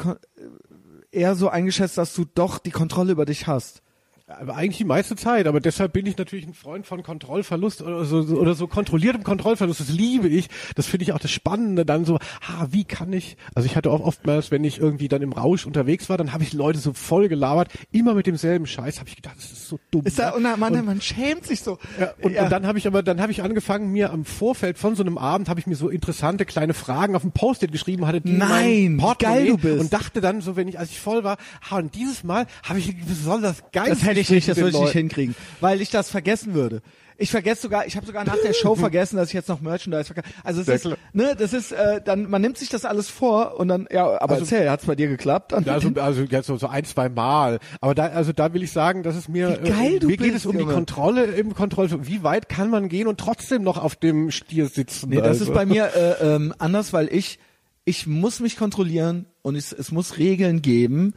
eher so eingeschätzt, dass du doch die Kontrolle über dich hast. Aber eigentlich die meiste Zeit, aber deshalb bin ich natürlich ein Freund von Kontrollverlust oder so, oder so kontrolliertem Kontrollverlust. Das liebe ich. Das finde ich auch das Spannende dann so, ah, wie kann ich, also ich hatte auch oftmals, wenn ich irgendwie dann im Rausch unterwegs war, dann habe ich Leute so voll gelabert, immer mit demselben Scheiß, habe ich gedacht, das ist so dumm. Ist da, ne? und man, man, man schämt sich so. Ja, und, Ja. und dann habe ich aber, dann habe ich angefangen, mir am Vorfeld von so einem Abend habe ich mir so interessante kleine Fragen auf dem Post-it geschrieben, hatte die in Nein, geil du bist. und dachte dann so, wenn ich, als ich voll war, ha, und dieses Mal habe ich besonders geil. Das hätte ich nicht, das würde ich nicht hinkriegen, weil ich das vergessen würde. Ich vergesse sogar, ich habe sogar nach der Show [laughs] vergessen, dass ich jetzt noch Merchandise vergesse. Also es ist, ne, das ist, äh, dann man nimmt sich das alles vor und dann, ja, aber Also- erzähl, hat's bei dir geklappt? Also, also jetzt so, so ein, zwei Mal. Aber da, also da will ich sagen, dass es mir, Wie geil äh, du mir geht bist, es um die Junge. Kontrolle im Kontroll. Wie weit kann man gehen und trotzdem noch auf dem Stier sitzen? Nee, das also. ist bei mir [laughs] äh, ähm, anders, weil ich ich muss mich kontrollieren und es, es muss Regeln geben,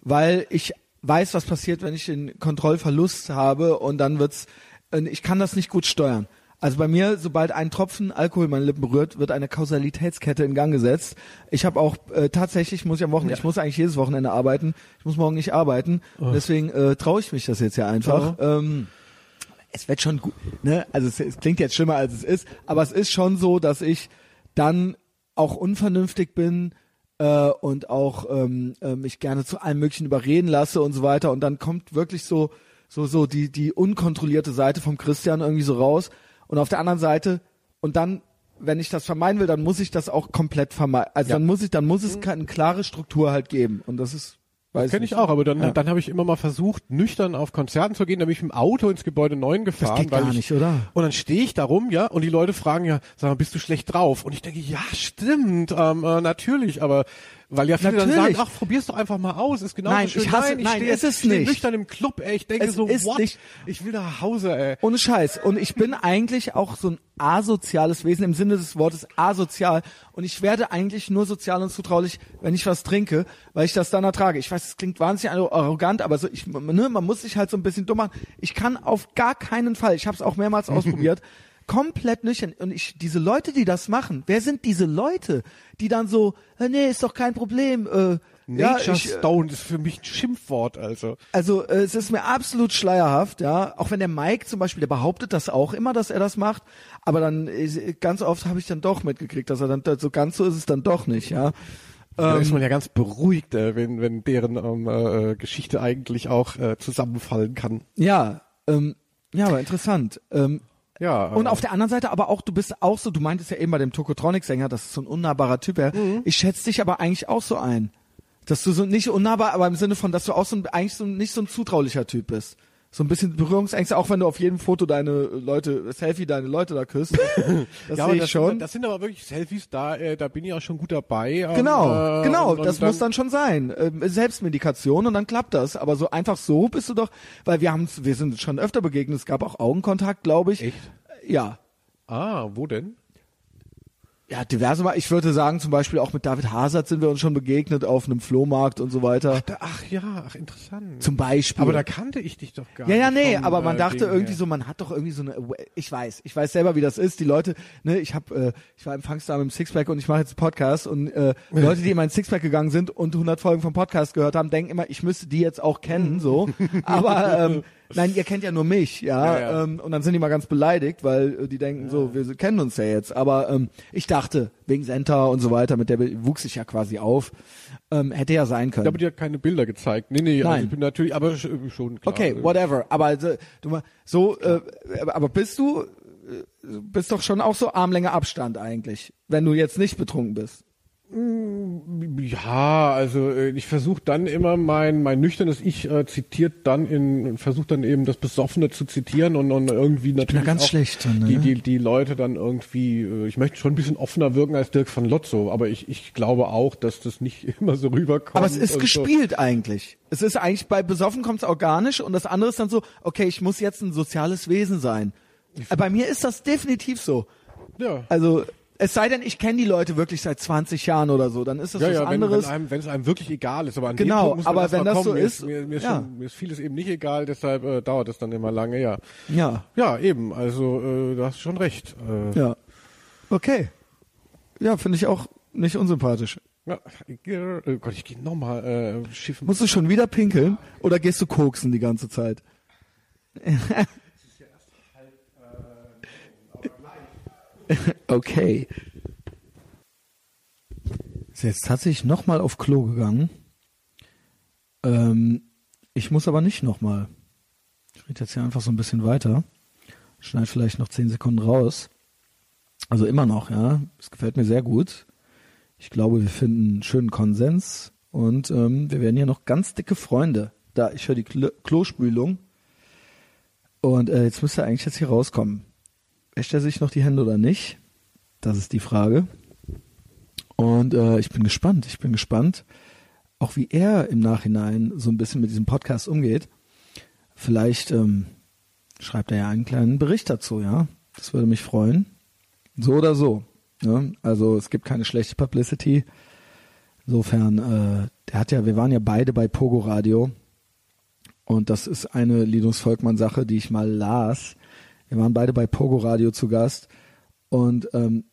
weil ich weiß, was passiert, wenn ich den Kontrollverlust habe und dann wird's ich kann das nicht gut steuern. Also bei mir, sobald ein Tropfen Alkohol meine Lippen berührt, wird eine Kausalitätskette in Gang gesetzt. Ich habe auch äh, tatsächlich muss ich am Wochenende, ich muss eigentlich jedes Wochenende arbeiten. Ich muss morgen nicht arbeiten. Deswegen äh, traue ich mich das jetzt ja einfach. Ähm, es wird schon gut, ne? Also es, es klingt jetzt schlimmer als es ist, aber es ist schon so, dass ich dann auch unvernünftig bin äh, und auch ähm, äh, mich gerne zu allem Möglichen überreden lasse und so weiter. Und dann kommt wirklich so so so die die unkontrollierte Seite vom Christian irgendwie so raus. Und auf der anderen Seite und dann wenn ich das vermeiden will, dann muss ich das auch komplett vermeiden. Also Ja. dann muss ich, dann muss es keine klare Struktur halt geben. Und das ist, weiß Kenne nicht. ich auch, aber dann, Ja. dann habe ich immer mal versucht, nüchtern auf Konzerten zu gehen, dann bin ich mit dem Auto ins Gebäude 9 gefahren. geht weil gar ich, nicht, oder? Und dann stehe ich da rum, ja, und die Leute fragen ja, sag mal, bist du schlecht drauf? Und ich denke, ja, stimmt, ähm, äh, natürlich, aber weil ja viele Natürlich. dann sagen, ach, probier's doch einfach mal aus, ist genauso Nein, schön. ich hasse- ich nein, stehe, ist es ich stehe nicht. nüchtern im Club, ey, ich denke Es so, ist what? nicht. Ich will nach Hause, ey. Ohne Scheiß. Und ich bin [laughs] eigentlich auch so ein asoziales Wesen im Sinne des Wortes asozial. Und ich werde eigentlich nur sozial und zutraulich, wenn ich was trinke, weil ich das dann ertrage. Ich weiß, es klingt wahnsinnig arrogant, aber so ich, ne, man muss sich halt so ein bisschen dumm machen. Ich kann auf gar keinen Fall, ich habe es auch mehrmals [laughs] ausprobiert, komplett nüchtern. Und ich, diese Leute, die das machen, wer sind diese Leute, die dann so, äh, nee, ist doch kein Problem, äh, ja, Nature ich, äh, Stone ist für mich ein Schimpfwort, also. also äh, es ist mir absolut schleierhaft, ja. Auch wenn der Mike zum Beispiel, der behauptet das auch immer, dass er das macht, aber dann ganz oft habe ich dann doch mitgekriegt, dass er dann so ganz so ist es dann doch nicht, ja. Da Ähm, ist man ja ganz beruhigt, äh, wenn, wenn deren ähm, äh, Geschichte eigentlich auch äh, zusammenfallen kann. Ja, ähm, ja, aber interessant. Ähm, Ja. und auf der anderen Seite aber auch, du bist auch so, du meintest ja eben bei dem Tokotronic-Sänger, das ist so ein unnahbarer Typ. Ja. Ich schätze dich aber eigentlich auch so ein. Dass du so nicht unnahbar, aber im Sinne von, dass du auch so ein, eigentlich so nicht so ein zutraulicher Typ bist. So ein bisschen Berührungsängste, auch wenn du auf jedem Foto deine Leute, Selfie deine Leute da küsst. [laughs] Das ja, sehe ich das, schon. Sind, das sind aber wirklich Selfies, da, äh, da bin ich auch schon gut dabei. ähm, Genau, äh, genau, das muss dann schon sein. Ähm, Selbstmedikation und dann klappt das. Aber so einfach so bist du doch, weil wir haben wir sind schon öfter begegnet, es gab auch Augenkontakt, glaube ich. Echt? Ja. Ah, wo denn? Ja, diverse Mal. Ich würde sagen, zum Beispiel auch mit David Hazard sind wir uns schon begegnet auf einem Flohmarkt und so weiter. Da, ach ja, ach interessant. Zum Beispiel. aber da kannte ich dich doch gar ja, ja, nicht. nee, vom, aber man äh, dachte Ding irgendwie her. so, man hat doch irgendwie so eine, ich weiß, ich weiß selber, wie das ist. Die Leute, ne, ich habe, äh, ich war Empfangsdame im Sixpack und ich mache jetzt einen Podcast und äh, [laughs] Leute, die in meinen Sixpack gegangen sind und 100 Folgen vom Podcast gehört haben, denken immer, ich müsste die jetzt auch kennen, so. [laughs] Aber ähm, nein, ihr kennt ja nur mich, ja. Ja, ja. Ähm, und dann sind die mal ganz beleidigt, weil äh, die denken so, wir kennen uns ja jetzt. Aber ähm, ich dachte wegen Senta und so weiter, mit der wuchs ich ja quasi auf, ähm, hätte ja sein können. Ja, aber die hat keine Bilder gezeigt. Nee, nee, Nein. also ich bin natürlich, aber sch- schon klar. Okay, whatever. Aber also, du mal so, äh, aber bist du äh, bist doch schon auch so Armlänge Abstand eigentlich, wenn du jetzt nicht betrunken bist. Ja, also äh, ich versuche dann immer mein mein nüchternes Ich äh, zitiert dann in versucht dann eben das Besoffene zu zitieren und, und irgendwie natürlich da ganz auch schlecht ne? die, die die Leute dann irgendwie äh, ich möchte schon ein bisschen offener wirken als Dirk von Lotzo, aber ich ich glaube auch, dass das nicht [laughs] immer so rüberkommt. Aber es ist gespielt eigentlich. Es ist eigentlich bei besoffen kommt es organisch und das andere ist dann so, okay, ich muss jetzt ein soziales Wesen sein. Äh, Bei mir ist das definitiv so. So. Ja. Also es sei denn, ich kenne die Leute wirklich seit 20 Jahren oder so, dann ist das Ja, was ja, wenn, anderes. wenn, einem, wenn es einem wirklich egal ist. Aber an Genau, dem Punkt muss man aber wenn das kommen. so mir ist, mir, mir, ist ja. schon, mir ist vieles eben nicht egal, deshalb äh, dauert es dann immer lange, ja. ja, Ja, eben, also äh, du hast schon recht. Äh, ja. Okay. Ja, finde ich auch nicht unsympathisch. ja. Oh Gott, ich gehe nochmal äh, schiffen. Musst du schon wieder pinkeln oder gehst du koksen die ganze Zeit? [laughs] [laughs] okay. Ist jetzt tatsächlich nochmal auf Klo gegangen. Ähm, ich muss aber nicht nochmal. Ich rede jetzt hier einfach so ein bisschen weiter. Schneid vielleicht noch zehn Sekunden raus. Also immer noch, ja. Es gefällt mir sehr gut. Ich glaube, wir finden einen schönen Konsens und ähm, wir werden hier noch ganz dicke Freunde. Da, ich höre die Klo Klospülung. Und äh, jetzt müsste eigentlich jetzt hier rauskommen. Wäscht er sich noch die Hände oder nicht? Das ist die Frage. Und äh, ich bin gespannt. Ich bin gespannt, auch wie er im Nachhinein so ein bisschen mit diesem Podcast umgeht. Vielleicht ähm, schreibt er ja einen kleinen Bericht dazu, ja. Das würde mich freuen. So oder so. Ne? Also es gibt keine schlechte Publicity. Insofern, äh, der hat ja, wir waren ja beide bei Pogo Radio und das ist eine Linus Volkmann Sache, die ich mal las. Wir waren beide bei Pogo Radio zu Gast und ähm,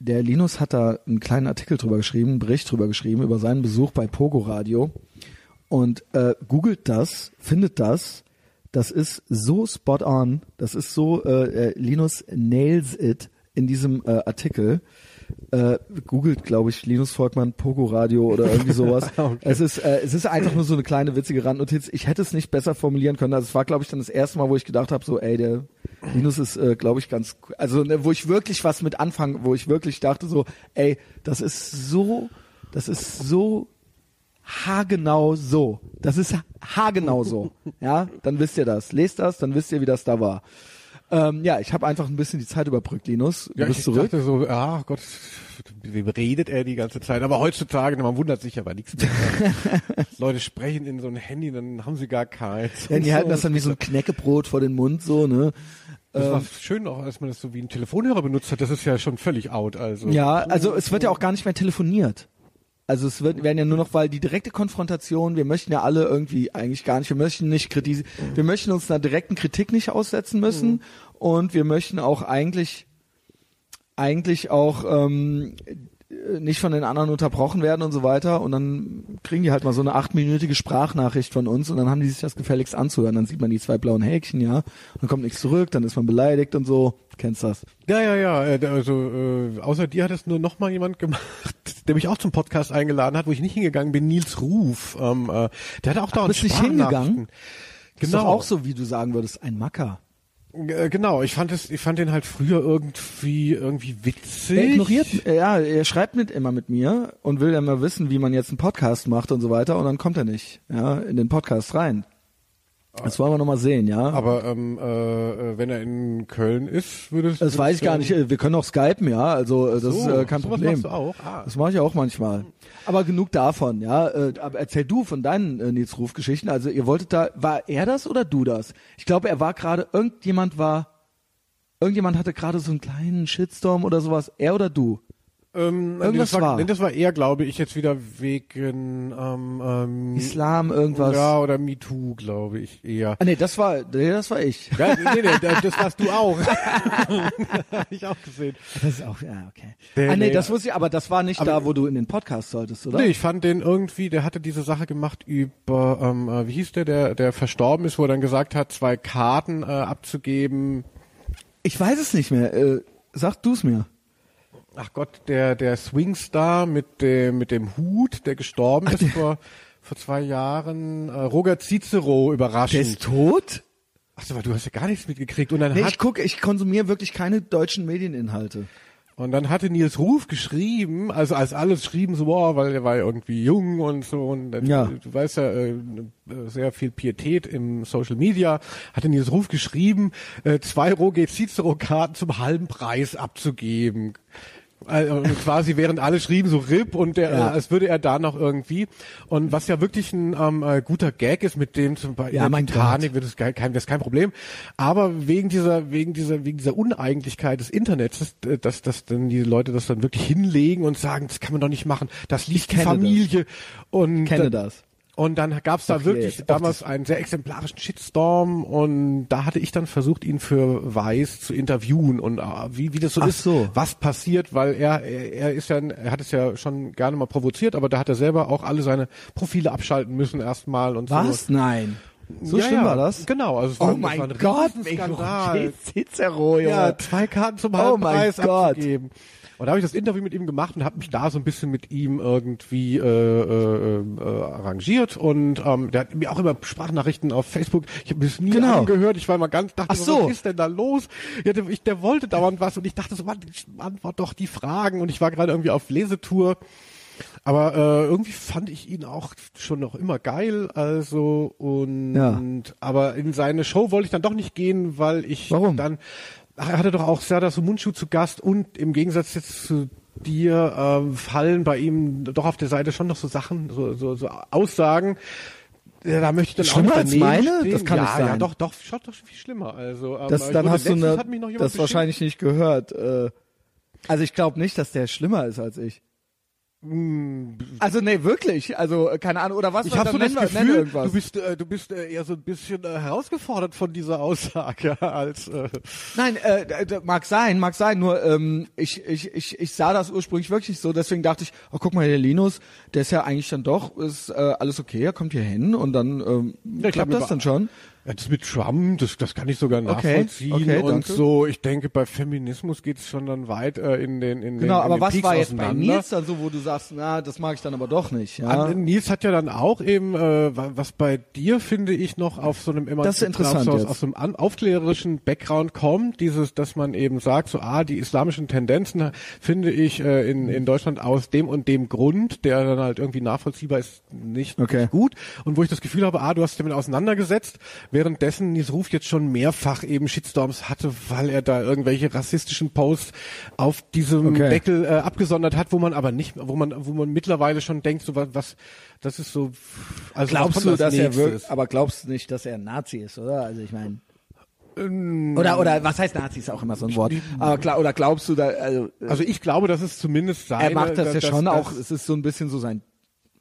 der Linus hat da einen kleinen Artikel drüber geschrieben, einen Bericht drüber geschrieben über seinen Besuch bei Pogo Radio und äh, googelt das, findet das. Das ist so spot on. Das ist so äh, äh, Linus nails it in diesem äh, Artikel. Äh, googelt, glaube ich, Linus Volkmann Pogo Radio oder irgendwie [laughs] sowas. Es ist äh, es ist einfach nur so eine kleine witzige Randnotiz. Ich hätte es nicht besser formulieren können. Also es war, glaube ich, dann das erste Mal, wo ich gedacht habe, so, ey, der Linus ist, äh, glaube ich, ganz, cool. also ne, wo ich wirklich was mit anfangen, wo ich wirklich dachte, so, ey, das ist so, das ist so haargenau so. Das ist haargenau so. Ja, dann wisst ihr das. Lest das, dann wisst ihr, wie das da war. Ähm, ja, ich habe einfach ein bisschen die Zeit überbrückt, Linus. Du Ja, bist ich zurück. dachte so, ah Gott, wie redet er die ganze Zeit? Aber heutzutage, man wundert sich ja bei nichts mehr. [laughs] Leute sprechen in so ein Handy, dann haben sie gar keins. Ja, die halten so. das dann wie so ein Knäckebrot vor den Mund, so, ne? Das war schön auch, als man das so wie ein Telefonhörer benutzt hat. Das ist ja schon völlig out. Also Ja, also es wird ja auch gar nicht mehr telefoniert. Also es wird, werden ja nur noch, weil die direkte Konfrontation, wir möchten ja alle irgendwie eigentlich gar nicht, wir möchten nicht kritisieren, wir möchten uns einer direkten Kritik nicht aussetzen müssen und wir möchten auch eigentlich, eigentlich auch ähm, nicht von den anderen unterbrochen werden und so weiter und dann kriegen die halt mal so eine achtminütige Sprachnachricht von uns und dann haben die sich das gefälligst anzuhören. Dann sieht man die zwei blauen Häkchen, ja, dann kommt nichts zurück, dann ist man beleidigt und so. Du kennst das. Ja, ja, ja. äh, Also äh, außer dir hat es nur noch mal jemand gemacht, [laughs] der mich auch zum Podcast eingeladen hat, wo ich nicht hingegangen bin. Nils Ruf. Ähm, äh, der hat auch dauernd bist nicht hingegangen? Ist doch Genau. auch so, wie du sagen würdest, ein Macker. Äh, Genau, ich fand es, ich fand den halt früher irgendwie irgendwie witzig. Er ignoriert, ja, er schreibt mit immer mit mir und will immer wissen, wie man jetzt einen Podcast macht und so weiter und dann kommt er nicht, ja, in den Podcast rein. Das wollen wir nochmal sehen, ja. Aber ähm, äh, äh, wenn er in Köln ist, würde es. das weiß ich gar nicht. Wir können auch skypen, ja. Also äh, das So, ist äh, kein Problem. machst du auch? Ah. Das mache ich auch manchmal. Aber genug davon, ja. Äh, aber erzähl du von deinen äh, Nils Ruf Geschichten. Also ihr wolltet da, war er das oder du das? Ich glaube, er war gerade irgendjemand war, irgendjemand hatte gerade so einen kleinen Shitstorm oder sowas. Er oder du? Ähm, Irgendwas das war, war. nee, das war eher, glaube ich, jetzt wieder wegen ähm, ähm, Islam irgendwas. Ja, oder MeToo, glaube ich, eher. Ah, nee, das war, nee, das war ich. Ja, nee, nee, das das warst du auch. [laughs] Hab ich auch gesehen. Das ist auch, ja, okay. Nee, ah, nee, nee, das wusste ich, aber das war nicht aber- da, wo du in den Podcast solltest, oder? Nee, ich fand den irgendwie, der hatte diese Sache gemacht über, ähm, äh, wie hieß der, der, der verstorben ist, wo er dann gesagt hat, zwei Karten äh, abzugeben. Ich weiß es nicht mehr. Äh, sag du's mir. Ach Gott, der, der Swingstar mit dem, mit dem Hut, der gestorben ist [laughs] vor, vor zwei Jahren, äh, Roger Cicero, überraschend. Der ist tot? Ach so, aber du hast ja gar nichts mitgekriegt. Und dann Nee, hat ich gucke, ich konsumiere wirklich keine deutschen Medieninhalte. Und dann hatte Nils Ruf geschrieben, also als alles schrieben so, boah, weil er war ja irgendwie jung und so und dann, Ja. du weißt ja, äh, sehr viel Pietät im Social Media, hatte Nils Ruf geschrieben, äh, zwei Roger Cicero Karten zum halben Preis abzugeben. Also quasi während alle schrieben so RIP und der, Ja. äh, als würde er da noch irgendwie und was ja wirklich ein ähm, äh, guter Gag ist mit dem zum Beispiel Ja, mein Titanic wird es kein, das ist kein Problem, aber wegen dieser wegen dieser wegen dieser Uneigentlichkeit des Internets, dass, äh, dass, dass dann die Leute das dann wirklich hinlegen und sagen, das kann man doch nicht machen, das liest die kenne das. Familie und Ich kenne das. Und dann gab's da Ach, wirklich damals einen sehr exemplarischen Shitstorm und da hatte ich dann versucht, ihn für Weiß zu interviewen und äh, wie, wie das so Ach ist, so. was passiert, weil er, er, er ist ja, er hat es ja schon gerne mal provoziert, aber da hat er selber auch alle seine Profile abschalten müssen erstmal und Was? so. Nein. So ja, schlimm ja, war das? Genau, also es Oh war, mein es war ein Gott. Roger Cicero, Junge. Ja, zwei Karten zum Oh halben mein Preis Gott. abzugeben. Und da habe ich das Interview mit ihm gemacht und habe mich da so ein bisschen mit ihm irgendwie äh, äh, äh, arrangiert und ähm, der hat mir auch immer Sprachnachrichten auf Facebook. Ich habe das nie Genau. angehört. Ich war mal ganz dachte, Ach so. was ist denn da los? Ja, der, ich, der wollte dauernd was und ich dachte so, Mann, antwort doch die Fragen und ich war gerade irgendwie auf Lesetour. Aber äh, irgendwie fand ich ihn auch schon noch immer geil, also und Ja. aber in seine Show wollte ich dann doch nicht gehen, weil ich Warum? dann Ach, er hatte doch auch Serdar Sumunchu zu Gast und im Gegensatz jetzt zu dir ähm, fallen bei ihm doch auf der Seite schon noch so Sachen, so, so, so Aussagen. Ja, da möchte ich dann Schlimmer auch als meine? Stehen. Das kann ja, nicht sein. Ja, doch, doch, schon doch viel schlimmer. Also, ähm, Das, dann hast du eine, das wahrscheinlich nicht gehört. Äh, also ich glaube nicht, dass der schlimmer ist als ich. Also nee, wirklich. Also äh, keine Ahnung oder was? Ich habe so das Gefühl, irgendwas. du bist, äh, du bist äh, eher so ein bisschen äh, herausgefordert von dieser Aussage [laughs] als. Äh, Nein, äh, mag sein, mag sein. Nur ähm, ich, ich, ich, ich sah das ursprünglich wirklich so. Deswegen dachte ich, oh guck mal, der Linus, der ist ja eigentlich dann doch, ist äh, alles okay, er kommt hier hin und dann ähm, ich klappt das dann schon. Ja, das mit Trump, das, das kann ich sogar Okay, nachvollziehen okay, und danke. so. Ich denke, bei Feminismus geht's schon dann weit äh, in den in Genau, den, in aber den was Peaks war jetzt bei. Nils dann so, wo du sagst, na, das mag ich dann aber doch nicht. Ja? An- Nils hat ja dann auch eben, äh, wa- was bei dir finde ich noch auf so einem immer Das ist interessant aus, aus so einem an, aufklärerischen Background kommt, dieses, dass man eben sagt, so ah, die islamischen Tendenzen finde ich äh, in, in Deutschland aus dem und dem Grund, der dann halt irgendwie nachvollziehbar ist, nicht, Okay. nicht gut. Und wo ich das Gefühl habe, ah, du hast dich damit auseinandergesetzt, währenddessen Nils Ruf jetzt schon mehrfach eben Shitstorms hatte, weil er da irgendwelche rassistischen Posts auf diesem Okay. Deckel äh, abgesondert hat, wo man aber nicht, wo man, wo man mittlerweile schon denkt, so was, was das ist so. Also Glaubst du, dass er wirklich, aber glaubst du nicht, dass er ein Nazi ist, oder? Also ich meine. Ähm, Oder, oder, was heißt Nazi ist auch immer so ein Wort. Aber klar, oder glaubst du da, also, äh, Also ich glaube, dass es zumindest seine, er macht das ja dass- schon dass- auch, es ist so ein bisschen so sein,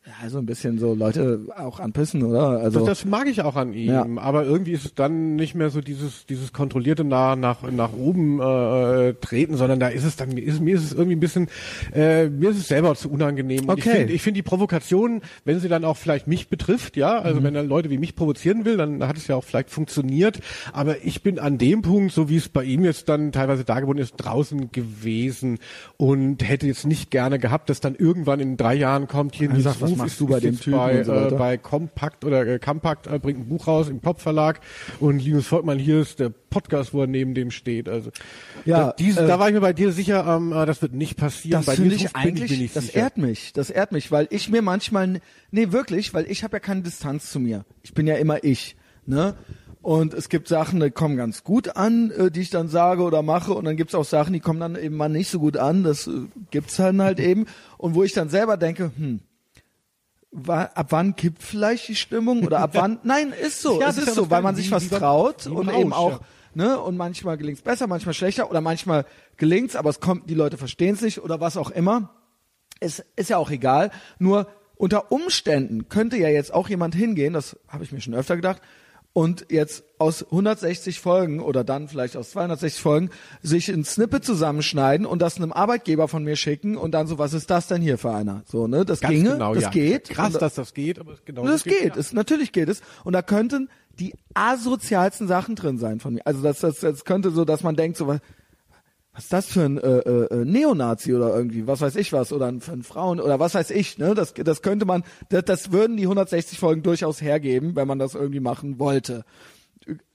ja, so ein bisschen so Leute auch anpissen, oder? Also, Das, das mag ich auch an ihm, Ja. aber irgendwie ist es dann nicht mehr so dieses dieses kontrollierte nach nach nach oben äh, treten, sondern da ist es dann ist, mir ist es irgendwie ein bisschen äh, mir ist es selber zu unangenehm. Und ich Okay. finde ich finde die Provokation, wenn sie dann auch vielleicht mich betrifft, ja, also Mhm. wenn er Leute wie mich provozieren will, dann hat es ja auch vielleicht funktioniert. Aber ich bin an dem Punkt, so wie es bei ihm jetzt dann teilweise dargeboten ist, draußen gewesen und hätte jetzt nicht gerne gehabt, dass dann irgendwann in drei Jahren kommt hier Er Nils sagt, was Ruf machst ist, du bei dem Typen bei, und so äh, bei Kompakt oder äh, Kampakt äh, bringt ein Buch raus im Pop-Verlag und Linus Volkmann hier ist der Podcast, wo er neben dem steht. Also Ja, da, diese, äh, da war ich mir bei dir sicher, ähm, äh, das wird nicht passieren. das bei finde ich Ruf bin eigentlich, mir nicht das sicher. ehrt mich, das ehrt mich, weil ich mir manchmal, nee, wirklich, weil ich habe ja keine Distanz zu mir. Ich bin ja immer ich, ne? Und es gibt Sachen, die kommen ganz gut an, äh, die ich dann sage oder mache, und dann gibt's auch Sachen, die kommen dann eben mal nicht so gut an. Das äh, gibt's dann halt eben. Und wo ich dann selber denke, hm, ab wann kippt vielleicht die Stimmung oder ab wann? [laughs] Nein, ist so, Ja, es ist ist so, weil man sich was traut und Rausch, eben auch ne? Und manchmal gelingt's besser, manchmal schlechter oder manchmal gelingt's, aber es kommt, die Leute verstehen's nicht oder was auch immer. Es ist ja auch egal. Nur unter Umständen könnte ja jetzt auch jemand hingehen, das habe ich mir schon öfter gedacht, und jetzt aus 160 Folgen oder dann vielleicht aus 260 Folgen sich ein Snippet zusammenschneiden und das einem Arbeitgeber von mir schicken und dann so, was ist das denn hier für einer? So, ne? Das Ganz ginge, genau, das ja. geht. Krass, Und- dass das geht, aber genau das so geht, ja. es, natürlich geht es. Und da könnten die asozialsten Sachen drin sein von mir. Also das, das, das könnte so, dass man denkt, so was, was ist das für ein äh, äh, äh, Neonazi oder irgendwie, was weiß ich was, oder ein, für ein Frauen oder was weiß ich, ne? Das, das könnte man, das, das würden die 160 Folgen durchaus hergeben, wenn man das irgendwie machen wollte.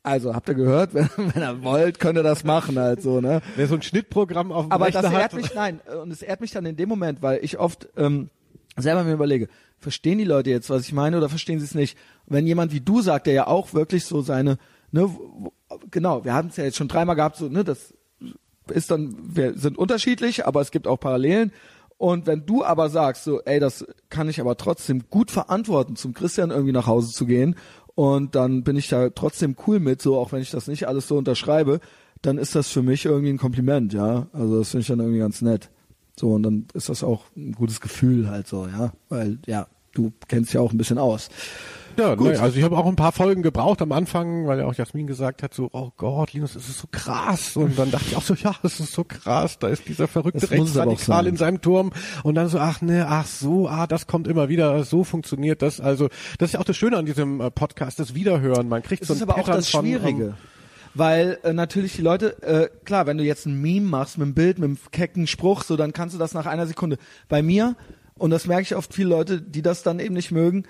Also, habt ihr gehört? [laughs] Wenn, wenn er wollt, könnt ihr das machen halt so, ne? Wer so ein Schnittprogramm auf dem Aber Rechner das ehrt hat. mich, nein, äh, und es ehrt mich dann in dem Moment, weil ich oft ähm, selber mir überlege, verstehen die Leute jetzt, was ich meine, oder verstehen sie es nicht? Wenn jemand wie du sagt, der ja auch wirklich so seine, ne, genau, wir hatten es ja jetzt schon dreimal gehabt, so, ne, das ist dann, wir sind unterschiedlich, aber es gibt auch Parallelen. Und wenn du aber sagst, so, ey, das kann ich aber trotzdem gut verantworten, zum Christian irgendwie nach Hause zu gehen, und dann bin ich da trotzdem cool mit, so, auch wenn ich das nicht alles so unterschreibe, dann ist das für mich irgendwie ein Kompliment, ja. Also das finde ich dann irgendwie ganz nett. So, und dann ist das auch ein gutes Gefühl halt so, ja. Weil, ja, du kennst ja auch ein bisschen aus. Ja, Gut. ne, also ich habe auch ein paar Folgen gebraucht am Anfang, weil ja auch Jasmin gesagt hat, so, oh Gott, Linus, es ist so krass. Und dann dachte ich auch so, ja, es ist so krass, da ist dieser verrückte Rechtsradikal in seinem Turm. Und dann so, ach ne, ach so, ah, das kommt immer wieder, so funktioniert das. Also das ist ja auch das Schöne an diesem äh, Podcast, das Wiederhören. Man kriegt Es so ist ein aber auch Pattern das von, Schwierige. ähm, weil äh, natürlich die Leute, äh, klar, wenn du jetzt ein Meme machst mit einem Bild, mit einem kecken Spruch, so dann kannst du das nach einer Sekunde. Bei mir, und das merke ich oft viele Leute, die das dann eben nicht mögen,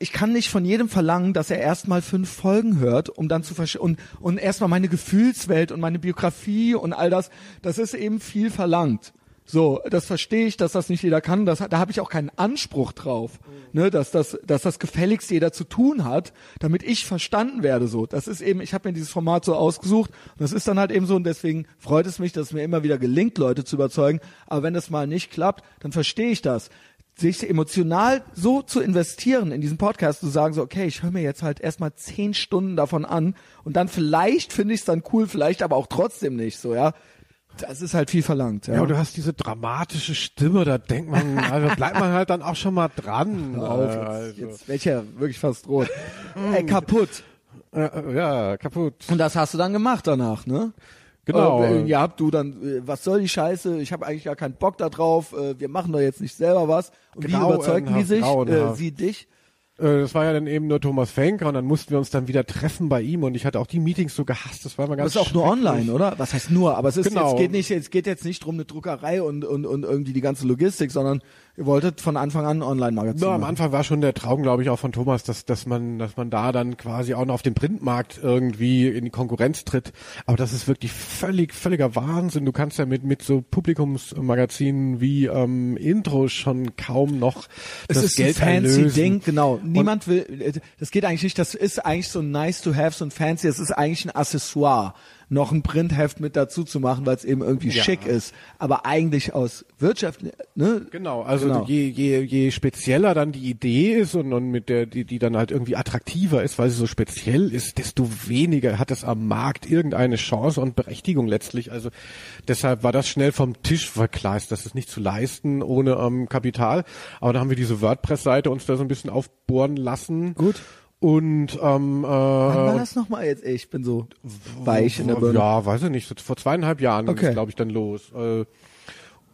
ich kann nicht von jedem verlangen, dass er erstmal fünf Folgen hört, um dann zu verstehen und, und erstmal meine Gefühlswelt und meine Biografie und all das, das ist eben viel verlangt. So, das verstehe ich, dass das nicht jeder kann. Das, da habe ich auch keinen Anspruch drauf, ne, dass das, dass das gefälligst jeder zu tun hat, damit ich verstanden werde. So, das ist eben, ich habe mir dieses Format so ausgesucht. Und das ist dann halt eben so und deswegen freut es mich, dass es mir immer wieder gelingt, Leute zu überzeugen. Aber wenn das mal nicht klappt, dann verstehe ich das sich emotional so zu investieren in diesen Podcast, zu sagen so, okay, ich höre mir jetzt halt erstmal zehn Stunden davon an und dann vielleicht finde ich es dann cool, vielleicht aber auch trotzdem nicht, so, ja. Das ist halt viel verlangt, ja. Ja, du hast diese dramatische Stimme, da denkt man, [laughs] also bleibt man halt dann auch schon mal dran. Auf, Äh, jetzt, also, jetzt ich ja wirklich fast rot. Ey, [laughs] kaputt. äh, äh, ja, kaputt. Und das hast du dann gemacht danach, ne? Genau. Äh, ja, du dann, äh, was soll die Scheiße? Ich habe eigentlich gar keinen Bock da drauf. Äh, wir machen doch jetzt nicht selber was. Und wie überzeugten die Grauenhaft, sich? Äh, grauenhaft. sie dich? Äh, Das war ja dann eben nur Thomas Fenker und dann mussten wir uns dann wieder treffen bei ihm und ich hatte auch die Meetings so gehasst, das war mal ganz Das ist auch nur online, oder? Was heißt nur? Aber es ist Genau. jetzt geht nicht, es geht jetzt nicht drum eine Druckerei und und und irgendwie die ganze Logistik, sondern ihr wolltet von Anfang an ein Online-Magazin. Ja, am. Anfang war schon der Traum, glaube ich, auch von Thomas, dass, dass man, dass man da dann quasi auch noch auf den Printmarkt irgendwie in die Konkurrenz tritt. Aber das ist wirklich völlig, völliger Wahnsinn. Du kannst ja mit, mit so Publikumsmagazinen wie ähm, Intro schon kaum noch Es das ist Geld ein fancy erlösen. Ding, genau. Niemand will, äh, das geht eigentlich nicht, das ist eigentlich so nice to have, so ein fancy, es ist eigentlich ein Accessoire, noch ein Printheft mit dazu zu machen, weil es eben irgendwie Ja. schick ist. Aber eigentlich aus Wirtschaft, ne? Genau, also Genau. Je, je, je spezieller dann die Idee ist und, und mit der, die, die dann halt irgendwie attraktiver ist, weil sie so speziell ist, desto weniger hat es am Markt irgendeine Chance und Berechtigung letztlich. Also deshalb war das schnell vom Tisch verkleist, das ist nicht zu leisten ohne ähm, Kapital. Aber da haben wir diese WordPress-Seite uns da so ein bisschen aufbohren lassen. Gut. Und ähm, äh, Wann war das nochmal jetzt? Ey, Ich bin so weich in der Birne. ja, weiß ich nicht. Vor zweieinhalb Jahren ging Okay. es, glaube ich, dann los. Äh,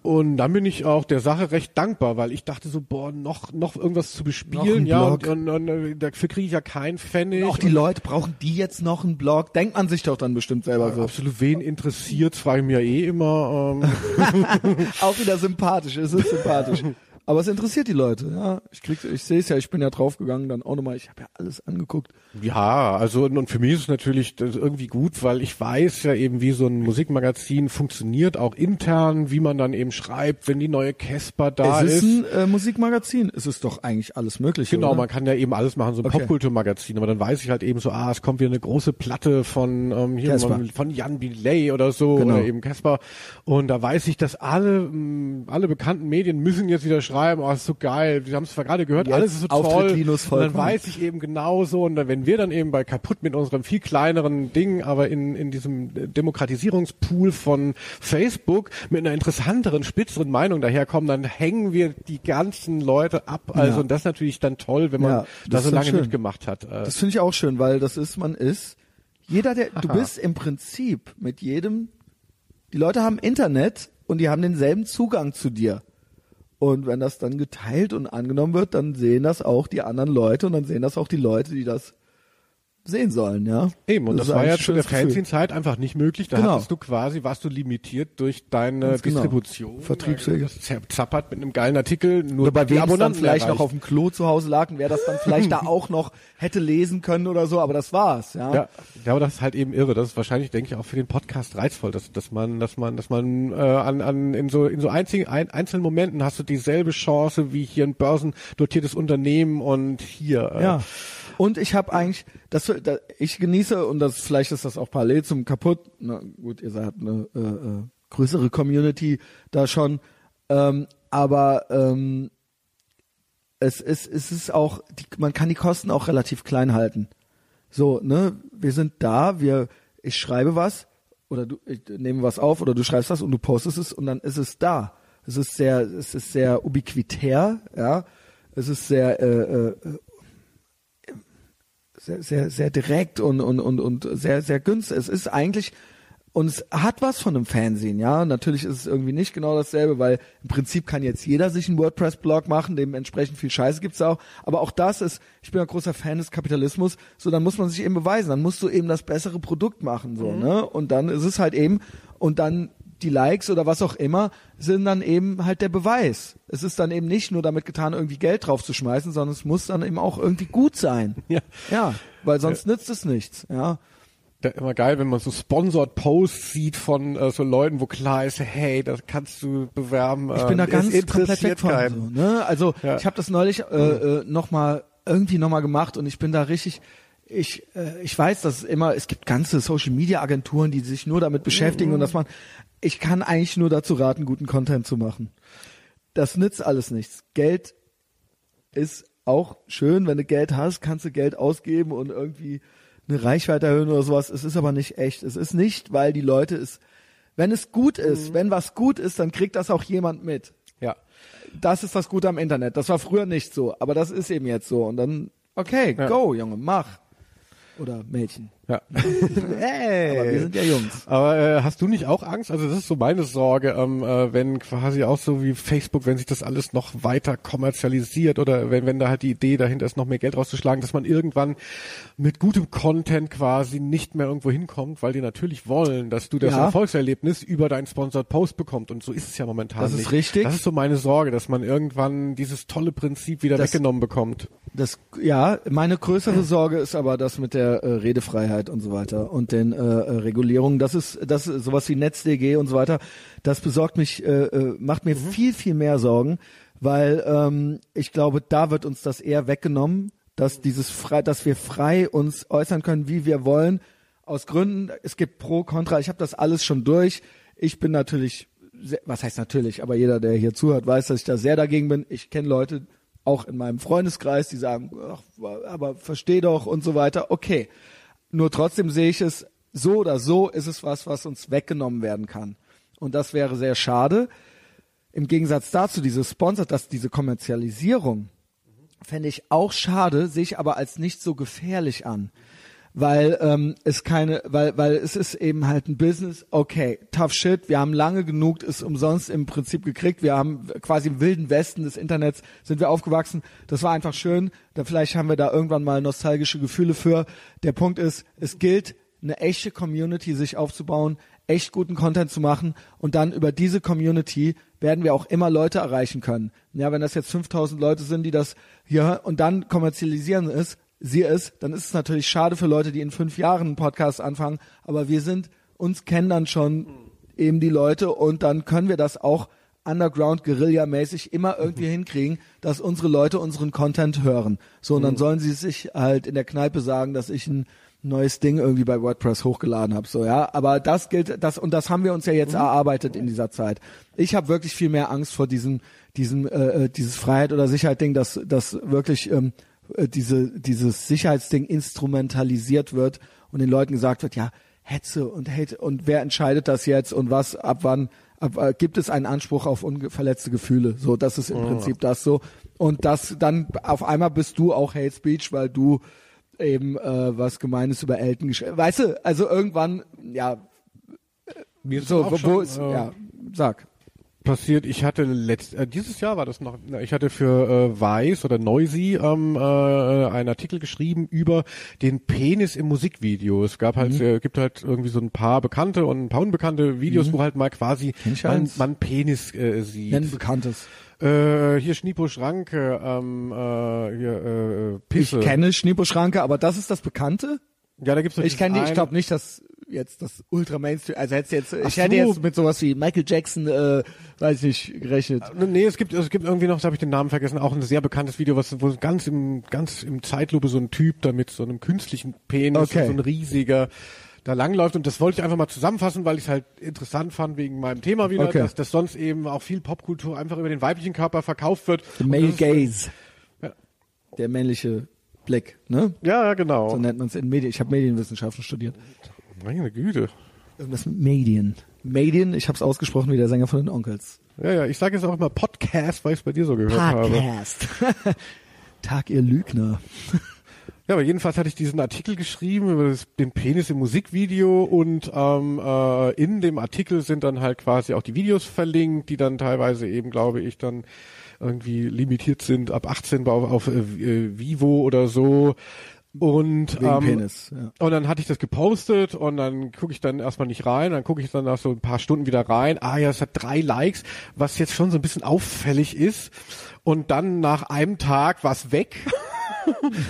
Und dann bin ich auch der Sache recht dankbar, weil ich dachte so, boah, noch, noch irgendwas zu bespielen, ja, und, und, und äh, dafür kriege ich ja keinen Pfennig. Auch die Und Leute, brauchen die jetzt noch einen Blog? Denkt man sich doch dann bestimmt selber so. Absolut, wen interessiert, frage ich mir eh immer. Ähm, [laughs] Auch wieder sympathisch, es ist sympathisch. [laughs] Aber es interessiert die Leute, ja. Ich krieg, ich sehe es ja, ich bin ja draufgegangen, dann auch nochmal, ich habe ja alles angeguckt. ja, also und, für mich ist es natürlich irgendwie gut, weil ich weiß ja eben, wie so ein Musikmagazin funktioniert, auch intern, wie man dann eben schreibt, wenn die neue Casper da es ist, ist. ein äh, Musikmagazin, es ist doch eigentlich alles mögliche. Genau, oder? man kann ja eben alles machen, so ein Okay. Popkulturmagazin, aber dann weiß ich halt eben so, ah, es kommt wieder eine große Platte von ähm, hier von, von Jan Bilay oder so Genau. oder eben Casper und da weiß ich, dass alle mh, alle bekannten Medien müssen jetzt wieder schreiben, oh, ist so geil, wir haben es zwar gerade gehört, Jetzt alles ist so toll. Linus und dann weiß ich eben genauso und dann, wenn wir dann eben bei kaputt mit unserem viel kleineren Ding, aber in in diesem Demokratisierungspool von Facebook mit einer interessanteren, spitzeren Meinung daherkommen, dann hängen wir die ganzen Leute ab. Also Ja. und das ist natürlich dann toll, wenn man Ja, da das so lange schön. mitgemacht hat. Äh, Das finde ich auch schön, weil das ist, man ist, jeder, der, du bist im Prinzip mit jedem, die Leute haben Internet und die haben denselben Zugang zu dir. Und wenn das dann geteilt und angenommen wird, dann sehen das auch die anderen Leute und dann sehen das auch die Leute, die das sehen sollen, ja. Eben, und das, ist war ja zu der. Fernsehzeit einfach nicht möglich. Da Genau. hattest du quasi, warst du limitiert durch deine Ganz genau. Distribution. Vertriebswege. Das zappert mit einem geilen Artikel. Nur Oder bei wem es dann vielleicht noch auf dem Klo zu Hause lag und wer das dann vielleicht da [laughs] auch noch hätte lesen können oder so, aber das war's, ja. Ja, ja, aber das ist halt eben irre. Das ist wahrscheinlich, denke ich, auch für den Podcast reizvoll, dass, dass man, dass man, dass man äh, an, an in so in so einzigen ein, einzelnen Momenten hast du dieselbe Chance wie hier ein börsendotiertes Unternehmen und hier. Äh, Ja. Und ich habe eigentlich, das, da, ich genieße und das vielleicht ist das auch parallel zum kaputt. Na gut, ihr seid eine äh, äh, größere Community da schon, ähm, aber ähm, es ist es ist auch, die, man kann die Kosten auch relativ klein halten. So, ne, wir sind da, wir, ich schreibe was oder du ich nehme was auf oder du schreibst was und du postest es und dann ist es da. Es ist sehr, es ist sehr ubiquitär, ja. Es ist sehr äh, äh, sehr, sehr, sehr direkt und, und, und, und sehr, sehr günstig. Es ist eigentlich, und es hat was von einem Fernsehen, ja. Natürlich ist es irgendwie nicht genau dasselbe, weil im Prinzip kann jetzt jeder sich einen WordPress-Blog machen, dementsprechend viel Scheiße gibt's auch. Aber auch das ist, ich bin ein großer Fan des Kapitalismus, so dann muss man sich eben beweisen, dann musst du eben das bessere Produkt machen, so, ne? Und dann ist es halt eben, und dann die Likes oder was auch immer sind dann eben halt der Beweis. Es ist dann eben nicht nur damit getan, irgendwie Geld drauf zu schmeißen, sondern es muss dann eben auch irgendwie gut sein. [laughs] Ja. Ja, weil sonst nützt es nichts, ja. Da immer geil, wenn man so Sponsored Posts sieht von äh, so Leuten, wo klar ist, hey, das kannst du bewerben. Ich bin da ähm, ganz komplett weg interessiert von. keinen. So, ne? Also Ja. ich habe das neulich äh, äh, noch mal irgendwie noch mal gemacht und ich bin da richtig. Ich äh, ich weiß, dass es immer es gibt ganze Social Media Agenturen, die sich nur damit beschäftigen und dass man. Ich kann eigentlich nur dazu raten, guten Content zu machen. Das nützt alles nichts. Geld ist auch schön, wenn du Geld hast, kannst du Geld ausgeben und irgendwie eine Reichweite erhöhen oder sowas. Es ist aber nicht echt. Es ist nicht, weil die Leute es, wenn es gut ist, wenn was gut ist, dann kriegt das auch jemand mit. Ja. Das ist das Gute am Internet. Das war früher nicht so, aber das ist eben jetzt so. Und dann, okay, Ja. go, Junge, mach. Oder Mädchen. Ja. [laughs] Aber wir sind ja Jungs. Aber äh, hast du nicht auch Angst? Also das ist so meine Sorge, ähm, äh, wenn quasi auch so wie Facebook, wenn sich das alles noch weiter kommerzialisiert oder wenn, wenn da halt die Idee dahinter ist, noch mehr Geld rauszuschlagen, dass man irgendwann mit gutem Content quasi nicht mehr irgendwo hinkommt, weil die natürlich wollen, dass du das Ja. Erfolgserlebnis über deinen Sponsored Post bekommst und so ist es ja momentan Das ist nicht. richtig. Das ist so meine Sorge, dass man irgendwann dieses tolle Prinzip wieder Das- weggenommen bekommt. Das, ja, meine größere Sorge ist aber das mit der äh, Redefreiheit und so weiter und den äh, äh, Regulierungen. Das ist, das ist sowas wie NetzDG und so weiter. Das besorgt mich, äh, äh, macht mir viel, viel mehr Sorgen, weil ähm, ich glaube, da wird uns das eher weggenommen, dass dieses frei, dass wir frei uns äußern können, wie wir wollen. Aus Gründen, es gibt Pro, Contra. Ich habe das alles schon durch. Ich bin natürlich, sehr, was heißt natürlich, aber jeder, der hier zuhört, weiß, dass ich da sehr dagegen bin. Ich kenne Leute, auch in meinem Freundeskreis, die sagen, ach, aber versteh doch und so weiter. Okay. Nur trotzdem sehe ich es, so oder so ist es was, was uns weggenommen werden kann. Und das wäre sehr schade. Im Gegensatz dazu, diese Sponsor, dass diese Kommerzialisierung, fände ich auch schade, sehe ich aber als nicht so gefährlich an. Weil ähm, es keine, weil, weil es ist eben halt ein Business, okay, tough shit, wir haben lange genug es umsonst im Prinzip gekriegt, wir haben quasi im wilden Westen des Internets sind wir aufgewachsen, das war einfach schön, da vielleicht haben wir da irgendwann mal nostalgische Gefühle für. Der Punkt ist, es gilt, eine echte Community sich aufzubauen, echt guten Content zu machen. Und dann über diese Community werden wir auch immer Leute erreichen können. Ja, wenn das jetzt 5000 Leute sind, die das hier und dann kommerzialisieren ist, sie es, dann ist es natürlich schade für Leute, die in fünf Jahren einen Podcast anfangen, aber wir sind, uns kennen dann schon eben die Leute und dann können wir das auch Underground Guerilla-mäßig immer irgendwie hinkriegen, dass unsere Leute unseren Content hören. So, und dann sollen sie sich halt in der Kneipe sagen, dass ich ein neues Ding irgendwie bei WordPress hochgeladen habe. So, ja. Aber das gilt, das, und das haben wir uns ja jetzt erarbeitet in dieser Zeit. Ich habe wirklich viel mehr Angst vor diesem, diesem, äh, äh, dieses Freiheit oder Sicherheit Ding, dass, dass wirklich ähm, äh, diese, dieses Sicherheitsding instrumentalisiert wird und den Leuten gesagt wird, ja, Hetze und Hate und wer entscheidet das jetzt und was, ab wann, ab, äh, gibt es einen Anspruch auf unverletzte Gefühle? So, das ist im Prinzip das so. Und das dann auf einmal bist du auch Hate Speech, weil du eben äh, was Gemeines über Elton geschrieben. Weißt du, also irgendwann, ja, Mir so, wo, schon, wo ist, äh, ja, sag. Passiert, ich hatte letzt, äh, dieses Jahr war das noch, ich hatte für äh, Weiß oder Noisy ähm, äh, einen Artikel geschrieben über den Penis im Musikvideo. Es gab halt, Mhm. äh, gibt halt irgendwie so ein paar bekannte und ein paar unbekannte Videos, wo halt mal quasi ich man, man Penis äh, sieht. Nenn Bekanntes. Äh, hier Schnipo Schranke, ähm, äh, hier äh, Ich Pisse. kenne Schniepo-Schranke, aber das ist das Bekannte? Ja, da gibt's noch Ich kenne die, ich glaube nicht, dass jetzt das Ultra Mainstream, also hätte jetzt, Ach ich hätte so. jetzt mit sowas wie Michael Jackson, äh, weiß ich nicht, gerechnet. Nee, es gibt, es gibt irgendwie noch, da habe ich den Namen vergessen, auch ein sehr bekanntes Video, was, wo ganz im, ganz im Zeitlupe so ein Typ da mit so einem künstlichen Penis, Okay. so ein riesiger, da langläuft und das wollte ich einfach mal zusammenfassen, weil ich es halt interessant fand wegen meinem Thema wieder, Okay. dass, dass sonst eben auch viel Popkultur einfach über den weiblichen Körper verkauft wird. The Male Gaze. Ja. Der männliche Blick, ne? Ja, ja, genau. So nennt man es in Medien. Ich habe Medienwissenschaften studiert. Meine Güte. Irgendwas mit Medien. Medien, ich habe es ausgesprochen wie der Sänger von den Onkels. Ja, ja, ich sage jetzt auch immer Podcast, weil ich es bei dir so gehört habe. Podcast. [laughs] Tag, ihr Lügner. Ja, aber jedenfalls hatte ich diesen Artikel geschrieben über das, den Penis im Musikvideo und ähm, äh, in dem Artikel sind dann halt quasi auch die Videos verlinkt, die dann teilweise eben, glaube ich, dann irgendwie limitiert sind ab 18 auf, auf äh, Vivo oder so. Und, ähm, Penis, ja. und dann hatte ich das gepostet und dann gucke ich dann erstmal nicht rein, dann gucke ich dann nach so ein paar Stunden wieder rein. Ah ja, es hat drei Likes, was jetzt schon so ein bisschen auffällig ist. Und dann nach einem Tag war es weg.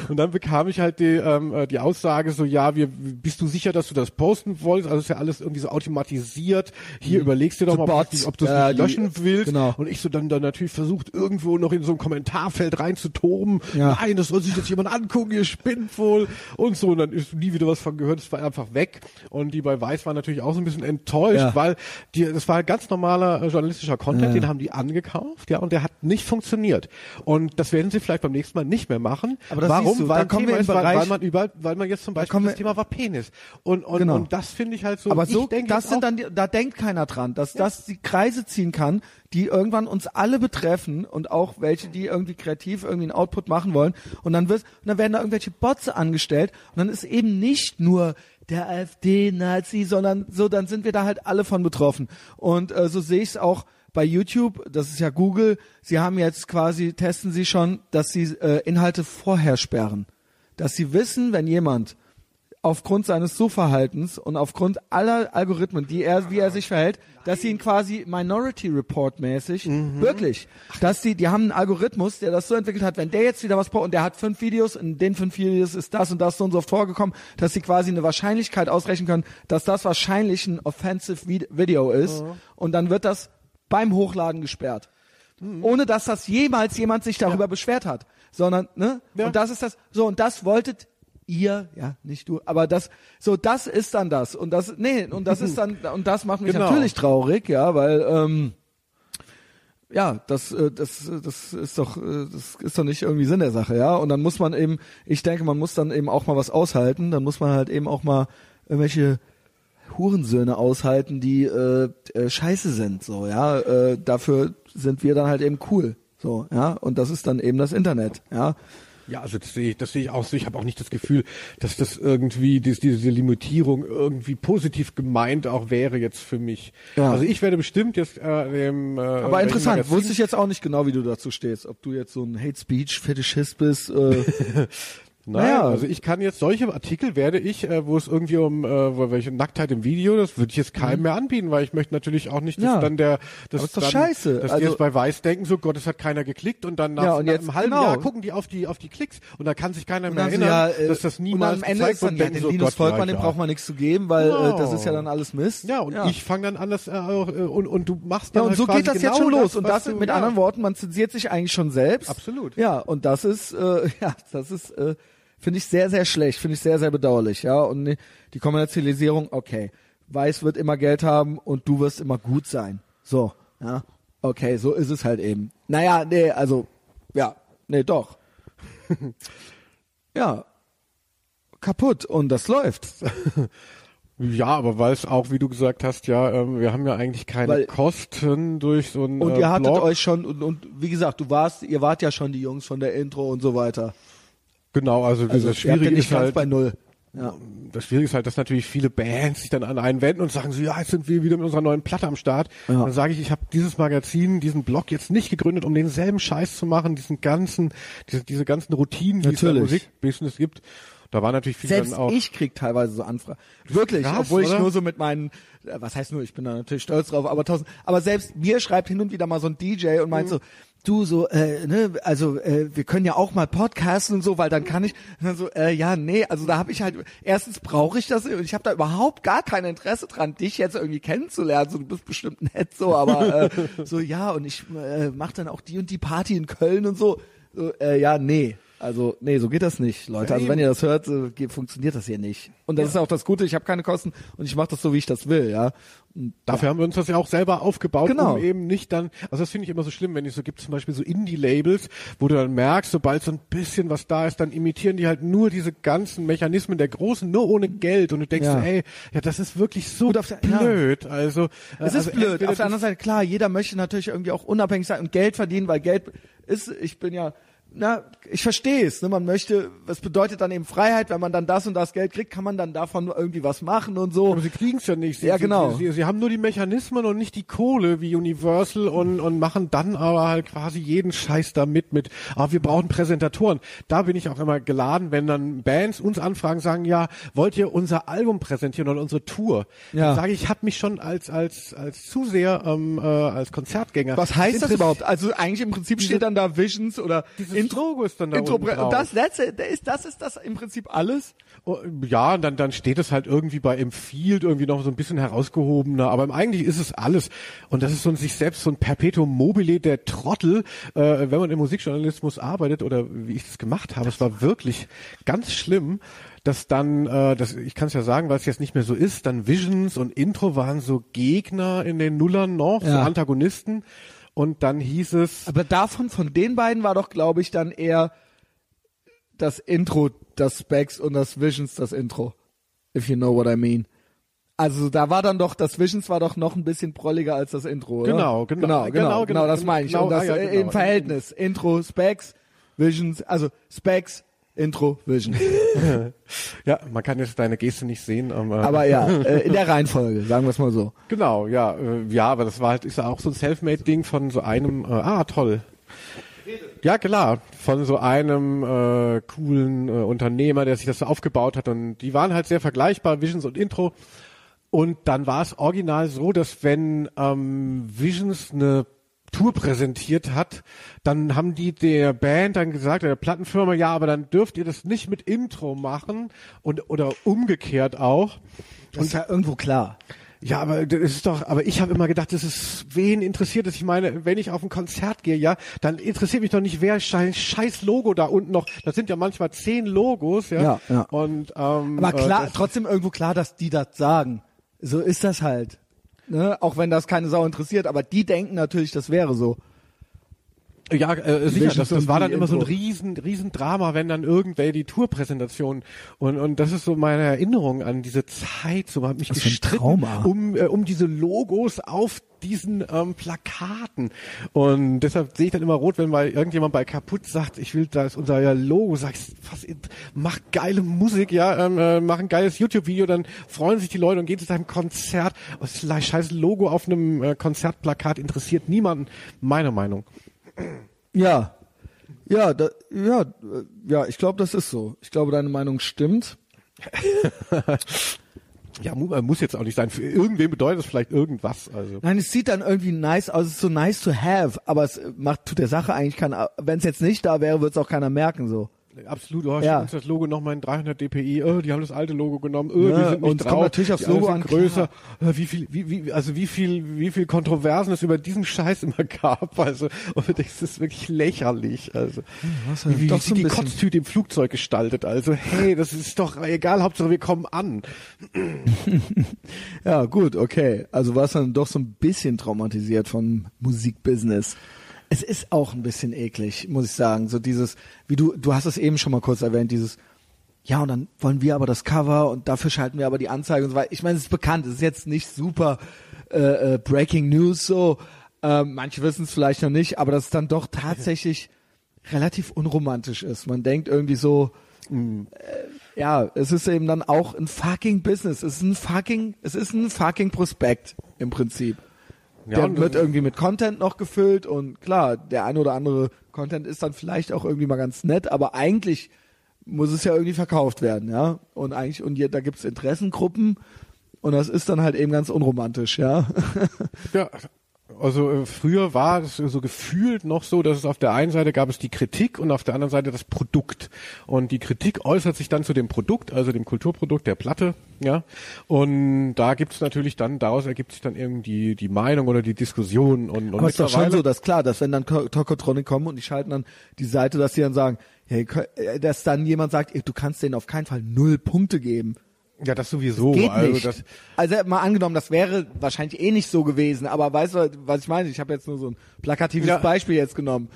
Und dann bekam ich halt die, ähm, äh, die Aussage so, ja, wir, bist du sicher, dass du das posten wolltest? Also ist ja alles irgendwie so automatisiert. Hier überlegst du doch mal, ob, ob du es Ja, nicht die- löschen willst. genau. Und ich so dann, dann natürlich versucht, irgendwo noch in so ein Kommentarfeld reinzutoben. Ja. Nein, das soll sich jetzt jemand angucken, ihr spinnt wohl. Und so, und dann ist nie wieder was von gehört, es war einfach weg. Und die bei Weiß waren natürlich auch so ein bisschen enttäuscht, Ja. weil die, das war ganz normaler äh, journalistischer Content, Ja. den haben die angekauft, ja, und der hat nicht funktioniert. Und das werden sie vielleicht beim nächsten Mal nicht mehr machen. Aber das Warum? du, weil da kommen Thema wir im ist, weil, Bereich- weil man überall, weil man jetzt zum Beispiel kommen das Thema war Penis. Und, und, Genau. und das finde ich halt so. Aber so, denke das sind dann, die, da denkt keiner dran, dass das die Kreise ziehen kann, die irgendwann uns alle betreffen und auch welche, die irgendwie kreativ irgendwie einen Output machen wollen. Und dann wird, und dann werden da irgendwelche Bots angestellt und dann ist eben nicht nur der AfD-Nazi, sondern so, dann sind wir da halt alle von betroffen. Und äh, so sehe ich es auch bei YouTube, das ist ja Google, sie haben jetzt quasi, testen sie schon, dass sie äh, Inhalte vorher sperren. Dass sie wissen, wenn jemand aufgrund seines Suchverhaltens und aufgrund aller Algorithmen, die er, wie er sich verhält, dass sie ihn quasi Minority Report mäßig, wirklich, dass die, die haben einen Algorithmus, der das so entwickelt hat, wenn der jetzt wieder was, po- und der hat fünf Videos, in den fünf Videos ist das und das so und so oft vorgekommen, dass sie quasi eine Wahrscheinlichkeit ausrechnen können, dass das wahrscheinlich ein offensive Vid- Video ist, und dann wird das beim Hochladen gesperrt. Ohne dass das jemals jemand sich darüber beschwert hat, sondern, ne? Ja. Und das ist das, so, und das wolltet ihr, ja, nicht du, aber das, so, das ist dann das. Und das, nee, und das ist dann, und das macht mich [laughs] Genau. natürlich traurig, ja, weil, ähm, ja, das, äh, das, das ist doch, äh, das ist doch nicht irgendwie Sinn der Sache, ja. Und dann muss man eben, ich denke, man muss dann eben auch mal was aushalten. Dann muss man halt eben auch mal irgendwelche Hurensöhne aushalten, die äh, äh, scheiße sind, so, ja. Äh, dafür sind wir dann halt eben cool, so, ja. Und das ist dann eben das Internet, ja. Ja, also das sehe ich, das sehe ich auch so. Ich habe auch nicht das Gefühl, dass das irgendwie dies, diese Limitierung irgendwie positiv gemeint auch wäre jetzt für mich. Ja. Also ich werde bestimmt jetzt äh, dem. Äh, Aber interessant, wusste ich jetzt auch nicht genau, wie du dazu stehst. Ob du jetzt so ein Hate Speech Fetischist bist. Äh, [laughs] Nein, Naja. also ich kann jetzt solche Artikel werde ich, äh, wo es irgendwie um äh, wo welche Nacktheit im Video, das würde ich jetzt keinem mehr anbieten, weil ich möchte natürlich auch nicht, dass Mhm. Ja. dann der, das ist doch dann, scheiße. dass Also- die jetzt bei Weiß denken, so Gott, es hat keiner geklickt und dann nach, Ja, und nach jetzt- einem halben genau. Jahr gucken die auf die auf die Klicks und da kann sich keiner und mehr erinnern, ja, äh, dass das und niemals am Ende gezeigt ist dann, wird. ja, den so, Linus Volkmann, ja, ja. braucht man nichts zu geben, weil Genau. äh, das ist ja dann alles Mist. Ja, und ich fange dann an, das äh, äh, und und du machst Ja, dann und halt so geht das genau jetzt schon los. und das mit ja. anderen Worten, man zensiert sich eigentlich schon selbst. Absolut. Ja, und das ist, äh, [laughs] ja, das ist, äh, finde ich sehr, sehr schlecht, finde ich sehr, sehr bedauerlich, ja. Und die- Kommerzialisierung, okay. Weiß wird immer Geld haben und du wirst immer gut sein. So, ja. Okay, so ist es halt eben. Naja, nee, also, ja, nee, doch. [laughs] ja. Kaputt und das läuft. Ja, aber weil es auch, wie du gesagt hast, ja, ähm, wir haben ja eigentlich keine Weil- Kosten durch so ein Und äh, ihr hattet Blog. euch schon, und, und wie gesagt, du warst, ihr wart ja schon die Jungs von der Intro und so weiter. Genau, also, Also das Schwierige nicht ist halt, bei null. Ja. Das Schwierige ist halt, dass natürlich viele Bands sich dann an einen wenden und sagen so, ja, jetzt sind wir wieder mit unserer neuen Platte am Start. Ja. Dann sage ich, ich habe dieses Magazin, diesen Blog jetzt nicht gegründet, um denselben Scheiß zu machen, diesen ganzen, diese, diese ganzen Routinen, die es im Natürlich. Musikbusiness gibt. Da war natürlich viel Selbst dann auch. ich krieg teilweise so Anfragen. Wirklich, Krass, obwohl ich oder? nur so mit meinen, äh, was heißt nur, ich bin da natürlich stolz drauf, aber tausend, aber selbst mir schreibt hin und wieder mal so ein DJ und Mhm. meint so, du so, äh, ne, also äh, wir können ja auch mal podcasten und so, weil dann kann ich, und dann so, äh, ja, nee, also da habe ich halt, erstens brauche ich das und ich habe da überhaupt gar kein Interesse dran, dich jetzt irgendwie kennenzulernen, so du bist bestimmt nett so, aber äh, so ja und ich äh, mach dann auch die und die Party in Köln und so, so äh, ja, nee. Also, nee, so geht das nicht, Leute. Also, wenn ihr das hört, äh, funktioniert das hier nicht. Und das ist auch das Gute, ich habe keine Kosten und ich mache das so, wie ich das will, ja. Dafür haben wir uns das ja auch selber aufgebaut, Genau. um eben nicht dann, also das finde ich immer so schlimm, wenn es so gibt zum Beispiel so Indie-Labels, wo du dann merkst, sobald so ein bisschen was da ist, dann imitieren die halt nur diese ganzen Mechanismen der Großen, nur ohne Geld und du denkst, Ja. ey, ja, das ist wirklich so der- ja. blöd, also. äh, Es also ist blöd. entweder Auf der anderen Seite, klar, jeder möchte natürlich irgendwie auch unabhängig sein und Geld verdienen, weil Geld ist, ich bin ja, na, ich verstehe es, ne? man möchte, was bedeutet dann eben Freiheit, wenn man dann das und das Geld kriegt, kann man dann davon irgendwie was machen und so. Aber sie kriegen's ja nicht. Sie, Ja, genau. Sie, sie, sie haben nur die Mechanismen und nicht die Kohle wie Universal und, und machen dann aber halt quasi jeden Scheiß damit mit, ah, wir brauchen Präsentatoren. Da bin ich auch immer geladen, wenn dann Bands uns anfragen, sagen, ja, wollt ihr unser Album präsentieren oder unsere Tour? Ja. Dann sage ich, ich habe mich schon als, als, als Zuseher, ähm, äh, als Konzertgänger. Was heißt das interessiert- überhaupt? Also eigentlich im Prinzip steht dann da Visions oder Dieses Logo ist dann da Intro, unten drauf. und das, that's it, das ist, das ist das im Prinzip alles. Oh, Ja, und dann, dann steht es halt irgendwie bei im Field irgendwie noch so ein bisschen herausgehobener, aber eigentlich ist es alles. Und das ist so ein sich selbst so ein Perpetuum mobile der Trottel, äh, wenn man im Musikjournalismus arbeitet oder wie ich das gemacht habe. Es war wirklich ganz schlimm, dass dann, äh, das, ich kann es ja sagen, weil es jetzt nicht mehr so ist, dann Visions und Intro waren so Gegner in den Nullern noch, so Ja. Antagonisten. Und dann hieß es, Aber davon, von den beiden war doch, glaube ich, dann eher das Intro, das Specs und das Visions das Intro. If you know what I mean. Also da war dann doch, das Visions war doch noch ein bisschen prolliger als das Intro, oder? Genau, genau, genau, genau, genau, genau, das genau, meine ich. genau, das ah, ja, äh, genau. im Verhältnis. Intro, Specs, Visions, also Specs, Intro, Visions. [laughs] ja, man kann jetzt deine Geste nicht sehen, aber, Aber ja, äh, in der Reihenfolge, sagen wir es mal so. Genau, ja, äh, ja, aber das war halt, ist ja auch so ein Selfmade-Ding von so einem, äh, ah, toll. Ja, klar, von so einem äh, coolen äh, Unternehmer, der sich das so aufgebaut hat und die waren halt sehr vergleichbar, Visions und Intro. Und dann war es original so, dass wenn ähm, Visions eine Tour präsentiert hat, dann haben die der Band dann gesagt, der Plattenfirma, ja, aber dann dürft ihr das nicht mit Intro machen und oder umgekehrt auch. Das ist ja irgendwo klar. Ja, aber das ist doch, aber ich habe immer gedacht, das ist, wen interessiert es? Ich meine, wenn ich auf ein Konzert gehe, ja, dann interessiert mich doch nicht, wer sein scheiß Logo da unten noch, das sind ja manchmal zehn Logos, ja. Ja, ja. Und, ähm, Aber klar, äh, das, trotzdem irgendwo klar, dass die das sagen. So ist das halt. Ne? Auch wenn das keine Sau interessiert, aber die denken natürlich, das wäre so. Ja, äh, sicher, das, das war dann immer so ein riesen, riesen Drama, wenn dann irgendwer die Tourpräsentation und, und das ist so meine Erinnerung an diese Zeit, so man hat mich ein gestritten um, äh, um diese Logos auf diesen ähm, Plakaten und deshalb sehe ich dann immer rot, wenn mal irgendjemand bei kaputt sagt, ich will da ist unser ja, Logo, sagst, was, mach geile Musik, ja, ähm, äh, mach ein geiles YouTube-Video, dann freuen sich die Leute und gehen zu deinem Konzert. Das scheiß Logo auf einem äh, Konzertplakat interessiert niemanden, meine Meinung. Ja. Ja, da, ja, ja, ich glaube, das ist so. Ich glaube, deine Meinung stimmt. [laughs] Ja, äh, muss jetzt auch nicht sein. Für irgendwen bedeutet es vielleicht irgendwas. Also Nein, es sieht dann irgendwie nice aus, es ist so nice to have, aber es macht tut der Sache eigentlich keiner. Wenn es jetzt nicht da wäre, wird es auch keiner merken so. Absolut. Oh, Ja. uns das Logo nochmal in 300 dpi. Oh, die haben das alte Logo genommen. Oh, Ja, wir sind nicht und drauf. kommt natürlich aufs Logo an, größer. Äh, Wie viel, wie, wie, also wie viel, wie viel Kontroversen es über diesen Scheiß immer gab. Also und das ist wirklich lächerlich. Also was wie, wie sie so die bisschen. Kotztüte im Flugzeug gestaltet. Also hey, das ist doch egal. Hauptsache wir kommen an. [laughs] Ja, gut, okay. Also warst dann doch so ein bisschen traumatisiert vom Musikbusiness. Es ist auch ein bisschen eklig, muss ich sagen. So dieses, wie du, du hast es eben schon mal kurz erwähnt, dieses, ja, und dann wollen wir aber das Cover und dafür schalten wir aber die Anzeige und so weiter. Ich meine, es ist bekannt, es ist jetzt nicht super äh, äh, Breaking News so. Ähm, manche wissen es vielleicht noch nicht, aber dass es dann doch tatsächlich [laughs] relativ unromantisch ist. Man denkt irgendwie so, äh, ja, es ist eben dann auch ein fucking Business. Es ist ein fucking, es ist ein fucking Prospekt im Prinzip. Ja, der wird irgendwie mit Content noch gefüllt und klar, der ein oder andere Content ist dann vielleicht auch irgendwie mal ganz nett, aber eigentlich muss es ja irgendwie verkauft werden, ja. Und eigentlich, und hier, da gibt's Interessengruppen und das ist dann halt eben ganz unromantisch, ja. Ja, also äh, früher war es so gefühlt noch so, dass es auf der einen Seite gab es die Kritik und auf der anderen Seite das Produkt. Und die Kritik äußert sich dann zu dem Produkt, also dem Kulturprodukt der Platte, ja. Und da gibt es natürlich dann, daraus ergibt sich dann irgendwie die Meinung oder die Diskussion und, und Aber ist doch schon so, dass klar, dass wenn dann Ko- Tokotronic kommen und die schalten dann die Seite, dass sie dann sagen, hey, äh, dass dann jemand sagt, ey, du kannst denen auf keinen Fall null Punkte geben. Ja, das sowieso. Geht also nicht. das, also mal angenommen, das wäre wahrscheinlich eh nicht so gewesen, aber weißt du, was ich meine? Ich habe jetzt nur so ein plakatives Ja. Beispiel jetzt genommen.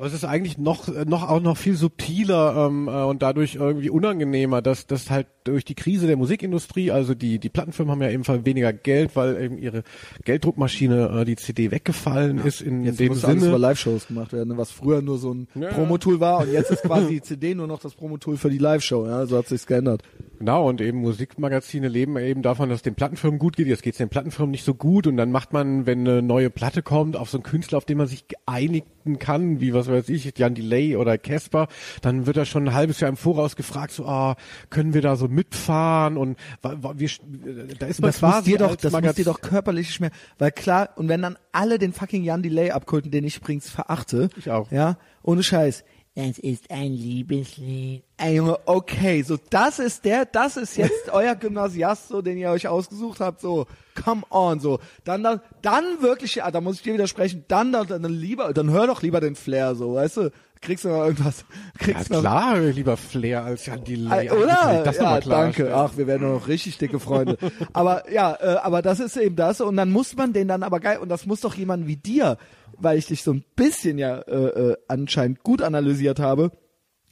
Es ist eigentlich noch, äh, noch auch noch viel subtiler ähm, äh, und dadurch irgendwie unangenehmer, dass das halt durch die Krise der Musikindustrie, also die die Plattenfirmen haben ja ebenfalls weniger Geld, weil eben ihre Gelddruckmaschine äh, die CD weggefallen ist in Jetzt dem muss alles über Sinne. Live-Shows gemacht werden, was früher nur so ein Ja. Promotool war und jetzt ist quasi die CD nur noch das Promotool für die Live-Show. Ja, so hat sich's geändert. Genau und eben Musikmagazine leben eben davon, dass es den Plattenfirmen gut geht. Jetzt geht es den Plattenfirmen nicht so gut und dann macht man, wenn eine neue Platte kommt, auf so einen Künstler, auf den man sich einigen kann, wie was weiß ich, Jan Delay oder Casper, dann wird er schon ein halbes Jahr im Voraus gefragt, so, ah, können wir da so mitfahren und wir, da ist man das muss quasi dir doch, das muss dir doch körperlich schmer, weil klar, und wenn dann alle den fucking Jan Delay abkulten, den ich übrigens verachte. Ich auch. Ja, ohne Scheiß. Das ist ein Liebeslied. Ey Junge, okay, so das ist der, das ist jetzt [laughs] euer Gymnasiast, so den ihr euch ausgesucht habt, so come on, so dann dann, dann wirklich, ja, da muss ich dir widersprechen, dann dann, dann lieber, dann hör doch lieber den Flair, so, weißt du, kriegst du noch irgendwas, Ja, kriegst du noch, klar, lieber Flair als Jan Delay. Äh, oder? Das ja, danke. Ach, wir werden noch richtig dicke Freunde. [laughs] aber ja, äh, aber das ist eben das und dann muss man den dann aber geil und das muss doch jemand wie dir, weil ich dich so ein bisschen ja äh, äh, anscheinend gut analysiert habe.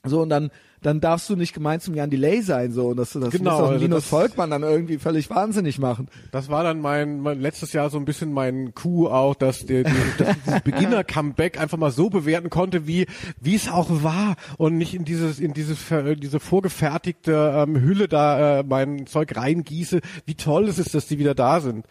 So und dann dann darfst du nicht gemeint zum Jan Delay sein so und das das Genau, muss doch also Linus das- Volkmann dann irgendwie völlig wahnsinnig machen. Das war dann mein, mein letztes Jahr so ein bisschen mein Coup auch, dass der die, dass dieses Beginner-Comeback einfach mal so bewerten konnte, wie wie es auch war und nicht in dieses in dieses diese vorgefertigte ähm, Hülle da äh, mein Zeug reingieße. Wie toll es ist, dass die wieder da sind.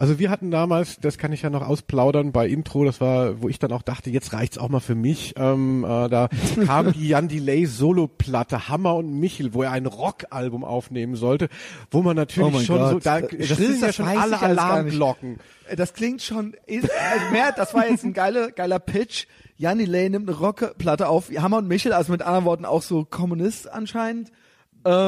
Also wir hatten damals, das kann ich ja noch ausplaudern bei Intro, das war, wo ich dann auch dachte, jetzt reicht's auch mal für mich. Ähm, äh, da [laughs] kam die Jan Delay Solo-Platte Hammer und Michel, wo er ein Rockalbum aufnehmen sollte, wo man natürlich Oh schon Gott. so, da Das schrillen ist- ja schon alle. Alarmglocken. Äh, Das klingt schon, also mehr, das war jetzt ein geiler, geiler Pitch. Jan Delay nimmt eine Rockplatte auf, Hammer und Michel, also mit anderen Worten auch so Kommunist anscheinend.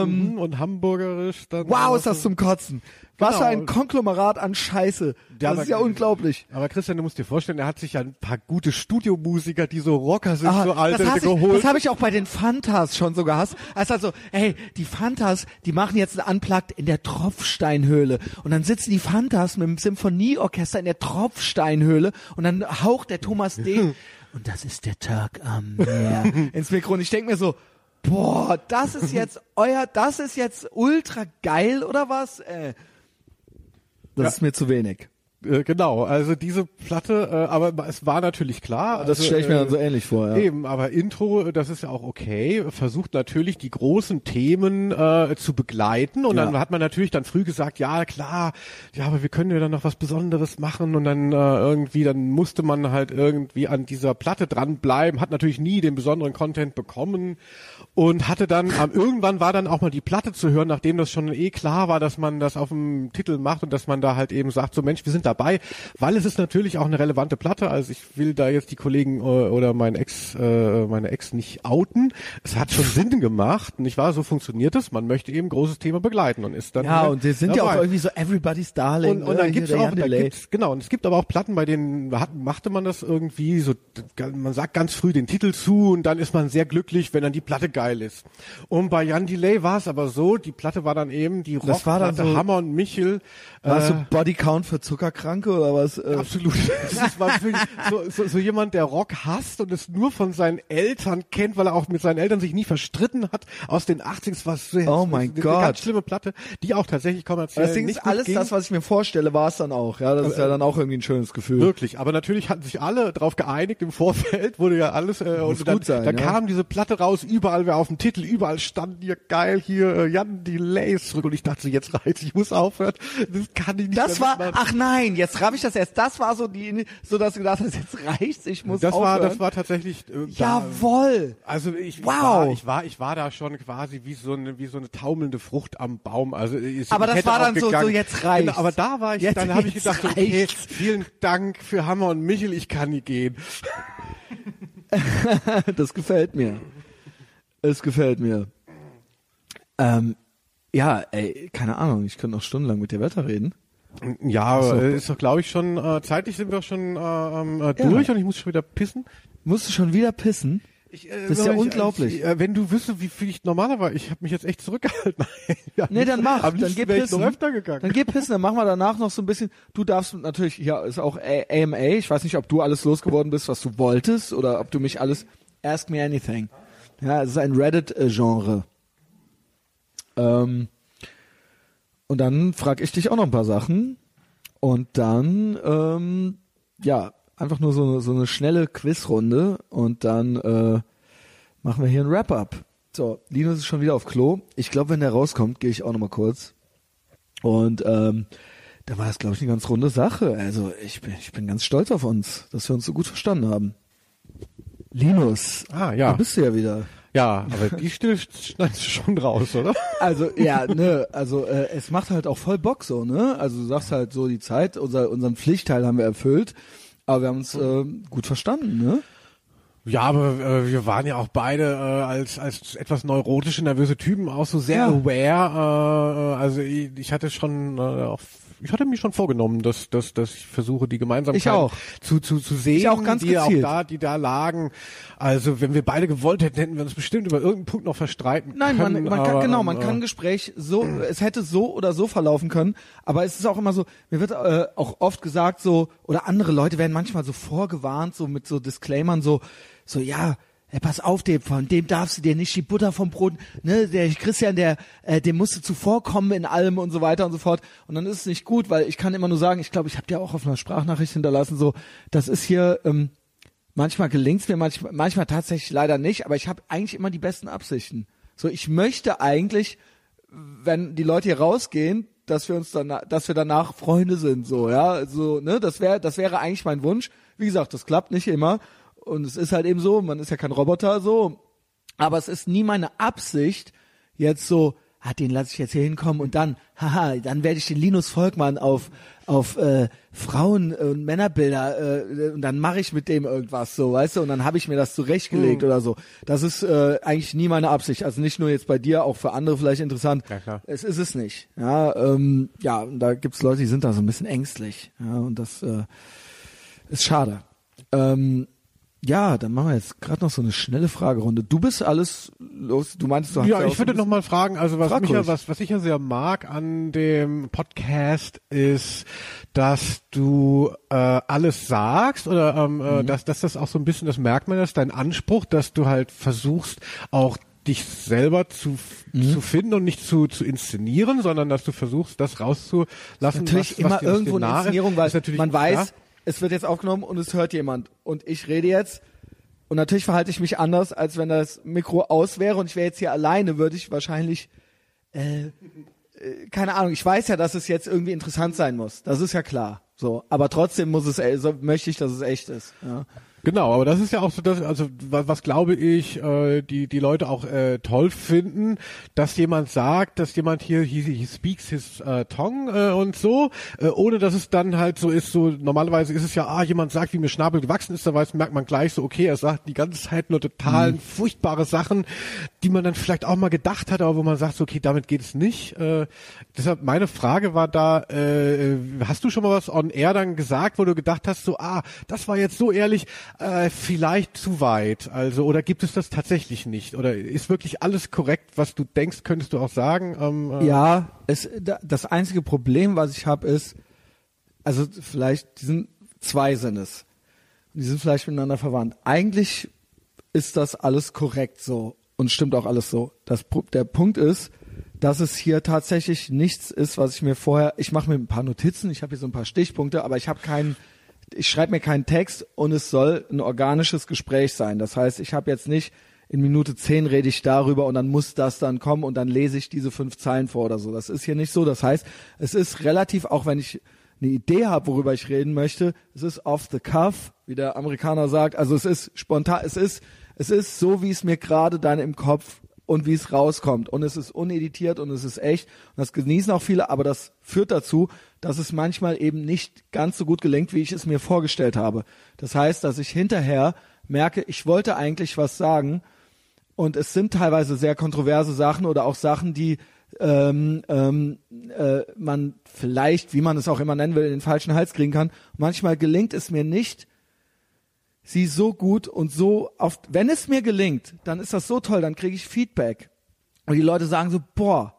Mhm, Und hamburgerisch dann. Wow, ist das zum Kotzen. Was Genau. für ein Konglomerat an Scheiße. Das aber- ist ja unglaublich. Aber Christian, du musst dir vorstellen, er hat sich ja ein paar gute Studiomusiker, die so Rocker sind, Ah, so alte, das hasse ich, geholt. das habe ich auch bei den Fantas schon so gehasst. Also, also, hey, die Fantas, die machen jetzt ein Unplugged in der Tropfsteinhöhle. Und dann sitzen die Fantas mit dem Symphonieorchester in der Tropfsteinhöhle und dann haucht der Thomas D. [laughs] und das ist der Tag am Meer [laughs] ins Mikro. Und ich denk mir so, boah, das ist jetzt [laughs] euer, das ist jetzt ultra geil oder was? Äh, das Ja. ist mir zu wenig. Äh, genau, also diese Platte, äh, aber es war natürlich klar. Das also, stelle ich mir äh, dann so ähnlich vor, ja. Eben, aber Intro, das ist ja auch okay, versucht natürlich die großen Themen äh, zu begleiten und Ja. dann hat man natürlich dann früh gesagt, ja klar, ja, aber wir können ja dann noch was Besonderes machen und dann äh, irgendwie, dann musste man halt irgendwie an dieser Platte dranbleiben, hat natürlich nie den besonderen Content bekommen und hatte dann, ähm, [laughs] irgendwann war dann auch mal die Platte zu hören, nachdem das schon eh klar war, dass man das auf dem Titel macht und dass man da halt eben sagt, so Mensch, wir sind dabei, weil es ist natürlich auch eine relevante Platte, also ich will da jetzt die Kollegen äh, oder mein Ex, äh, meine Ex nicht outen, es hat schon Sinn gemacht, nicht wahr, so funktioniert es, man möchte eben großes Thema begleiten und ist dann Ja, und die sind ja auch dabei. irgendwie so Everybody's Darling. Und, und äh, dann hier gibt's auch, da gibt's, genau, und es gibt aber auch Platten, bei denen hat, machte man das irgendwie so, man sagt ganz früh den Titel zu und dann ist man sehr glücklich, wenn dann die Platte geil ist. Und bei Jan Delay war es aber so, die Platte war dann eben die Rockplatte so- Hammer und Michel. War äh, so Bodycount für Zuckerkrebs Kranke oder was? Äh, Absolut. Das wirklich so, so, so jemand, der Rock hasst und es nur von seinen Eltern kennt, weil er auch mit seinen Eltern sich nie verstritten hat. Aus den 80s war es so Oh mein Gott. Eine ganz schlimme Platte, die auch tatsächlich kommerziell das Ding nicht ist alles ging. das, was ich mir vorstelle, war es dann auch. Ja, das ist ja dann auch irgendwie ein schönes Gefühl. Wirklich, aber natürlich hatten sich alle darauf geeinigt im Vorfeld, wurde ja alles äh, und dann, gut sein, dann ja. kam diese Platte raus, überall wer auf dem Titel, überall stand hier geil hier äh, Jan Delay ist zurück und ich dachte, jetzt reizt, ich muss aufhören. Das kann ich nicht Das war, ach nein, jetzt raff ich das erst. Das war so die, so dass du gedacht hast, jetzt reicht's, ich muss das war aufhören. das war tatsächlich äh, da, Jawoll. Also ich, Wow. ich, war, ich war ich war da schon quasi wie so eine wie so eine taumelnde Frucht am Baum. Also ich, Aber ich das war dann so- gegangen. so, jetzt reicht's. Genau, aber da war ich, Jetzt- dann habe ich gedacht, okay, reicht's. vielen Dank für Hammer und Michel, ich kann nie gehen. [laughs] Das gefällt mir. Es gefällt mir. Ähm, ja, ey, keine Ahnung, ich könnte noch stundenlang mit dir weiterreden. Ja, so. äh, ist doch glaube ich schon äh, zeitlich sind wir schon äh, ähm, äh, durch und ich muss schon wieder pissen. Musst du schon wieder pissen? Ich, äh, Das ist ja ich, unglaublich. Ich, äh, wenn du wüsstest, wie viel ich normalerweise, ich habe mich jetzt echt zurückgehalten. [laughs] Ja, Nee, dann mach, Am dann geh pissen. noch öfter gegangen. Dann geh pissen, dann machen wir danach noch so ein bisschen. Du darfst natürlich, ja, ist auch AMA. Ich weiß nicht, ob du alles losgeworden bist, was du wolltest, oder ob du mich alles. Ask me anything. Ja, es ist ein Reddit-Genre. Ähm, und dann frag ich dich auch noch ein paar Sachen. Und dann, ähm, ja, einfach nur so, eine- so eine schnelle Quizrunde. Und dann äh, machen wir hier ein Wrap-up. So, Linus ist schon wieder auf Klo. Ich glaube, wenn der rauskommt, gehe ich auch noch mal kurz. Und ähm, da war das, glaube ich, eine ganz runde Sache. Also ich bin, ich bin ganz stolz auf uns, dass wir uns so gut verstanden haben. Linus, Ah, ja. da bist du ja wieder. Ja, aber die Stille [laughs] schneidest du schon raus, oder? Also ja, ne, also äh, es macht halt auch voll Bock so, ne? Also du sagst halt so die Zeit, unser, unseren Pflichtteil haben wir erfüllt, aber wir haben uns äh, gut verstanden, ne? Ja, aber äh, wir waren ja auch beide äh, als als etwas neurotische, nervöse Typen auch so sehr Ja. aware. Äh, äh, also ich, ich hatte schon, äh, auch, ich hatte mir schon vorgenommen, dass dass dass ich versuche, die Gemeinsamkeiten auch. zu zu zu sehen, Ich auch ganz die auch gezielt. da, die da lagen. Also wenn wir beide gewollt hätten, hätten wir uns bestimmt über irgendeinen Punkt noch verstreiten Nein, können. man, man kann aber, genau, ähm, man kann ein äh, Gespräch so, es hätte so oder so verlaufen können, aber es ist auch immer so, mir wird äh, auch oft gesagt so, oder andere Leute werden manchmal so vorgewarnt, so mit so Disclaimern, so, so ja, Hey, pass auf, dem, von dem darfst du dir nicht die Butter vom Brot, ne, der Christian, der, äh, dem musst du zuvorkommen in allem und so weiter und so fort. Und dann ist es nicht gut, weil ich kann immer nur sagen, ich glaube, ich habe dir auch auf einer Sprachnachricht hinterlassen, so, das ist hier, ähm, manchmal gelingt's mir, manchmal, manchmal tatsächlich leider nicht, aber ich habe eigentlich immer die besten Absichten. So, ich möchte eigentlich, wenn die Leute hier rausgehen, dass wir uns dann, dass wir danach Freunde sind, so, ja, so, ne, das wäre, das wäre eigentlich mein Wunsch. Wie gesagt, das klappt nicht immer und es ist halt eben so, man ist ja kein Roboter, so, aber es ist nie meine Absicht, jetzt so, ah, den lasse ich jetzt hier hinkommen und dann, haha, dann werde ich den Linus Volkmann auf auf äh, Frauen und Männerbilder äh, und dann mache ich mit dem irgendwas so, weißt du, und dann habe ich mir das zurechtgelegt oder so. Das ist äh, eigentlich nie meine Absicht. Also nicht nur jetzt bei dir, auch für andere vielleicht interessant. Ja, klar. Es ist es nicht. Ja, ähm, ja, und da gibt's Leute, die sind da so ein bisschen ängstlich. Ja, und das äh, ist schade. Ähm, ja, dann machen wir jetzt gerade noch so eine schnelle Fragerunde. Du bist alles los. Du meinst, du hast Ja, auch ich würde noch mal fragen, also was Frag mich ja, was, was ich ja sehr mag an dem Podcast ist, dass du äh, alles sagst oder ähm, Mhm. äh, dass, dass das auch so ein bisschen das Merkmal ist, dein Anspruch, dass du halt versuchst auch dich selber zu, Mhm. zu finden und nicht zu, zu inszenieren, sondern dass du versuchst, das rauszulassen. natürlich was, immer was was irgendwo dir eine. Inszenierung, weil man weiß, klar. Es wird jetzt aufgenommen und es hört jemand und ich rede jetzt und natürlich verhalte ich mich anders, als wenn das Mikro aus wäre und ich wäre jetzt hier alleine, würde ich wahrscheinlich äh, äh, keine Ahnung, ich weiß ja, dass es jetzt irgendwie interessant sein muss. Das ist ja klar. So, aber trotzdem muss es äh, so möchte ich, dass es echt ist. Ja. Genau, aber das ist ja auch so, dass, also was, was glaube ich, äh, die die Leute auch äh, toll finden, dass jemand sagt, dass jemand hier he, he speaks his äh, tongue äh, und so, äh, ohne dass es dann halt so ist. So normalerweise ist es ja, ah, jemand sagt, wie mir Schnabel gewachsen ist, da weiß merkt man gleich so, okay, er sagt die ganze Zeit nur total furchtbare Sachen, die man dann vielleicht auch mal gedacht hat, aber wo man sagt, okay, damit geht es nicht. Äh, deshalb meine Frage war da, äh, hast du schon mal was on air dann gesagt, wo du gedacht hast, so, ah, das war jetzt so ehrlich, äh, vielleicht zu weit, also oder gibt es das tatsächlich nicht oder ist wirklich alles korrekt, was du denkst, könntest du auch sagen? Ähm, äh, Ja, es, da- das einzige Problem, was ich habe, ist, also vielleicht, die sind zwei sind es. Die sind vielleicht miteinander verwandt. Eigentlich ist das alles korrekt so und stimmt auch alles so. Das, der Punkt ist, dass es hier tatsächlich nichts ist, was ich mir vorher, ich mache mir ein paar Notizen, ich habe hier so ein paar Stichpunkte, aber ich habe keinen, ich schreibe mir keinen Text und es soll ein organisches Gespräch sein. Das heißt, ich habe jetzt nicht in Minute zehn rede ich darüber und dann muss das dann kommen und dann lese ich diese fünf Zeilen vor oder so. Das ist hier nicht so. Das heißt, es ist relativ, auch wenn ich eine Idee habe, worüber ich reden möchte, es ist off the cuff, wie der Amerikaner sagt. Also es ist spontan, es ist, es ist so, wie es mir gerade dann im Kopf und wie es rauskommt. Und es ist uneditiert und es ist echt. Und das genießen auch viele, aber das führt dazu, dass es manchmal eben nicht ganz so gut gelingt, wie ich es mir vorgestellt habe. Das heißt, dass ich hinterher merke, ich wollte eigentlich was sagen und es sind teilweise sehr kontroverse Sachen oder auch Sachen, die ähm, ähm, äh, man vielleicht, wie man es auch immer nennen will, in den falschen Hals kriegen kann. Manchmal gelingt es mir nicht, sie so gut und so oft, wenn es mir gelingt, dann ist das so toll, dann kriege ich Feedback. Und die Leute sagen so, boah,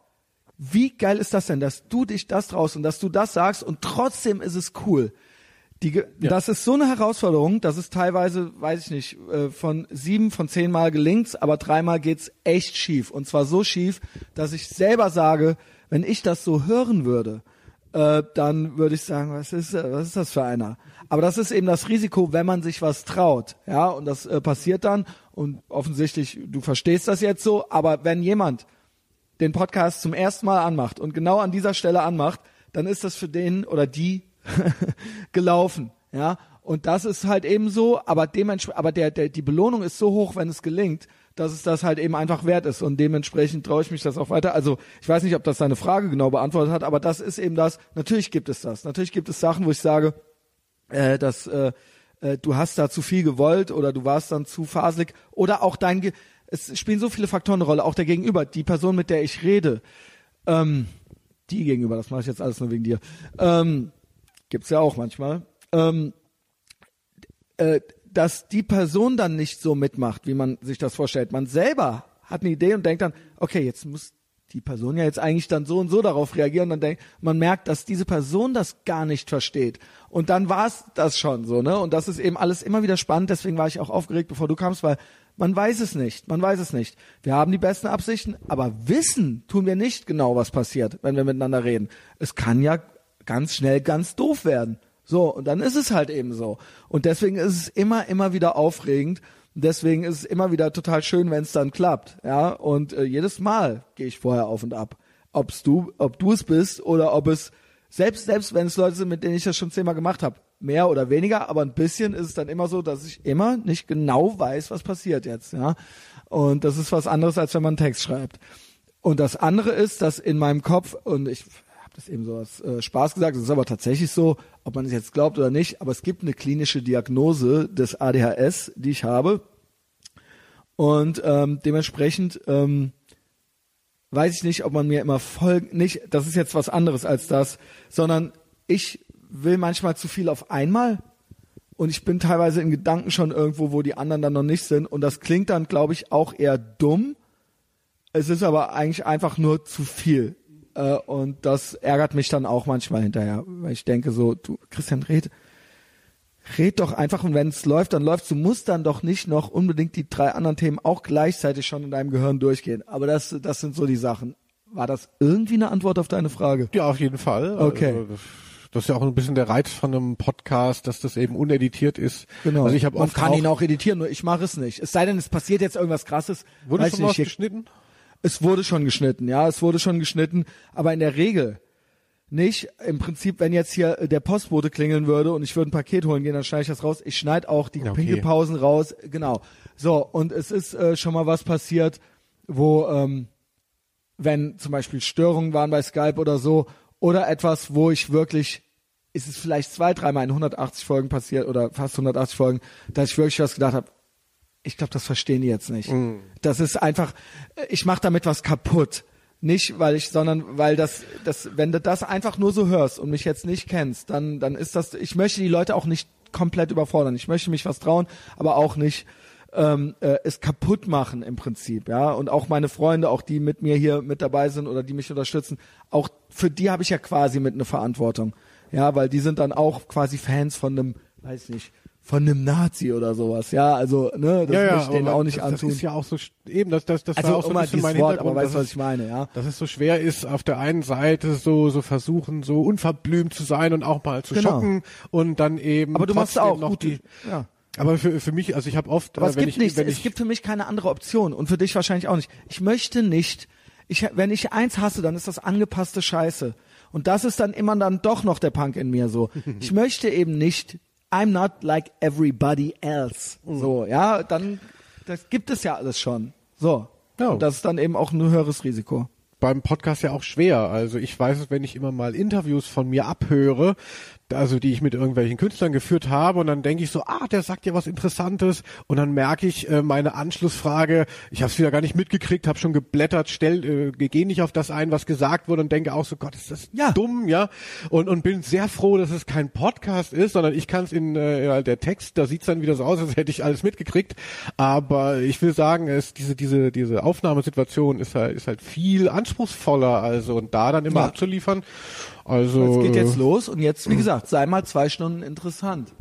wie geil ist das denn, dass du dich das traust und dass du das sagst und trotzdem ist es cool. Die, ge- Das ist so eine Herausforderung, dass es teilweise, weiß ich nicht, äh, von sieben von zehn Mal gelingt's, aber dreimal geht's echt schief. Und zwar so schief, dass ich selber sage, wenn ich das so hören würde, äh, dann würde ich sagen, was ist, was ist das für einer? Aber das ist eben das Risiko, wenn man sich was traut, ja, und das äh, passiert dann. Und offensichtlich, du verstehst das jetzt so, aber wenn jemand den Podcast zum ersten Mal anmacht und genau an dieser Stelle anmacht, dann ist das für den oder die [laughs] gelaufen, ja. Und das ist halt eben so, aber dementsprechend, aber der, der, die Belohnung ist so hoch, wenn es gelingt, dass es das halt eben einfach wert ist und dementsprechend traue ich mich das auch weiter. Also ich weiß nicht, ob das deine Frage genau beantwortet hat, aber das ist eben das. Natürlich gibt es das. Natürlich gibt es Sachen, wo ich sage, äh, dass äh, äh, du hast da zu viel gewollt oder du warst dann zu faselig oder auch dein, Ge es spielen so viele Faktoren eine Rolle, auch der Gegenüber, die Person, mit der ich rede, ähm, die gegenüber, das mache ich jetzt alles nur wegen dir, ähm, gibt's ja auch manchmal, ähm, äh, dass die Person dann nicht so mitmacht, wie man sich das vorstellt. Man selber hat eine Idee und denkt dann, okay, jetzt muss die Person ja jetzt eigentlich dann so und so darauf reagieren. Dann denkt man merkt, dass diese Person das gar nicht versteht. Und dann war es das schon so, ne? Und das ist eben alles immer wieder spannend. Deswegen war ich auch aufgeregt, bevor du kamst, weil man weiß es nicht. Man weiß es nicht. Wir haben die besten Absichten, aber wissen tun wir nicht genau, was passiert, wenn wir miteinander reden. Es kann ja ganz schnell ganz doof werden. So, und dann ist es halt eben so. Und deswegen ist es immer, immer wieder aufregend. Deswegen ist es immer wieder total schön, wenn es dann klappt. Ja, und äh, jedes Mal gehe ich vorher auf und ab. Ob's du, ob du es bist oder ob es, selbst, selbst wenn es Leute sind, mit denen ich das schon zehnmal gemacht habe, mehr oder weniger, aber ein bisschen ist es dann immer so, dass ich immer nicht genau weiß, was passiert jetzt. Ja, und das ist was anderes, als wenn man einen Text schreibt. Und das andere ist, dass in meinem Kopf, und ich habe das eben so als äh, Spaß gesagt, es ist aber tatsächlich so, ob man es jetzt glaubt oder nicht, aber es gibt eine klinische Diagnose des ADHS, die ich habe. Und ähm, dementsprechend ähm, weiß ich nicht, ob man mir immer folgt, nicht, das ist jetzt was anderes als das, sondern ich will manchmal zu viel auf einmal und ich bin teilweise in Gedanken schon irgendwo, wo die anderen dann noch nicht sind und das klingt dann, glaube ich, auch eher dumm. Es ist aber eigentlich einfach nur zu viel. Äh, und das ärgert mich dann auch manchmal hinterher, weil ich denke so, du, Christian, red, red doch einfach und wenn es läuft, dann läuft Du musst dann doch nicht noch unbedingt die drei anderen Themen auch gleichzeitig schon in deinem Gehirn durchgehen. Aber das, das sind so die Sachen. War das irgendwie eine Antwort auf deine Frage? Ja, auf jeden Fall. Okay. Also, das- ist ja auch ein bisschen der Reiz von einem Podcast, dass das eben uneditiert ist. Genau. Also ich habe Man kann auch, ihn auch editieren, nur ich mache es nicht. Es sei denn, es passiert jetzt irgendwas krasses. wurde weiß schon was nicht, hier- geschnitten? Es wurde schon geschnitten, ja, es wurde schon geschnitten, aber in der Regel nicht. Im Prinzip, wenn jetzt hier äh, der Postbote klingeln würde und ich würde ein Paket holen gehen, dann schneide ich das raus. Ich schneide auch die Okay. Pinkelpausen raus, genau. So, und es ist äh, schon mal was passiert, wo, ähm, wenn zum Beispiel Störungen waren bei Skype oder so, oder etwas, wo ich wirklich, ist es vielleicht zwei, dreimal in 180 Folgen passiert oder fast 180 Folgen, dass ich wirklich was gedacht habe, ich glaube, das verstehen die jetzt nicht. Das ist einfach, ich mache damit was kaputt. Nicht, weil ich, sondern weil das, das, wenn du das einfach nur so hörst und mich jetzt nicht kennst, dann, dann ist das, ich möchte die Leute auch nicht komplett überfordern. Ich möchte mich was trauen, aber auch nicht ähm, äh, es kaputt machen im Prinzip, ja. Und auch meine Freunde, auch die mit mir hier mit dabei sind oder die mich unterstützen, auch für die habe ich ja quasi mit eine Verantwortung. Ja, weil die sind dann auch quasi Fans von einem, weiß nicht, von einem Nazi oder sowas. Ja, also, ne, das ja, will ich denen auch nicht das, antun. Das ist ja auch so, eben, das, das, das also war auch so ein bisschen mein Wort, Hintergrund, aber weißt du, was ich meine, ja. dass es so schwer ist, auf der einen Seite so, so versuchen, so unverblümt zu sein und auch mal zu Genau. schocken und dann eben Aber du machst auch noch gute, die, ja. aber für, für mich, also ich habe oft, Aber äh, es wenn gibt ich, nichts, es ich, gibt für mich keine andere Option und für dich wahrscheinlich auch nicht. Ich möchte nicht, ich, wenn ich eins hasse, dann ist das angepasste Scheiße. Und das ist dann immer dann doch noch der Punk in mir so. [laughs] Ich möchte eben nicht, I'm not like everybody else. So, ja, dann, das gibt es ja alles schon. So. Ja. Und das ist dann eben auch ein höheres Risiko. beim Podcast ja auch schwer. Also ich weiß es, wenn ich immer mal Interviews von mir abhöre, also die ich mit irgendwelchen Künstlern geführt habe und dann denke ich so, ah, der sagt ja was Interessantes und dann merke ich äh, meine Anschlussfrage, ich habe es wieder gar nicht mitgekriegt, habe schon geblättert, stell, äh, gehe nicht auf das ein, was gesagt wurde und denke auch so, Gott, ist das Ja. dumm, ja? Und und bin sehr froh, dass es kein Podcast ist, sondern ich kann es in äh, der Text, da sieht's dann wieder so aus, als hätte ich alles mitgekriegt. Aber ich will sagen, es diese diese diese Aufnahmesituation ist halt ist halt viel anspruchsvoller, also und da dann immer Ja. abzuliefern. Also Es geht jetzt äh, los und jetzt, wie gesagt, sei mal zwei Stunden interessant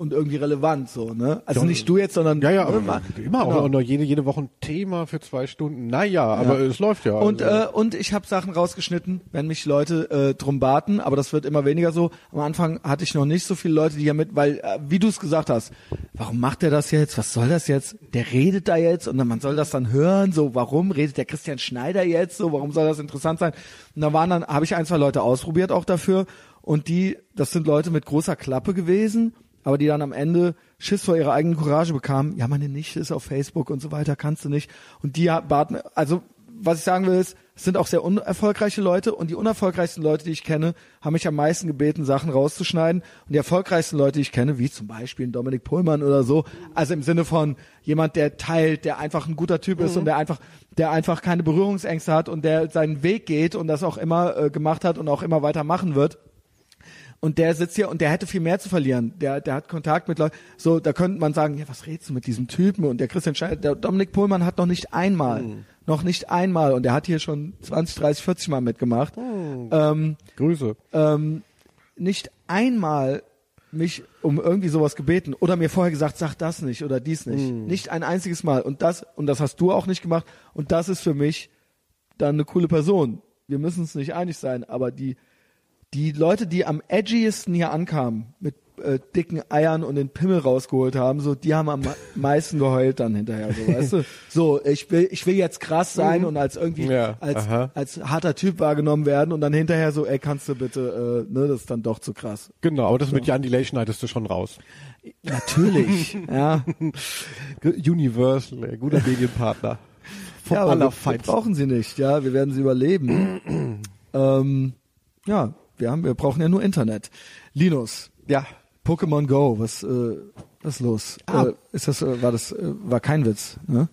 und irgendwie relevant so, ne? Also Ja, nicht du jetzt, sondern Ja, ja, ne, immer genau. auch noch jede, jede Woche ein Thema für zwei Stunden. Naja, aber es läuft ja. Und, also. äh, und ich habe Sachen rausgeschnitten, wenn mich Leute äh, drum baten, aber das wird immer weniger so. Am Anfang hatte ich noch nicht so viele Leute, die hier mit, weil, äh, wie du es gesagt hast, warum macht er das jetzt? Was soll das jetzt? Der redet da jetzt und dann, man soll das dann hören, so, warum redet der Christian Schneider jetzt so? Warum soll das interessant sein? Und da waren dann, habe ich ein, zwei Leute ausprobiert auch dafür und die, das sind Leute mit großer Klappe gewesen, aber die dann am Ende Schiss vor ihrer eigenen Courage bekamen. Ja, meine Nichte ist auf Facebook und so weiter, kannst du nicht. Und die baten, also was ich sagen will ist, es sind auch sehr unerfolgreiche Leute und die unerfolgreichsten Leute, die ich kenne, haben mich am meisten gebeten, Sachen rauszuschneiden. Und die erfolgreichsten Leute, die ich kenne, wie zum Beispiel Dominik Pohlmann oder so, also im Sinne von jemand, der teilt, der einfach ein guter Typ ist und der einfach, der einfach keine Berührungsängste hat und der seinen Weg geht und das auch immer äh, gemacht hat und auch immer weiter machen wird. Und der sitzt hier und der hätte viel mehr zu verlieren. Der, der hat Kontakt mit Leuten. So, da könnte man sagen, ja, was redest du mit diesem Typen? Und der Christian Schneider, der Dominik Pohlmann hat noch nicht einmal, noch nicht einmal, und der hat hier schon 20, 30, 40 Mal mitgemacht, ähm, Grüße. ähm, nicht einmal mich um irgendwie sowas gebeten oder mir vorher gesagt, sag das nicht oder dies nicht. Nicht ein einziges Mal. Und das, und das hast du auch nicht gemacht. Und das ist für mich dann eine coole Person. Wir müssen uns nicht einig sein, aber die, die Leute, die am edgiesten hier ankamen, mit äh, dicken Eiern und den Pimmel rausgeholt haben, so, die haben am me- [laughs] meisten geheult dann hinterher, so, weißt du? [laughs] So, ich will, ich will jetzt krass sein und als irgendwie, Ja, als, aha. als harter Typ wahrgenommen werden und dann hinterher so, ey, kannst du bitte, äh, ne, das ist dann doch zu krass. Genau, aber das mit Jan Delay schneidest du schon raus. Natürlich, [laughs] ja. Universal, ey, guter Medienpartner. Vom ja, aber wir, wir brauchen sie nicht, ja, wir werden sie überleben. [clears throat] ähm, ja, wir haben, wir brauchen ja nur Internet. Linus, Ja. Pokémon Go, was, äh, was ist los? Ah. Äh, ist das, äh, war das, äh, war kein Witz, ne?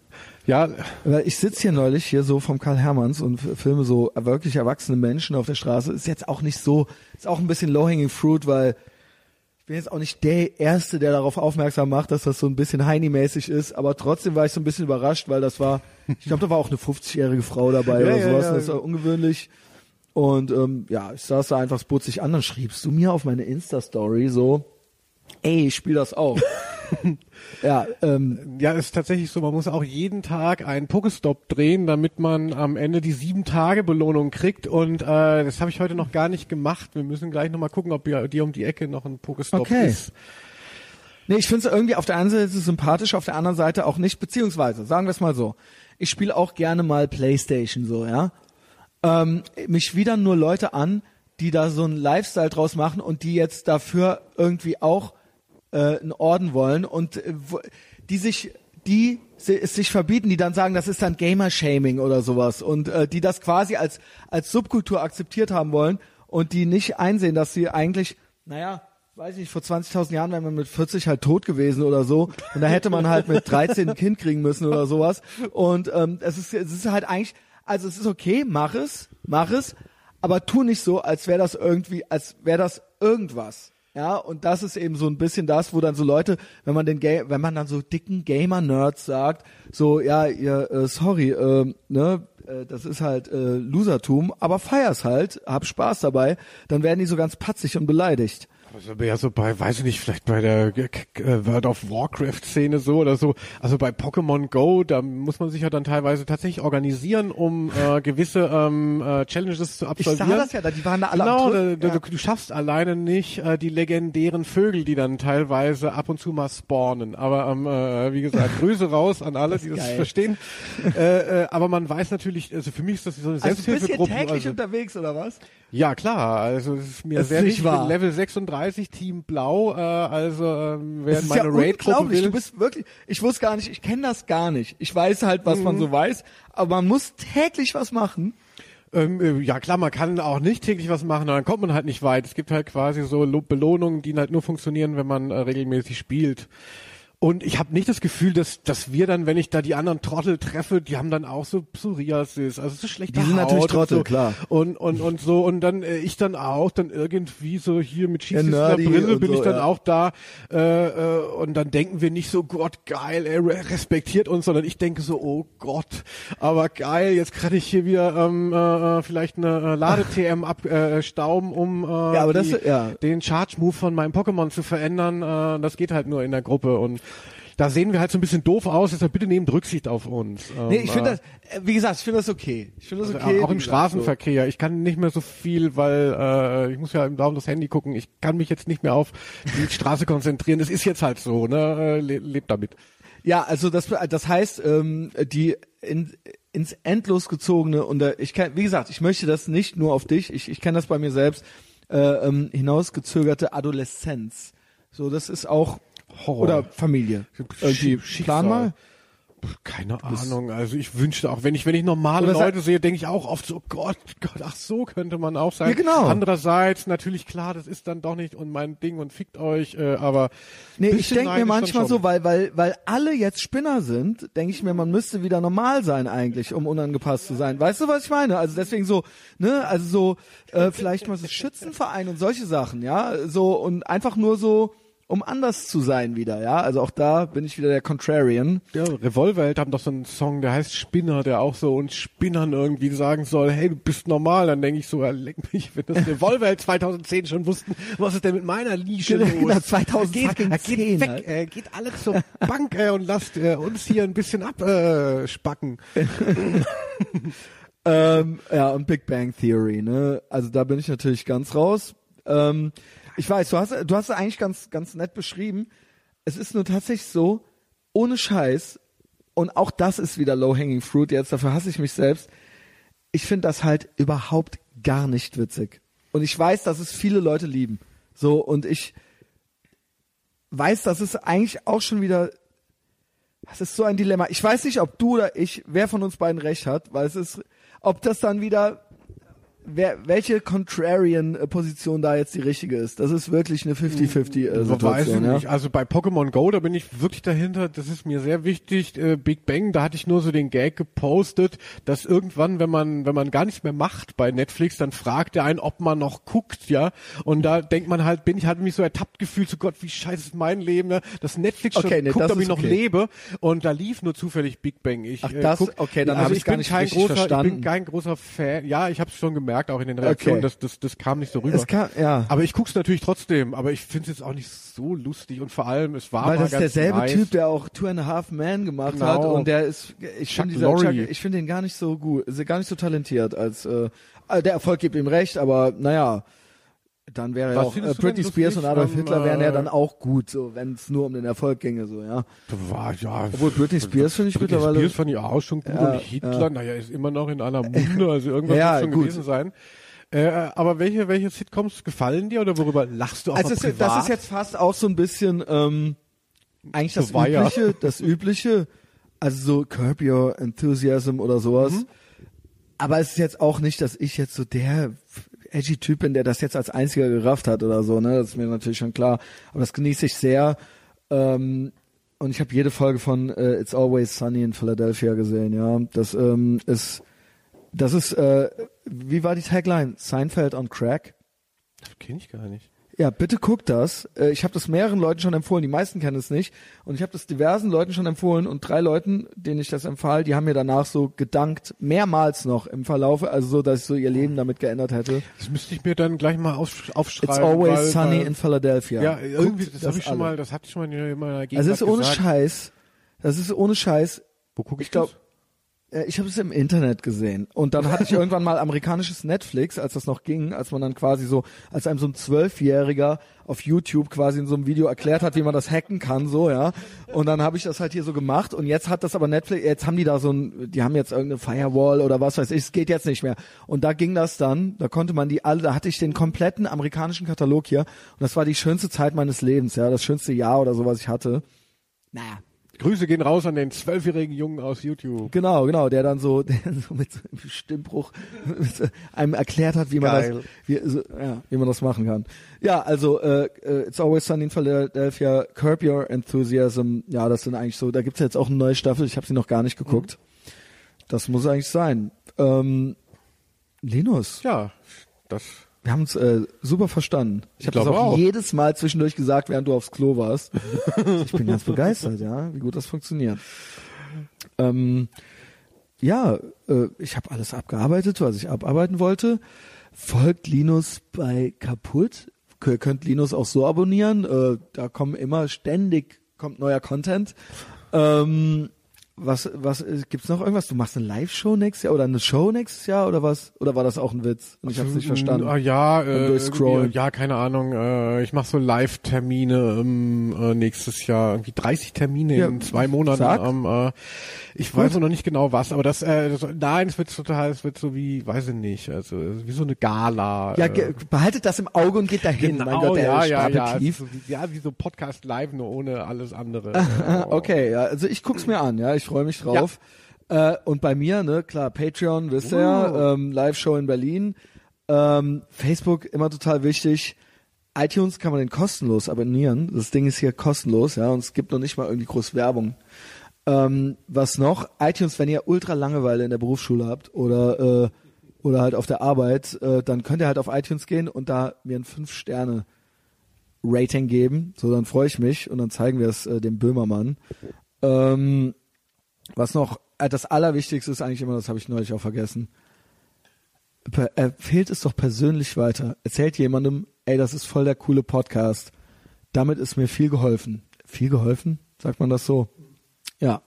Ja, Weil ich sitze hier neulich hier so vom Karl Hermanns und filme so wirklich erwachsene Menschen auf der Straße. Ist jetzt auch nicht so, ist auch ein bisschen low-hanging fruit, weil ich bin jetzt auch nicht der Erste, der darauf aufmerksam macht, dass das so ein bisschen Heini-mäßig ist. Aber trotzdem war ich so ein bisschen überrascht, weil das war, ich glaube, da war auch eine 50-jährige Frau dabei Ja, oder ja, sowas. ja. Das war ungewöhnlich. Und ähm, ja, ich saß da einfach, sich an, dann schriebst du mir auf meine Insta-Story so, ey, ich spiel das auch. [laughs] ja, ähm, ja, ist tatsächlich so, man muss auch jeden Tag einen Pokestop drehen, damit man am Ende die sieben Tage Belohnung kriegt und äh, das habe ich heute noch gar nicht gemacht. Wir müssen gleich nochmal gucken, ob hier dir um die Ecke noch ein Pokestop Okay. ist. Nee, ich finde es irgendwie auf der einen Seite sympathisch, auf der anderen Seite auch nicht, beziehungsweise, sagen wir es mal so, ich spiele auch gerne mal Playstation so, ja. Ähm, mich widern nur Leute an, die da so einen Lifestyle draus machen und die jetzt dafür irgendwie auch äh, einen Orden wollen und äh, wo- die sich, die es sich verbieten, die dann sagen, das ist dann Gamer-Shaming oder sowas und äh, die das quasi als, als Subkultur akzeptiert haben wollen und die nicht einsehen, dass sie eigentlich, naja, weiß ich nicht, vor 20.000 Jahren wäre man mit 40 halt tot gewesen oder so und da hätte man halt mit 13 ein Kind kriegen müssen oder sowas und ähm, es ist es ist halt eigentlich, also es ist okay, mach es, mach es, aber tu nicht so, als wäre das irgendwie, als wäre das irgendwas. Ja, und das ist eben so ein bisschen das, wo dann so Leute, wenn man den Ga wenn man dann so dicken Gamer-Nerds sagt, so, ja, ihr, äh, sorry, äh, ne, äh, das ist halt äh, Losertum, aber feier's halt, hab Spaß dabei, dann werden die so ganz patzig und beleidigt. Also ja so bei, weiß ich nicht, vielleicht bei der äh, World of Warcraft Szene so oder so. Also bei Pokémon Go, da muss man sich ja dann teilweise tatsächlich organisieren, um äh, gewisse ähm, äh, Challenges zu Ich absolvieren. sah das ja, da, die waren da alle Genau, da, da, ja. du, du schaffst alleine nicht äh, die legendären Vögel, die dann teilweise ab und zu mal spawnen. Aber ähm, äh, wie gesagt, [laughs] Grüße raus an alle, die das geil. verstehen. [laughs] äh, äh, aber man weiß natürlich, also für mich ist das so eine Also du bist hier Selbsthilfegruppe. täglich also, unterwegs, oder was? ja klar, also es ist mir Das ist sehr nicht wichtig. Ich wahr. Level 36, Team Blau, äh, also ähm, wer in ja meine Raid-Gruppe unglaublich. will. Du bist wirklich, ich wusste gar nicht, ich kenne das gar nicht. Ich weiß halt, was Mhm. man so weiß, aber man muss täglich was machen. Ähm, äh, ja klar, man kann auch nicht täglich was machen, dann kommt man halt nicht weit. Es gibt halt quasi so Lo Belohnungen, die halt nur funktionieren, wenn man äh, regelmäßig spielt. Und ich habe nicht das Gefühl, dass, dass wir dann, wenn ich da die anderen Trottel treffe, die haben dann auch so Psoriasis, also so schlechte Die sind Haut natürlich und Trottel, so. klar. Und, und, und so, und dann äh, ich dann auch, dann irgendwie so hier mit Ja, schießender nerdy Brille und bin so, ich dann ja. auch da äh, äh, und dann denken wir nicht so, Gott, geil, er re- respektiert uns, sondern ich denke so, oh Gott, aber geil, jetzt kann ich hier wieder ähm, äh, äh, vielleicht eine äh, Lade-TM abstauben, äh, stauben, um äh, Ja, aber das- die, ja. den Charge-Move von meinem Pokémon zu verändern. Äh, das geht halt nur in der Gruppe und da sehen wir halt so ein bisschen doof aus, deshalb bitte nehmt Rücksicht auf uns. Nee, ich finde das, äh, wie gesagt, ich finde das okay. Ich finde das also okay. auch im Straßenverkehr. Ich kann nicht mehr so viel, weil äh, ich muss ja im Daumen das Handy gucken. Ich kann mich jetzt nicht mehr auf die [laughs] Straße konzentrieren. Das ist jetzt halt so, ne? Äh, le lebt damit. So. Ja, also das, das heißt, ähm, die in, ins Endlos gezogene und äh, ich kann, wie gesagt, ich möchte das nicht nur auf dich, ich, ich kenne das bei mir selbst, äh, ähm, hinausgezögerte Adoleszenz. So, das ist auch Horror. oder Familie. Irgendwie Schicksal. plan mal. Keine Ahnung. Also ich wünschte auch, wenn ich wenn ich normale Oder Leute sehe, denke ich auch oft so, Gott, Gott, ach so könnte man auch sein. Ja, genau. Andererseits natürlich klar, das ist dann doch nicht und mein Ding und fickt euch, äh, aber Nee, ich denke mir manchmal so, weil, weil, weil alle jetzt Spinner sind, denke ich mir, man müsste wieder normal sein eigentlich, um unangepasst zu sein. Weißt du, was ich meine? Also deswegen so, ne, also so, äh, vielleicht mal so Schützenverein und solche Sachen, ja, so und einfach nur so, um anders zu sein wieder, ja. Also auch da bin ich wieder der Contrarian. Ja, Revolverheld haben doch so einen Song, der heißt Spinner, der auch so und Spinnern irgendwie sagen soll, hey, du bist normal. Dann denke ich so, ja, leck mich, wenn das [laughs] Revolverheld 2010 schon wussten, was ist denn mit meiner Nische Genau, los? 2010 geht, äh, geht weg, halt. äh, geht alle zur Bank äh, und lasst äh, uns hier ein bisschen abspacken. Äh, spacken. [laughs] Ähm, ja, und Big Bang Theory, ne? Also da bin ich natürlich ganz raus. Ähm, ich weiß, du hast, du hast es eigentlich ganz, ganz nett beschrieben. Es ist nur tatsächlich so, ohne Scheiß, und auch das ist wieder low-hanging fruit, jetzt dafür hasse ich mich selbst. Ich finde das halt überhaupt gar nicht witzig. Und ich weiß, dass es viele Leute lieben. So, und ich weiß, dass es eigentlich auch schon wieder das ist so ein Dilemma. Ich weiß nicht, ob du oder ich, wer von uns beiden recht hat, weil es ist, ob das dann wieder, wer, welche Contrarian-Position da jetzt die richtige ist. Das ist wirklich eine 50-50 äh, Weiß ich Situation. Ja? nicht. Also bei Pokémon Go, da bin ich wirklich dahinter. Das ist mir sehr wichtig. Äh, Big Bang, da hatte ich nur so den Gag gepostet, dass irgendwann, wenn man, wenn man gar nichts mehr macht bei Netflix, dann fragt er einen, ob man noch guckt, ja. Und da denkt man halt, bin ich halt mich so ertappt gefühlt, so Gott, wie scheiße ist mein Leben, ne? dass Netflix schon Okay, nee, guckt, ob ich noch lebe. Und da lief nur zufällig Big Bang. Ich, Ach, äh, das- guck, okay, dann also hab ich's ich gar nicht kein großer, ich verstanden. bin kein großer Fan. Ja, ich habe es schon gemerkt, auch in den Reaktionen, Okay. dass das, das kam nicht so rüber. Es kann, ja. Aber ich guck's natürlich trotzdem, aber ich finde es jetzt auch nicht so lustig und vor allem, es war Weil mal das ist derselbe nice. Typ, der auch Two and a Half Men gemacht Genau. hat und der ist, ich finde ich finde ihn gar nicht so gut, ist gar nicht so talentiert als, äh, äh, der Erfolg gibt ihm recht, aber naja, dann wäre ja Was auch äh, denn Spears und Adolf Hitler wären ja äh, dann auch gut, so wenn es nur um den Erfolg ginge, so ja. War, ja, Obwohl Britney Spears finde ich Britney mittlerweile. Spears fand ich auch schon gut Ja, und Hitler, ja. naja, ist immer noch in aller Munde, also irgendwas [laughs] Ja, muss schon gut. gewesen sein. Äh, aber welche, welche Sitcoms gefallen dir oder worüber lachst du auch Also es, privat? das ist jetzt fast auch so ein bisschen ähm, eigentlich das So übliche, das übliche, also so Curb Your Enthusiasm oder sowas. Mhm. Aber es ist jetzt auch nicht, dass ich jetzt so der edgy Typ bin, der das jetzt als einziger gerafft hat oder so, ne? Das ist mir natürlich schon klar. Aber das genieße ich sehr. Ähm, und ich habe jede Folge von äh, It's Always Sunny in Philadelphia gesehen, ja. Das ähm, ist, das ist, äh, wie war die Tagline? Seinfeld on Crack? Kenn ich gar nicht. Ja, bitte guckt das. Äh, Ich habe das mehreren Leuten schon empfohlen, die meisten kennen es nicht. Und ich habe das diversen Leuten schon empfohlen und drei Leuten, denen ich das empfahl, die haben mir danach so gedankt, mehrmals noch im Verlaufe, also so, dass ich so ihr Leben damit geändert hätte. Das müsste ich mir dann gleich mal auf, aufschreiben. It's always weil, sunny weil, in Philadelphia. Ja, irgendwie, Guckt das habe ich schon alle. mal, das hatte ich schon mal in meiner Gegenwart Also es ist ohne gesagt. Scheiß. Das ist ohne Scheiß. Wo gucke ich, Ich glaube, äh, ich habe es im Internet gesehen und dann hatte ich irgendwann mal amerikanisches Netflix, als das noch ging, als man dann quasi so, als einem so ein Zwölfjähriger auf YouTube quasi in so einem Video erklärt hat, wie man das hacken kann, so ja. Und dann habe ich das halt hier so gemacht und jetzt hat das aber Netflix, jetzt haben die da so ein, die haben jetzt irgendeine Firewall oder was weiß ich, es geht jetzt nicht mehr. Und da ging das dann, da konnte man die alle, da hatte ich den kompletten amerikanischen Katalog hier und das war die schönste Zeit meines Lebens, ja, das schönste Jahr oder so, was ich hatte. Naja, Grüße gehen raus an den zwölfjährigen Jungen aus YouTube. Genau, genau, der dann so, [laughs] der so mit so einem Stimmbruch einem erklärt hat, wie man Geil. das, wie, so, ja, wie man das machen kann. Ja, also äh, äh, It's Always Sunny in Philadelphia, Curb Your Enthusiasm, ja, das sind eigentlich so, da gibt's jetzt auch eine neue Staffel, ich habe sie noch gar nicht geguckt. Das muss eigentlich sein. Ähm, Linus, Ja, das. Wir haben uns äh, super verstanden. Ich habe das auch, auch. jedes Mal zwischendurch gesagt, während du aufs Klo warst. [laughs] ich bin ganz begeistert, ja, wie gut das funktioniert. Ähm, ja, äh, ich habe alles abgearbeitet, was ich abarbeiten wollte. Folgt Linus bei Kaputt. Ihr könnt Linus auch so abonnieren. Äh, da kommen immer ständig kommt neuer Content. Ähm, was, was äh, gibt's noch irgendwas? Du machst eine Live-Show nächstes Jahr oder eine Show nächstes Jahr oder was? Oder war das auch ein Witz? Und ich habe nicht verstanden. Ah, ja, äh, ja, keine Ahnung. Äh, ich mache so Live-Termine ähm, äh, nächstes Jahr, irgendwie 30 Termine Ja, in zwei Monaten. Ähm, äh, ich weiß noch nicht genau was, aber das, äh, das nein, es wird total, es wird so wie, weiß ich nicht, also wie so eine Gala. Ja, äh, behaltet das im Auge und geht dahin. mein Gott, der ja, ja, ja, so wie, ja, wie so Podcast Live, nur ohne alles andere. Oh. [laughs] okay, ja, also ich guck's mir an, ja, ich freue mich drauf. Äh, und bei mir, ne, klar, Patreon, wisst ihr ja, ähm, Live-Show in Berlin, ähm, Facebook immer total wichtig. iTunes kann man den kostenlos abonnieren. Das Ding ist hier kostenlos, ja, und es gibt noch nicht mal irgendwie groß Werbung. Ähm, was noch? iTunes, wenn ihr ultra Langeweile in der Berufsschule habt oder äh, oder halt auf der Arbeit, äh, dann könnt ihr halt auf iTunes gehen und da mir ein 5 Sterne Rating geben. So, dann freue ich mich und dann zeigen wir es äh, dem Böhmermann. Ähm, was noch, äh, das Allerwichtigste ist eigentlich immer, das habe ich neulich auch vergessen. Empfehlt es doch persönlich weiter. Erzählt jemandem, ey, das ist voll der coole Podcast. Damit ist mir viel geholfen. Viel geholfen? Sagt man das so? Ja.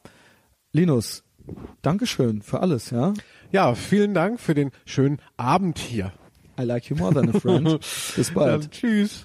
Linus, Dankeschön für alles, ja? Ja, vielen Dank für den schönen Abend hier. I like you more than a friend. [laughs] Bis bald. Dann tschüss.